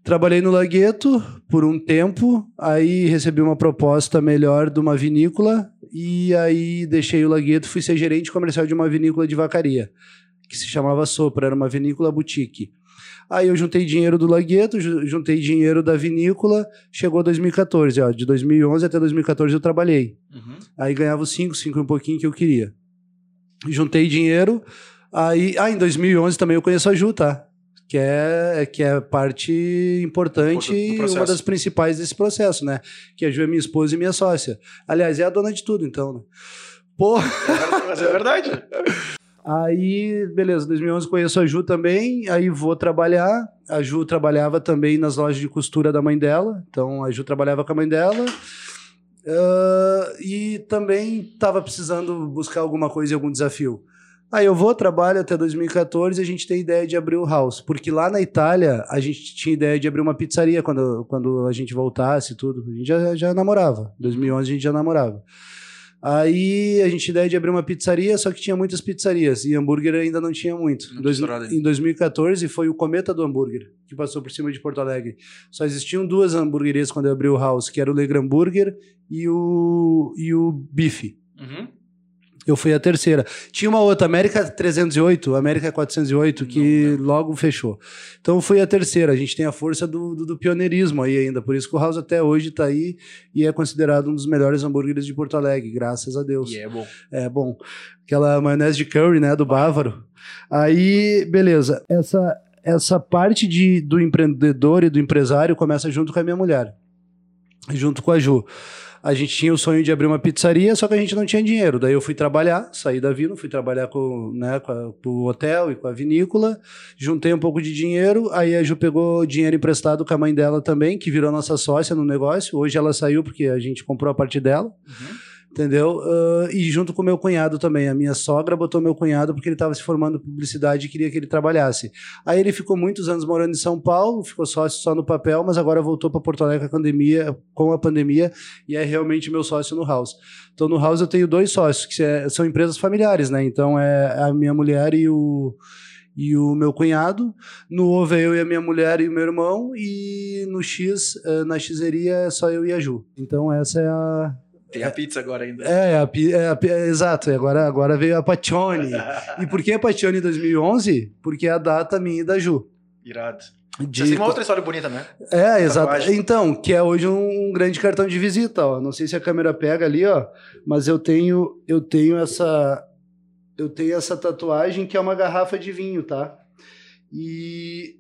Trabalhei no Lagueto por um tempo, aí recebi uma proposta melhor de uma vinícola e aí deixei o Lagueto, fui ser gerente comercial de uma vinícola de vacaria, que se chamava Sopra, era uma vinícola boutique. Aí eu juntei dinheiro do Lagueto, juntei dinheiro da vinícola, chegou 2014, ó, de 2011 até 2014 eu trabalhei. Uhum. Aí ganhava os 5, 5 e um pouquinho que eu queria. Juntei dinheiro, aí, ah, em 2011 também eu conheço a Ju, tá? que é, que é parte importante e uma das principais desse processo, né? Que a Ju é minha esposa e minha sócia. Aliás, é a dona de tudo, então, né?
Porra! Mas é verdade. [LAUGHS]
Aí, beleza, 2011 conheço a Ju também, aí vou trabalhar. A Ju trabalhava também nas lojas de costura da mãe dela, então a Ju trabalhava com a mãe dela. Uh, e também estava precisando buscar alguma coisa e algum desafio. Aí eu vou, trabalho até 2014 e a gente tem ideia de abrir o house. Porque lá na Itália a gente tinha ideia de abrir uma pizzaria quando, quando a gente voltasse e tudo. A gente já, já namorava. Em 2011 a gente já namorava. Aí a gente ideia de abrir uma pizzaria, só que tinha muitas pizzarias e hambúrguer ainda não tinha muito. Dois, em 2014 foi o Cometa do Hambúrguer, que passou por cima de Porto Alegre. Só existiam duas hamburguerias quando eu abri o house, que era o Legram Burger e o, e o Bife. Uhum. Eu fui a terceira. Tinha uma outra, América 308, América 408, que não, logo fechou. Então eu fui a terceira. A gente tem a força do, do, do, pioneirismo aí ainda. Por isso que o House até hoje está aí e é considerado um dos melhores hambúrgueres de Porto Alegre, graças a Deus.
E é bom.
É bom. Aquela maionese de curry, né, do Bávaro. Aí, beleza. Essa, essa parte de, do empreendedor e do empresário começa junto com a minha mulher. Junto com a Ju a gente tinha o sonho de abrir uma pizzaria, só que a gente não tinha dinheiro. Daí eu fui trabalhar, saí da vila, fui trabalhar com, né, com, a, com o hotel e com a vinícola, juntei um pouco de dinheiro, aí a Ju pegou dinheiro emprestado com a mãe dela também, que virou nossa sócia no negócio. Hoje ela saiu porque a gente comprou a parte dela. Uhum entendeu? Uh, e junto com meu cunhado também. A minha sogra botou meu cunhado porque ele estava se formando em publicidade e queria que ele trabalhasse. Aí ele ficou muitos anos morando em São Paulo, ficou sócio só no papel, mas agora voltou para Porto Alegre com a, pandemia, com a pandemia e é realmente meu sócio no House. Então no House eu tenho dois sócios, que é, são empresas familiares, né? Então é a minha mulher e o e o meu cunhado. No ovo é eu e a minha mulher e o meu irmão. E no X, eh, na Xeria, é só eu e a Ju. Então essa é a,
tem a pizza agora ainda.
É, a, é, a, é exato. Agora, agora veio a Pacione. e por que a Pacione 2011? Porque é a data minha e da Ju.
Irado. De... Você tem uma outra história bonita, né?
É, exato. Então, que é hoje um grande cartão de visita, ó. Não sei se a câmera pega ali, ó, mas eu tenho eu tenho essa eu tenho essa tatuagem que é uma garrafa de vinho, tá? E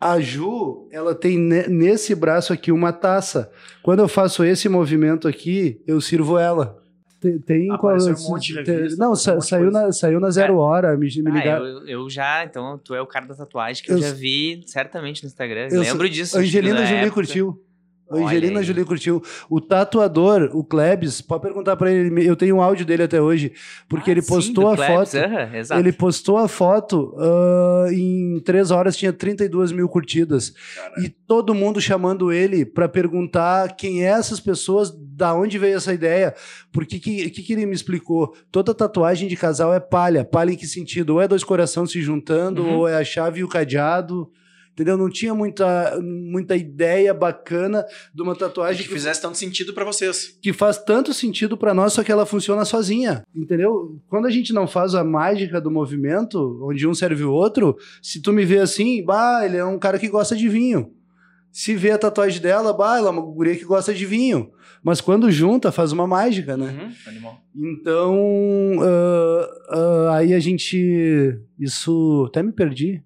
a Ju, ela tem nesse braço aqui uma taça. Quando eu faço esse movimento aqui, eu sirvo ela. Tem, tem
ah, qual, um monte de revista,
Não, sa, um saiu, na, saiu na Zero Hora. Me, me
ah, eu, eu, já, então, tu é o cara da tatuagem que eu, eu já vi certamente no Instagram. Eu lembro disso.
Angelina Jolie curtiu. Angelina Jolie curtiu. O tatuador, o Klebs, pode perguntar para ele, eu tenho um áudio dele até hoje, porque ah, ele postou sim, a Klebs, foto. Uh -huh, ele postou a foto uh, em três horas tinha 32 mil curtidas. Caramba. E todo mundo chamando ele para perguntar quem é essas pessoas, da onde veio essa ideia. Porque que, que, que ele me explicou? Toda tatuagem de casal é palha. Palha em que sentido? Ou é dois corações se juntando, uhum. ou é a chave e o cadeado entendeu? Não tinha muita, muita ideia bacana de uma tatuagem
que, que fizesse tanto sentido para vocês.
Que faz tanto sentido para nós, só que ela funciona sozinha, entendeu? Quando a gente não faz a mágica do movimento, onde um serve o outro, se tu me vê assim, bah, ele é um cara que gosta de vinho. Se vê a tatuagem dela, bah, ela é uma guria que gosta de vinho. Mas quando junta, faz uma mágica, né? Uhum, então, uh, uh, aí a gente. Isso. Até me perdi.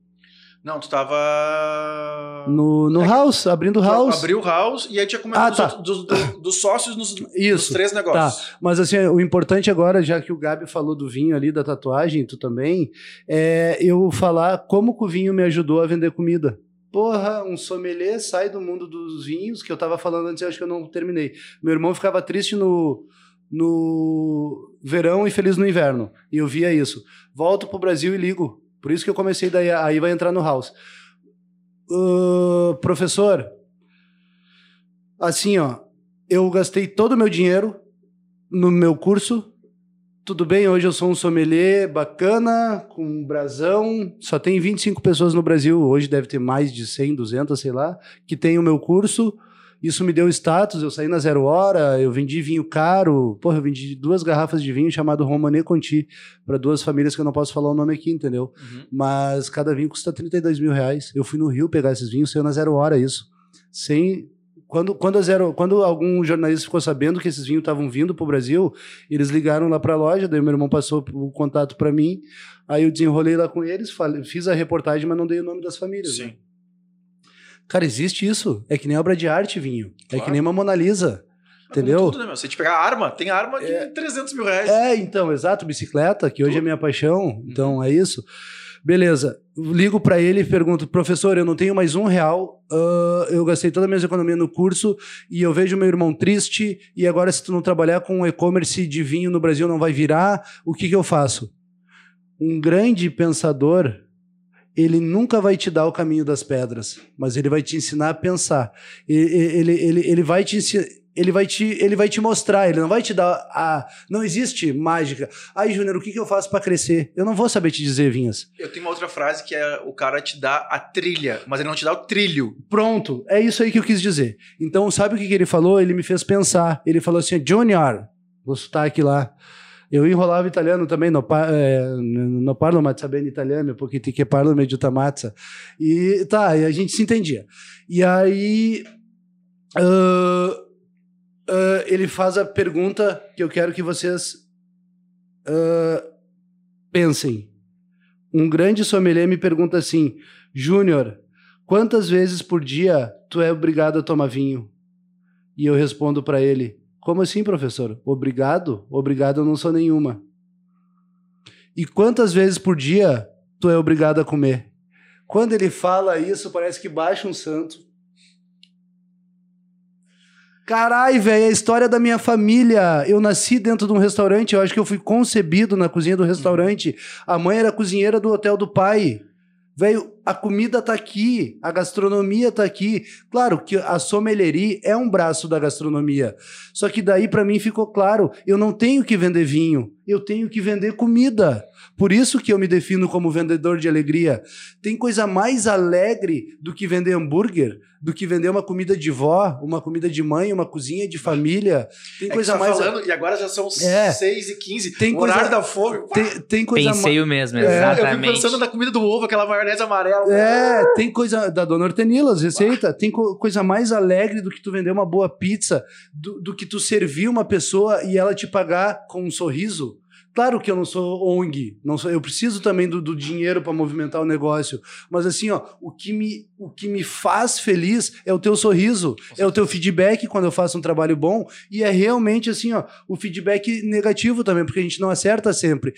Não, tu tava.
No, no
É
house, abrindo house.
Abriu o house e aí tinha comentado
Ah,
dos,
tá.
outros- dos, do- dos sócios nos, nos [LAUGHS]
Isso,
três negócios.
Mas assim, o importante agora, já que o Gabi falou do vinho ali, da tatuagem, tu também, é eu falar como que o vinho me ajudou a vender comida. Porra, um sommelier sai do mundo dos vinhos, que eu tava falando antes, acho que eu não terminei. Meu irmão ficava triste no, no verão e feliz no inverno. E eu via isso. Volto pro Brasil e ligo. Por isso que eu comecei daí, aí vai entrar no house. Ô, professor, assim, ó, eu gastei todo o meu dinheiro no meu curso. Tudo bem, hoje eu sou um sommelier bacana, com um brasão. Só tem 25 pessoas no Brasil, hoje deve ter mais de 100, 200, sei lá, que tem o meu curso. Isso me deu status, eu saí na zero hora, eu vendi vinho caro. Porra, eu vendi duas garrafas de vinho chamado Romanée Conti para duas famílias que eu não posso falar o nome aqui, entendeu?
Uhum.
Mas cada vinho custa 32 mil reais. Eu fui no Rio pegar esses vinhos, saiu na zero hora isso. Sem. Quando, quando, zero, quando algum jornalista ficou sabendo que esses vinhos estavam vindo para o Brasil, eles ligaram lá para a loja, daí meu irmão passou o contato para mim, aí eu desenrolei lá com eles, falei- fiz a reportagem, mas não dei o nome das famílias. né? Cara, existe isso. É que nem obra de arte, vinho. É
Claro.
que nem uma Mona Lisa. Entendeu?
Tudo, né? Se a gente pegar arma, tem arma de 300 mil reais.
É, então, exato, bicicleta, que hoje é minha paixão, então é isso. Beleza, ligo pra ele e pergunto, professor, eu não tenho mais um real, ah, eu gastei toda a minha economia no curso e eu vejo meu irmão triste e agora se tu não trabalhar com e-commerce de vinho no Brasil não vai virar, o que que eu faço? Um grande pensador, ele nunca vai te dar o caminho das pedras, mas ele vai te ensinar a pensar. Ele, ele, ele, ele vai te ensinar ele vai te ele vai te mostrar, ele não vai te dar a não existe mágica. Ai, Júnior, o que, que eu faço pra crescer? Eu não vou saber te dizer, Vinhas.
Eu tenho uma outra frase que é o cara te dá a trilha, mas ele não te dá o trilho.
Pronto, é isso aí que eu quis dizer. Então, sabe o que, que ele falou? Ele me fez pensar. Ele falou assim: Junior, vou sotaque lá. Eu enrolava italiano também, no, eh, no parlo mazza bene italiano, porque ti che parlo meglio da mazza. E tá, e a gente se entendia. E aí. ah, ah, ele faz a pergunta que eu quero que vocês ah, pensem. Um grande sommelier me pergunta assim: Júnior, quantas vezes por dia tu é obrigado a tomar vinho? E eu respondo para ele: Como assim, professor? Obrigado? Obrigado eu não sou nenhuma. E quantas vezes por dia tu é obrigado a comer? Quando ele fala isso, parece que baixa um santo. Carai, velho, é a história da minha família. Eu nasci dentro de um restaurante, eu acho que eu fui concebido na cozinha do restaurante. A mãe era cozinheira do hotel do pai. Velho, a comida tá aqui, a gastronomia tá aqui. Claro que a sommelierie é um braço da gastronomia. Só que daí para mim ficou claro, eu não tenho que vender vinho, eu tenho que vender comida. Por isso que eu me defino como vendedor de alegria. Tem coisa mais alegre do que vender hambúrguer, do que vender uma comida de vó, uma comida de mãe, uma cozinha de família. Tem
É que
coisa
tá
mais
falando, e agora já são
É.
6 e 15
Tem coisa-
horário da fome.
tem, tem coisa mais
Pensei o mesmo,
É,
Eu fico
exatamente.
pensando na comida do ovo, aquela maionese amarela.
É, tem coisa da Dona Hortenilas, receita. Tem co- coisa mais alegre do que tu vender uma boa pizza, do, do que tu servir uma pessoa e ela te pagar com um sorriso. Claro que eu não sou ONG, não sou, eu preciso também do, do dinheiro para movimentar o negócio. Mas assim, ó, o que, me, o que me faz feliz é o teu sorriso, é o teu feedback quando eu faço um trabalho bom, e é realmente assim, ó, o feedback negativo também, porque a gente não acerta sempre.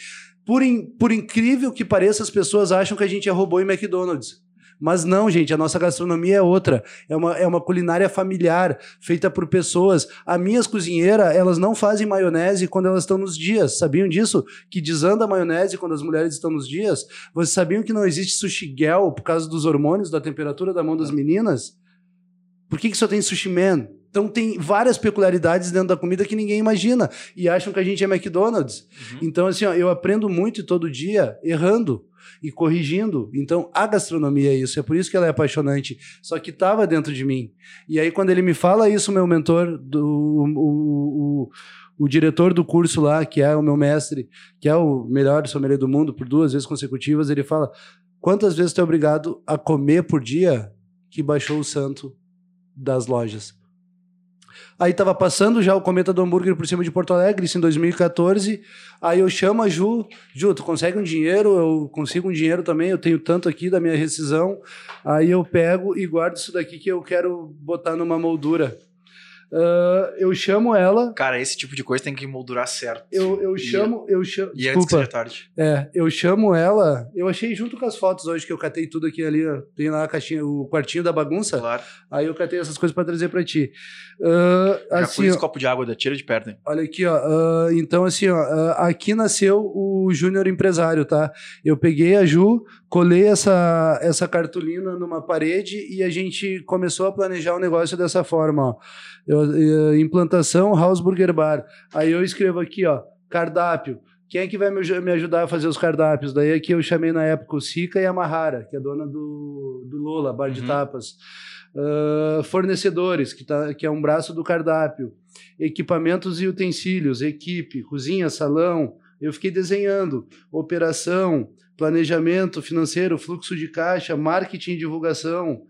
Por, in- por incrível que pareça, as pessoas acham que a gente é robô em McDonald's. Mas não, gente, a nossa gastronomia é outra. É uma, é uma culinária familiar, feita por pessoas. As minhas cozinheiras, elas não fazem maionese quando elas estão nos dias. Sabiam disso? Que desanda a maionese quando as mulheres estão nos dias? Vocês sabiam que não existe sushi gel por causa dos hormônios, da temperatura da mão das meninas? Por que, que só tem sushi man? Então tem várias peculiaridades dentro da comida que ninguém imagina. E acham que a gente é McDonald's.
Uhum.
Então, assim, ó, eu aprendo muito todo dia errando e corrigindo. Então, a gastronomia é isso. É por isso que ela é apaixonante. Só que estava dentro de mim. E aí, quando ele me fala isso, meu mentor, do, o, o, o diretor do curso lá, que é o meu mestre, que é o melhor sommelier do mundo por duas vezes consecutivas, ele fala: quantas vezes tu é obrigado a comer por dia que baixou o santo das lojas? Aí tava passando já o Cometa do Hambúrguer por cima de Porto Alegre, isso em 2014. Aí eu chamo a Ju, Ju, tu consegue um dinheiro? Eu consigo um dinheiro também, eu tenho tanto aqui da minha rescisão. Aí eu pego e guardo isso daqui que eu quero botar numa moldura. Uh, eu chamo ela.
Cara, esse tipo de coisa tem que moldurar certo.
Eu, eu chamo. Eu chamo
e desculpa, antes que seja tarde.
É, eu chamo ela. Eu achei junto com as fotos hoje que eu catei tudo aqui ali. Ó, tem lá a caixinha, o quartinho da bagunça.
Claro.
Aí eu catei essas coisas para trazer para ti. Uh,
Já
assim,
esse copo de água da tira de perto, hein?
Olha aqui, ó. Uh, então, assim, ó, aqui nasceu o Júnior Empresário, tá? Eu peguei a Ju, colei essa, essa cartolina numa parede e a gente começou a planejar o negócio dessa forma, ó. Eu, eu, implantação House Burger Bar. Aí eu escrevo aqui, ó, cardápio. Quem é que vai me, me ajudar a fazer os cardápios? Daí aqui eu chamei na época o Sica e a Mahara, que é dona do, do Lola, bar de uhum. tapas. Uh, fornecedores, que, tá, que é um braço do cardápio. Equipamentos e utensílios, equipe, cozinha, salão. Eu fiquei desenhando operação, planejamento financeiro, fluxo de caixa, marketing e divulgação.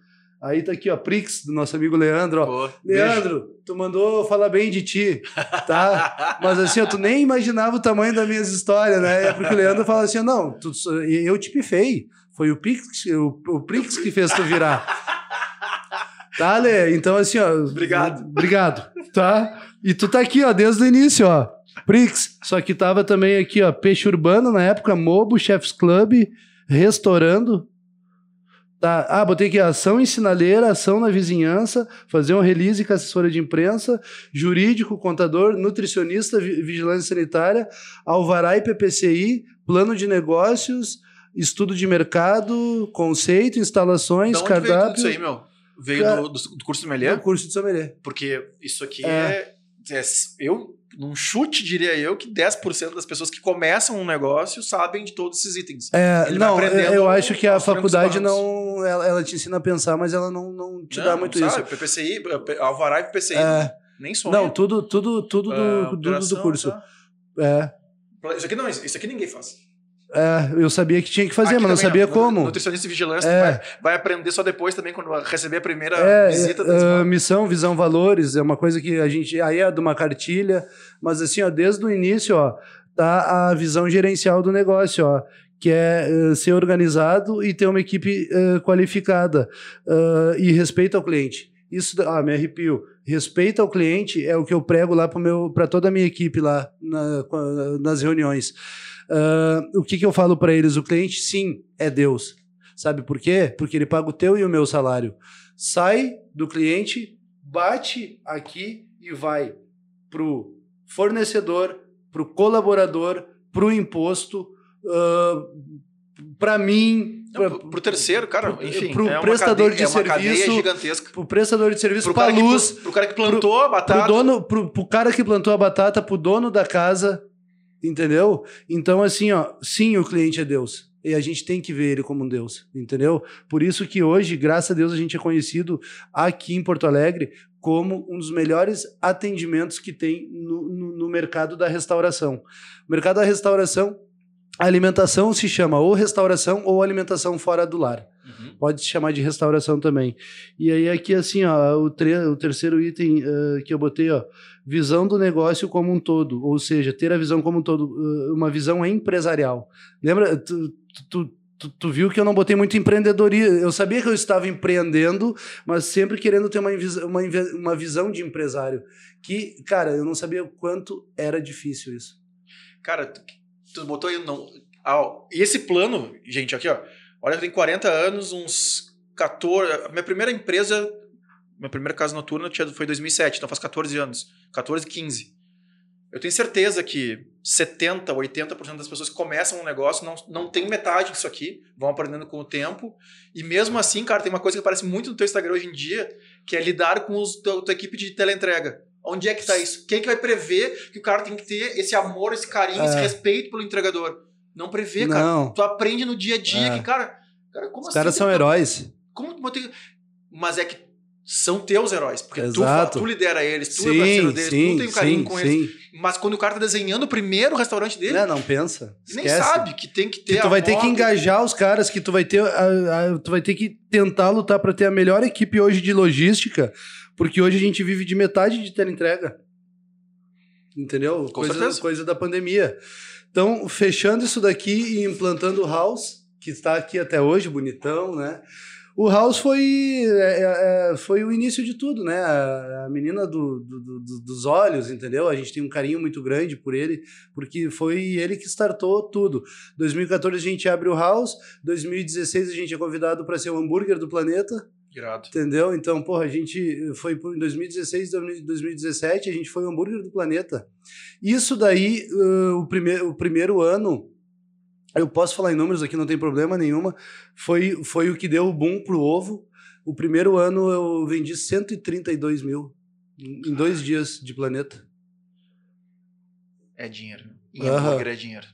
Aí tá aqui, ó, Prix, do nosso amigo Leandro. Ó. Pô, Leandro, beijo. tu mandou falar bem de ti, tá? [LAUGHS] Mas assim, ó, tu nem imaginava o tamanho das minhas histórias, né? É porque o Leandro fala assim, não, tu, eu te pifei. Foi o Prix, o, o Prix que fez tu virar. Tá, Lê? Então, assim, ó.
Obrigado.
Obrigado, tá? E tu tá aqui, ó, desde o início, ó. Prix. Só que tava também aqui, ó, Peixe Urbano na época, Mobo, Chefs Club, Restaurando, Tá. Ah, botei aqui ação em sinaleira, ação na vizinhança, fazer um release com assessora de imprensa, jurídico, contador, nutricionista, vigilância sanitária, alvará e PPCI, plano de negócios, estudo de mercado, conceito, instalações,
da
cardápio. Veio
tudo isso aí, meu? Veio do, do, do curso de sommelier?
Do curso de sommelier.
Porque isso aqui é, é, é eu num chute, diria eu, que 10% das pessoas que começam um negócio sabem de todos esses itens.
É, Ele não, eu acho que a faculdade não. Ela, ela, te ensina a pensar, mas ela não, não te não, dá muito sabe, isso.
PPCI, Alvará e PPCI. É, nem sonha.
Não, tudo, tudo, tudo do, uh, do, do curso. Tá. É.
Isso aqui não, isso aqui ninguém faz.
É, eu sabia que tinha que fazer, Aqui mas não sabia como.
Nutricionista e vigilância é. vai, vai, aprender só depois também, quando receber a primeira é, visita.
Uh, missão, visão, valores, é uma coisa que a gente. Aí é de uma cartilha, mas assim, ó, desde o início, ó, tá a visão gerencial do negócio, ó que é uh, ser organizado e ter uma equipe uh, qualificada uh, e respeito ao cliente. Isso, ah, me arrepio. Respeito ao cliente é o que eu prego lá para toda a minha equipe lá na, nas reuniões. Uh, o que, que eu falo para eles? O cliente, sim, é Deus. Sabe por quê? Porque ele paga o teu e o meu salário. Sai do cliente, bate aqui e vai pro fornecedor, pro colaborador, pro imposto, uh, para mim,
para o terceiro, cara, enfim,
pro é prestador cadeia, de é serviço,
gigantesca.
Pro prestador de serviço, para luz,
pro, pro cara que plantou pro, a batata,
pro dono, pro, pro cara que plantou a batata, pro dono da casa, Entendeu? Então, assim, ó, sim, o cliente é Deus. E a gente tem que ver ele como um Deus, entendeu? Por isso que hoje, graças a Deus, a gente é conhecido aqui em Porto Alegre como um dos melhores atendimentos que tem no, no, no mercado da restauração. O mercado da restauração, a alimentação se chama ou restauração ou alimentação fora do lar. Uhum. Pode se chamar de restauração também. E aí aqui assim, ó, o, o terceiro item uh, que eu botei, ó, visão do negócio como um todo, ou seja, ter a visão como um todo, uh, uma visão empresarial. Lembra, tu, tu, tu, tu, viu que eu não botei muito empreendedorismo. Eu sabia que eu estava empreendendo, mas sempre querendo ter uma, uma, uma visão de empresário. Que, cara, eu não sabia o quanto era difícil isso.
Cara, tu, botou aí. Não, ah, e esse plano, gente, aqui, ó. Olha, eu tenho 40 anos, uns 14. A minha primeira empresa minha primeira casa noturna foi em 2007, então faz 14 anos. 14, 15. Eu tenho certeza que 70, 80% das pessoas que começam um negócio não, não tem metade disso aqui, vão aprendendo com o tempo. E mesmo assim, cara, tem uma coisa que aparece muito no teu Instagram hoje em dia, que é lidar com a tua equipe de teleentrega. Onde é que está isso? Quem é que vai prever que o cara tem que ter esse amor, esse carinho, é. esse respeito pelo entregador? Não prevê, cara. Não. Tu aprende no dia a dia é. que, cara, cara como
Os
assim?
caras são heróis.
Como Mas é que são teus heróis, porque tu, tu, lidera eles, tu sim, é parceiro deles, sim, tu tem um carinho sim, com eles. Mas quando o cara tá desenhando o primeiro restaurante dele,
não, não pensa.
Nem sabe que tem que ter.
Que tu vai ter que engajar os caras, que tu vai ter, a, a, tu vai ter que tentar lutar para ter a melhor equipe hoje de logística, Porque hoje a gente vive de metade de entrega. Entendeu?
Com
coisa,
certeza.
coisa da pandemia. Então, fechando isso daqui e implantando o House, que está aqui até hoje, bonitão, né? O House foi, é, é, foi o início de tudo, né? A, a menina do, do, do, dos olhos, entendeu? A gente tem um carinho muito grande por ele, porque foi ele que startou tudo. 2014 a gente abre o House, 2016 a gente é convidado para ser o hambúrguer do planeta.
Irado.
Entendeu? Então, porra, a gente foi em 2016, 2017, a gente foi o hambúrguer do planeta. Isso daí, uh, o, primeir, o primeiro ano, eu posso falar em números aqui, não tem problema nenhuma, foi, foi o que deu o boom pro ovo. O primeiro ano eu vendi 132 mil em dois dias de planeta.
É dinheiro. Em hambúrguer é dinheiro.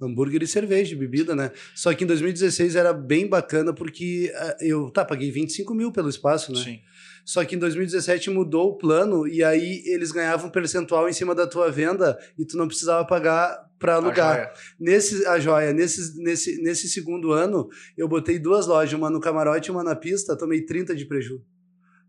Hambúrguer e cerveja, bebida, né? Só que em 2016 era bem bacana porque uh, eu, tá, paguei 25 mil pelo espaço, né?
Sim.
Só que em 2017 mudou o plano e aí eles ganhavam um percentual em cima da tua venda e tu não precisava pagar para alugar.
A
nesse a joia, nesse, nesse, nesse segundo ano, eu botei duas lojas, uma no camarote e uma na pista, tomei 30 de prejuízo.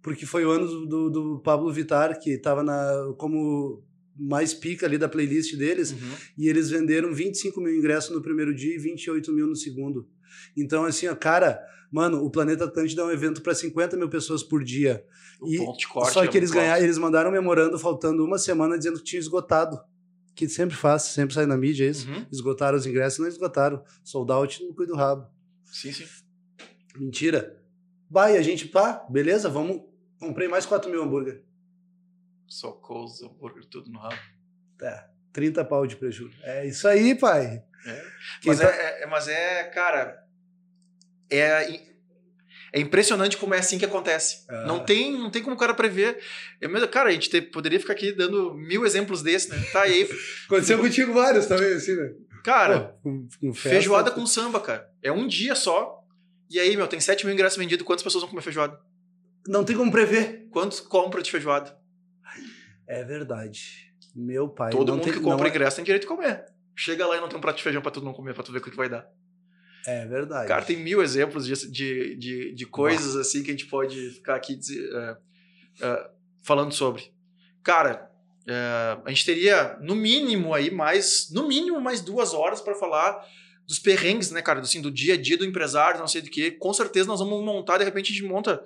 Porque foi o ano do, do, do Pablo Vitar, que estava na como mais pica ali da playlist deles,
uhum.
e eles venderam 25 mil ingressos no primeiro dia e 28 mil no segundo. Então, assim, ó, cara, mano, o Planeta Atlântida é um evento para 50 mil pessoas por dia.
O
e
corte
só
é
que eles
muito
ganharam, eles mandaram um memorando faltando uma semana dizendo que tinha esgotado. Que sempre faz, sempre sai na mídia isso.
Uhum.
Esgotaram os ingressos, não esgotaram. Sold out no cuido do rabo.
Sim, sim.
Mentira. Vai, a gente, pá, beleza, vamos. Comprei mais 4 mil hambúrguer.
Socou os hambúrguer tudo no rabo.
Tá. 30 pau de prejuízo. É isso aí, pai.
É. Mas,
tá-
é, é- mas é, cara. É, é impressionante como é assim que acontece.
Ah.
Não, tem, não tem como o cara prever. Eu mesmo, cara, a gente te- poderia ficar aqui dando mil exemplos desse, né? Tá aí. [LAUGHS]
Aconteceu contigo vários também, assim, né?
Cara,
Pô, com- com festa.
feijoada com samba, cara. É um dia só. E aí, meu, tem 7 mil ingressos vendidos. Quantas pessoas vão comer feijoada?
Não tem como prever.
Quantos compram de feijoada?
É verdade. Meu pai.
Todo mundo
tem,
que compra
é-
ingresso tem direito de comer. Chega lá e não tem um prato de feijão pra tu não comer, pra tu ver o que vai dar.
É verdade.
Cara, tem mil exemplos de, de, de, de coisas assim que a gente pode ficar aqui é, é, falando sobre. Cara, é, a gente teria no mínimo aí mais, no mínimo mais duas horas para falar dos perrengues, né, cara, assim, do dia a dia do empresário, não sei do que. Com certeza nós vamos montar, de repente a gente monta.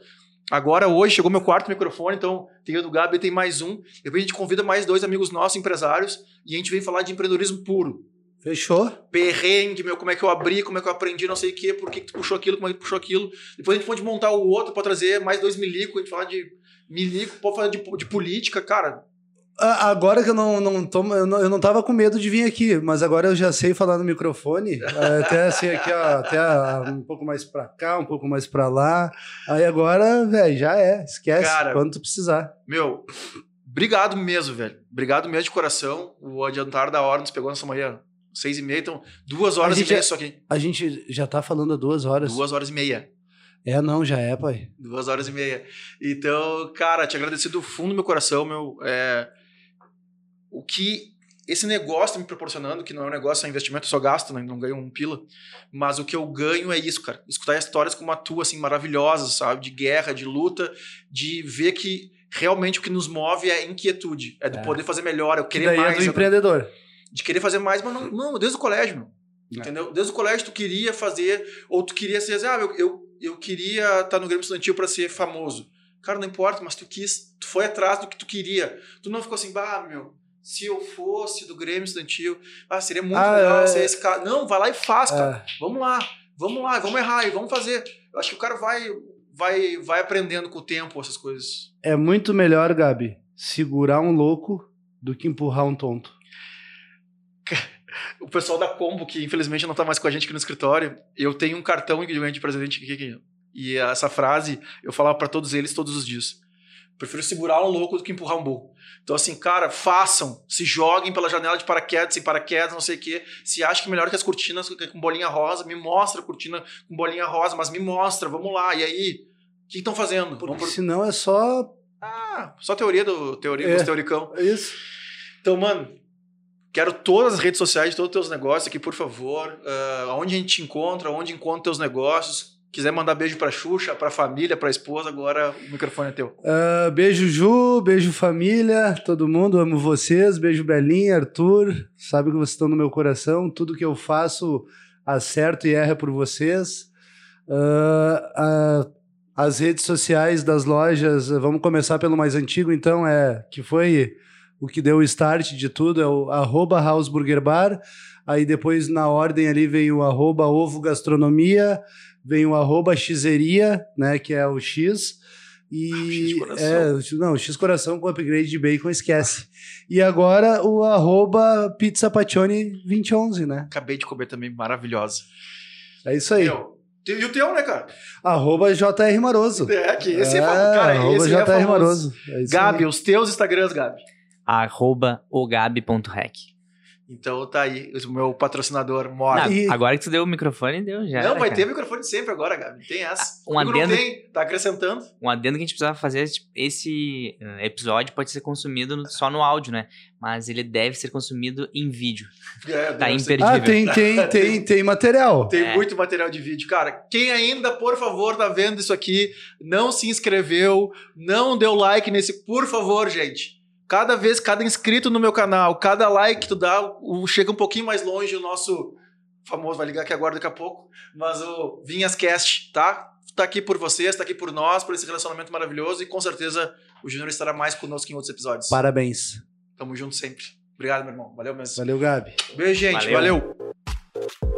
Agora, hoje, chegou meu quarto microfone, então tem o do Gabi, tem mais um. De repente a gente convida mais dois amigos nossos, empresários, e a gente vem falar de empreendedorismo puro
Fechou?
perrengue, meu, como é que eu abri, como é que eu aprendi, não sei o quê, por que, que tu puxou aquilo, como é que tu puxou aquilo. Depois a gente pode montar o outro pra trazer mais dois milico, a gente falar de milico, pode falar de, de política, cara.
Agora que eu não, não tô, eu não, eu não tava com medo de vir aqui, mas agora eu já sei falar no microfone, é, até assim aqui, ó, até ah, um pouco mais pra cá, um pouco mais pra lá. Aí agora, velho, já é, esquece
Cara,
quando tu precisar.
Meu, obrigado mesmo, velho. Obrigado mesmo de coração. O adiantar da hora nos pegou nessa manhã, seis e meia, então duas horas e meia
é-
só aqui.
A gente já tá falando há duas horas.
Duas horas e meia.
É, não, já é, pai.
Duas horas e meia. Então, cara, te agradecer do fundo do meu coração, meu. É, o que esse negócio tá me proporcionando, que não é um negócio, é um investimento, eu só gasto, né, não ganho um pila. Mas o que eu ganho é isso, cara. Escutar histórias como a tua, assim, maravilhosas, sabe? De guerra, de luta, de ver que realmente o que nos move é inquietude. É do
É.
poder fazer melhor, eu
Que
querer
daí
mais.
é do
eu-
empreendedor.
de querer fazer mais, mas não, não desde o colégio, meu.
É.
Entendeu? Desde o colégio tu queria fazer, ou tu queria ser, ah, eu, eu, eu queria estar no Grêmio Estudantil para ser famoso. Cara, não importa, mas tu quis, tu foi atrás do que tu queria. Tu não ficou assim, bah, meu, se eu fosse do Grêmio Estudantil, ah, seria muito
Ah,
legal
é.
ser esse cara. Não, vai lá e faz, cara.
É,
Vamos lá, vamos lá, vamos errar e vamos fazer. Eu acho que o cara vai, vai, vai aprendendo com o tempo essas coisas.
é muito melhor, Gabi, segurar um louco do que empurrar um tonto. [LAUGHS]
o pessoal da Combo, que infelizmente não tá mais com a gente aqui no escritório, eu tenho um cartão que ganhei de presente. E essa frase eu falava para todos eles todos os dias. Prefiro segurar um louco do que empurrar um burro. Então, assim, cara, façam, se joguem pela janela de paraquedas, sem paraquedas, não sei o quê. Se acha que é melhor que as cortinas com bolinha rosa, me mostra a cortina com bolinha rosa, mas me mostra, vamos lá. E aí, o que estão fazendo?
Porque
Vamos
senão é só
Ah, só teoria do teoria
É.
dos teoricão.
isso.
Então, mano, quero todas as redes sociais de todos os teus negócios aqui, por favor. Ah, onde a gente te encontra, onde encontra teus negócios. Quiser mandar beijo pra Xuxa, pra família, pra esposa, agora o microfone é teu.
Uh, beijo, Ju, beijo, família, todo mundo, amo vocês. Beijo, Belinha, Arthur. Sabe que vocês estão no meu coração. Tudo que eu faço, acerto e erra por vocês. Uh, uh, as redes sociais das lojas, vamos começar pelo mais antigo, então, é que foi o que deu o start de tudo, é o arroba Bar. Aí depois, na ordem ali, vem o arroba Ovo Gastronomia vem o arroba xizeria, né, que é o X. E ah, é, não, X coração com upgrade de bacon, esquece. E agora o arroba Pizza Pacione 2011, né?
Acabei de comer também, maravilhosa.
É isso aí.
Meu, e o teu, né, cara?
Arroba JR Maroso.
É, que esse é, é cara,
arroba
esse
JR
é
Maroso.
É Gabi, aí. os teus Instagrams, Gabi.
Arroba ogabi.rec.
Então tá aí, o meu patrocinador mora.
E... Agora que tu deu o microfone, deu já.
Não, vai
cara.
ter microfone sempre agora, Gabi. Tem essa.
Ah, um adendo,
não tem, tá acrescentando.
Um adendo que a gente precisava fazer, tipo, esse eh, episódio pode ser consumido no, só no áudio, né? Mas ele deve ser consumido em vídeo. [LAUGHS]
É,
tá imperdível.
Ah, tem, tem, [LAUGHS] tem, tem material.
Tem é. muito material de vídeo. Cara, quem ainda, por favor, tá vendo isso aqui, não se inscreveu, não deu like nesse, por favor, gente Cada vez, cada inscrito no meu canal, cada like que tu dá, o, chega um pouquinho mais longe o nosso famoso, vai ligar aqui agora daqui a pouco, mas o Vinhas Cast, tá? Tá aqui por vocês, tá aqui por nós, por esse relacionamento maravilhoso e com certeza o Júnior estará mais conosco em outros episódios.
Parabéns.
Tamo junto sempre. Obrigado, meu irmão. Valeu mesmo.
Valeu, Gabi.
Beijo, gente. Valeu. Valeu.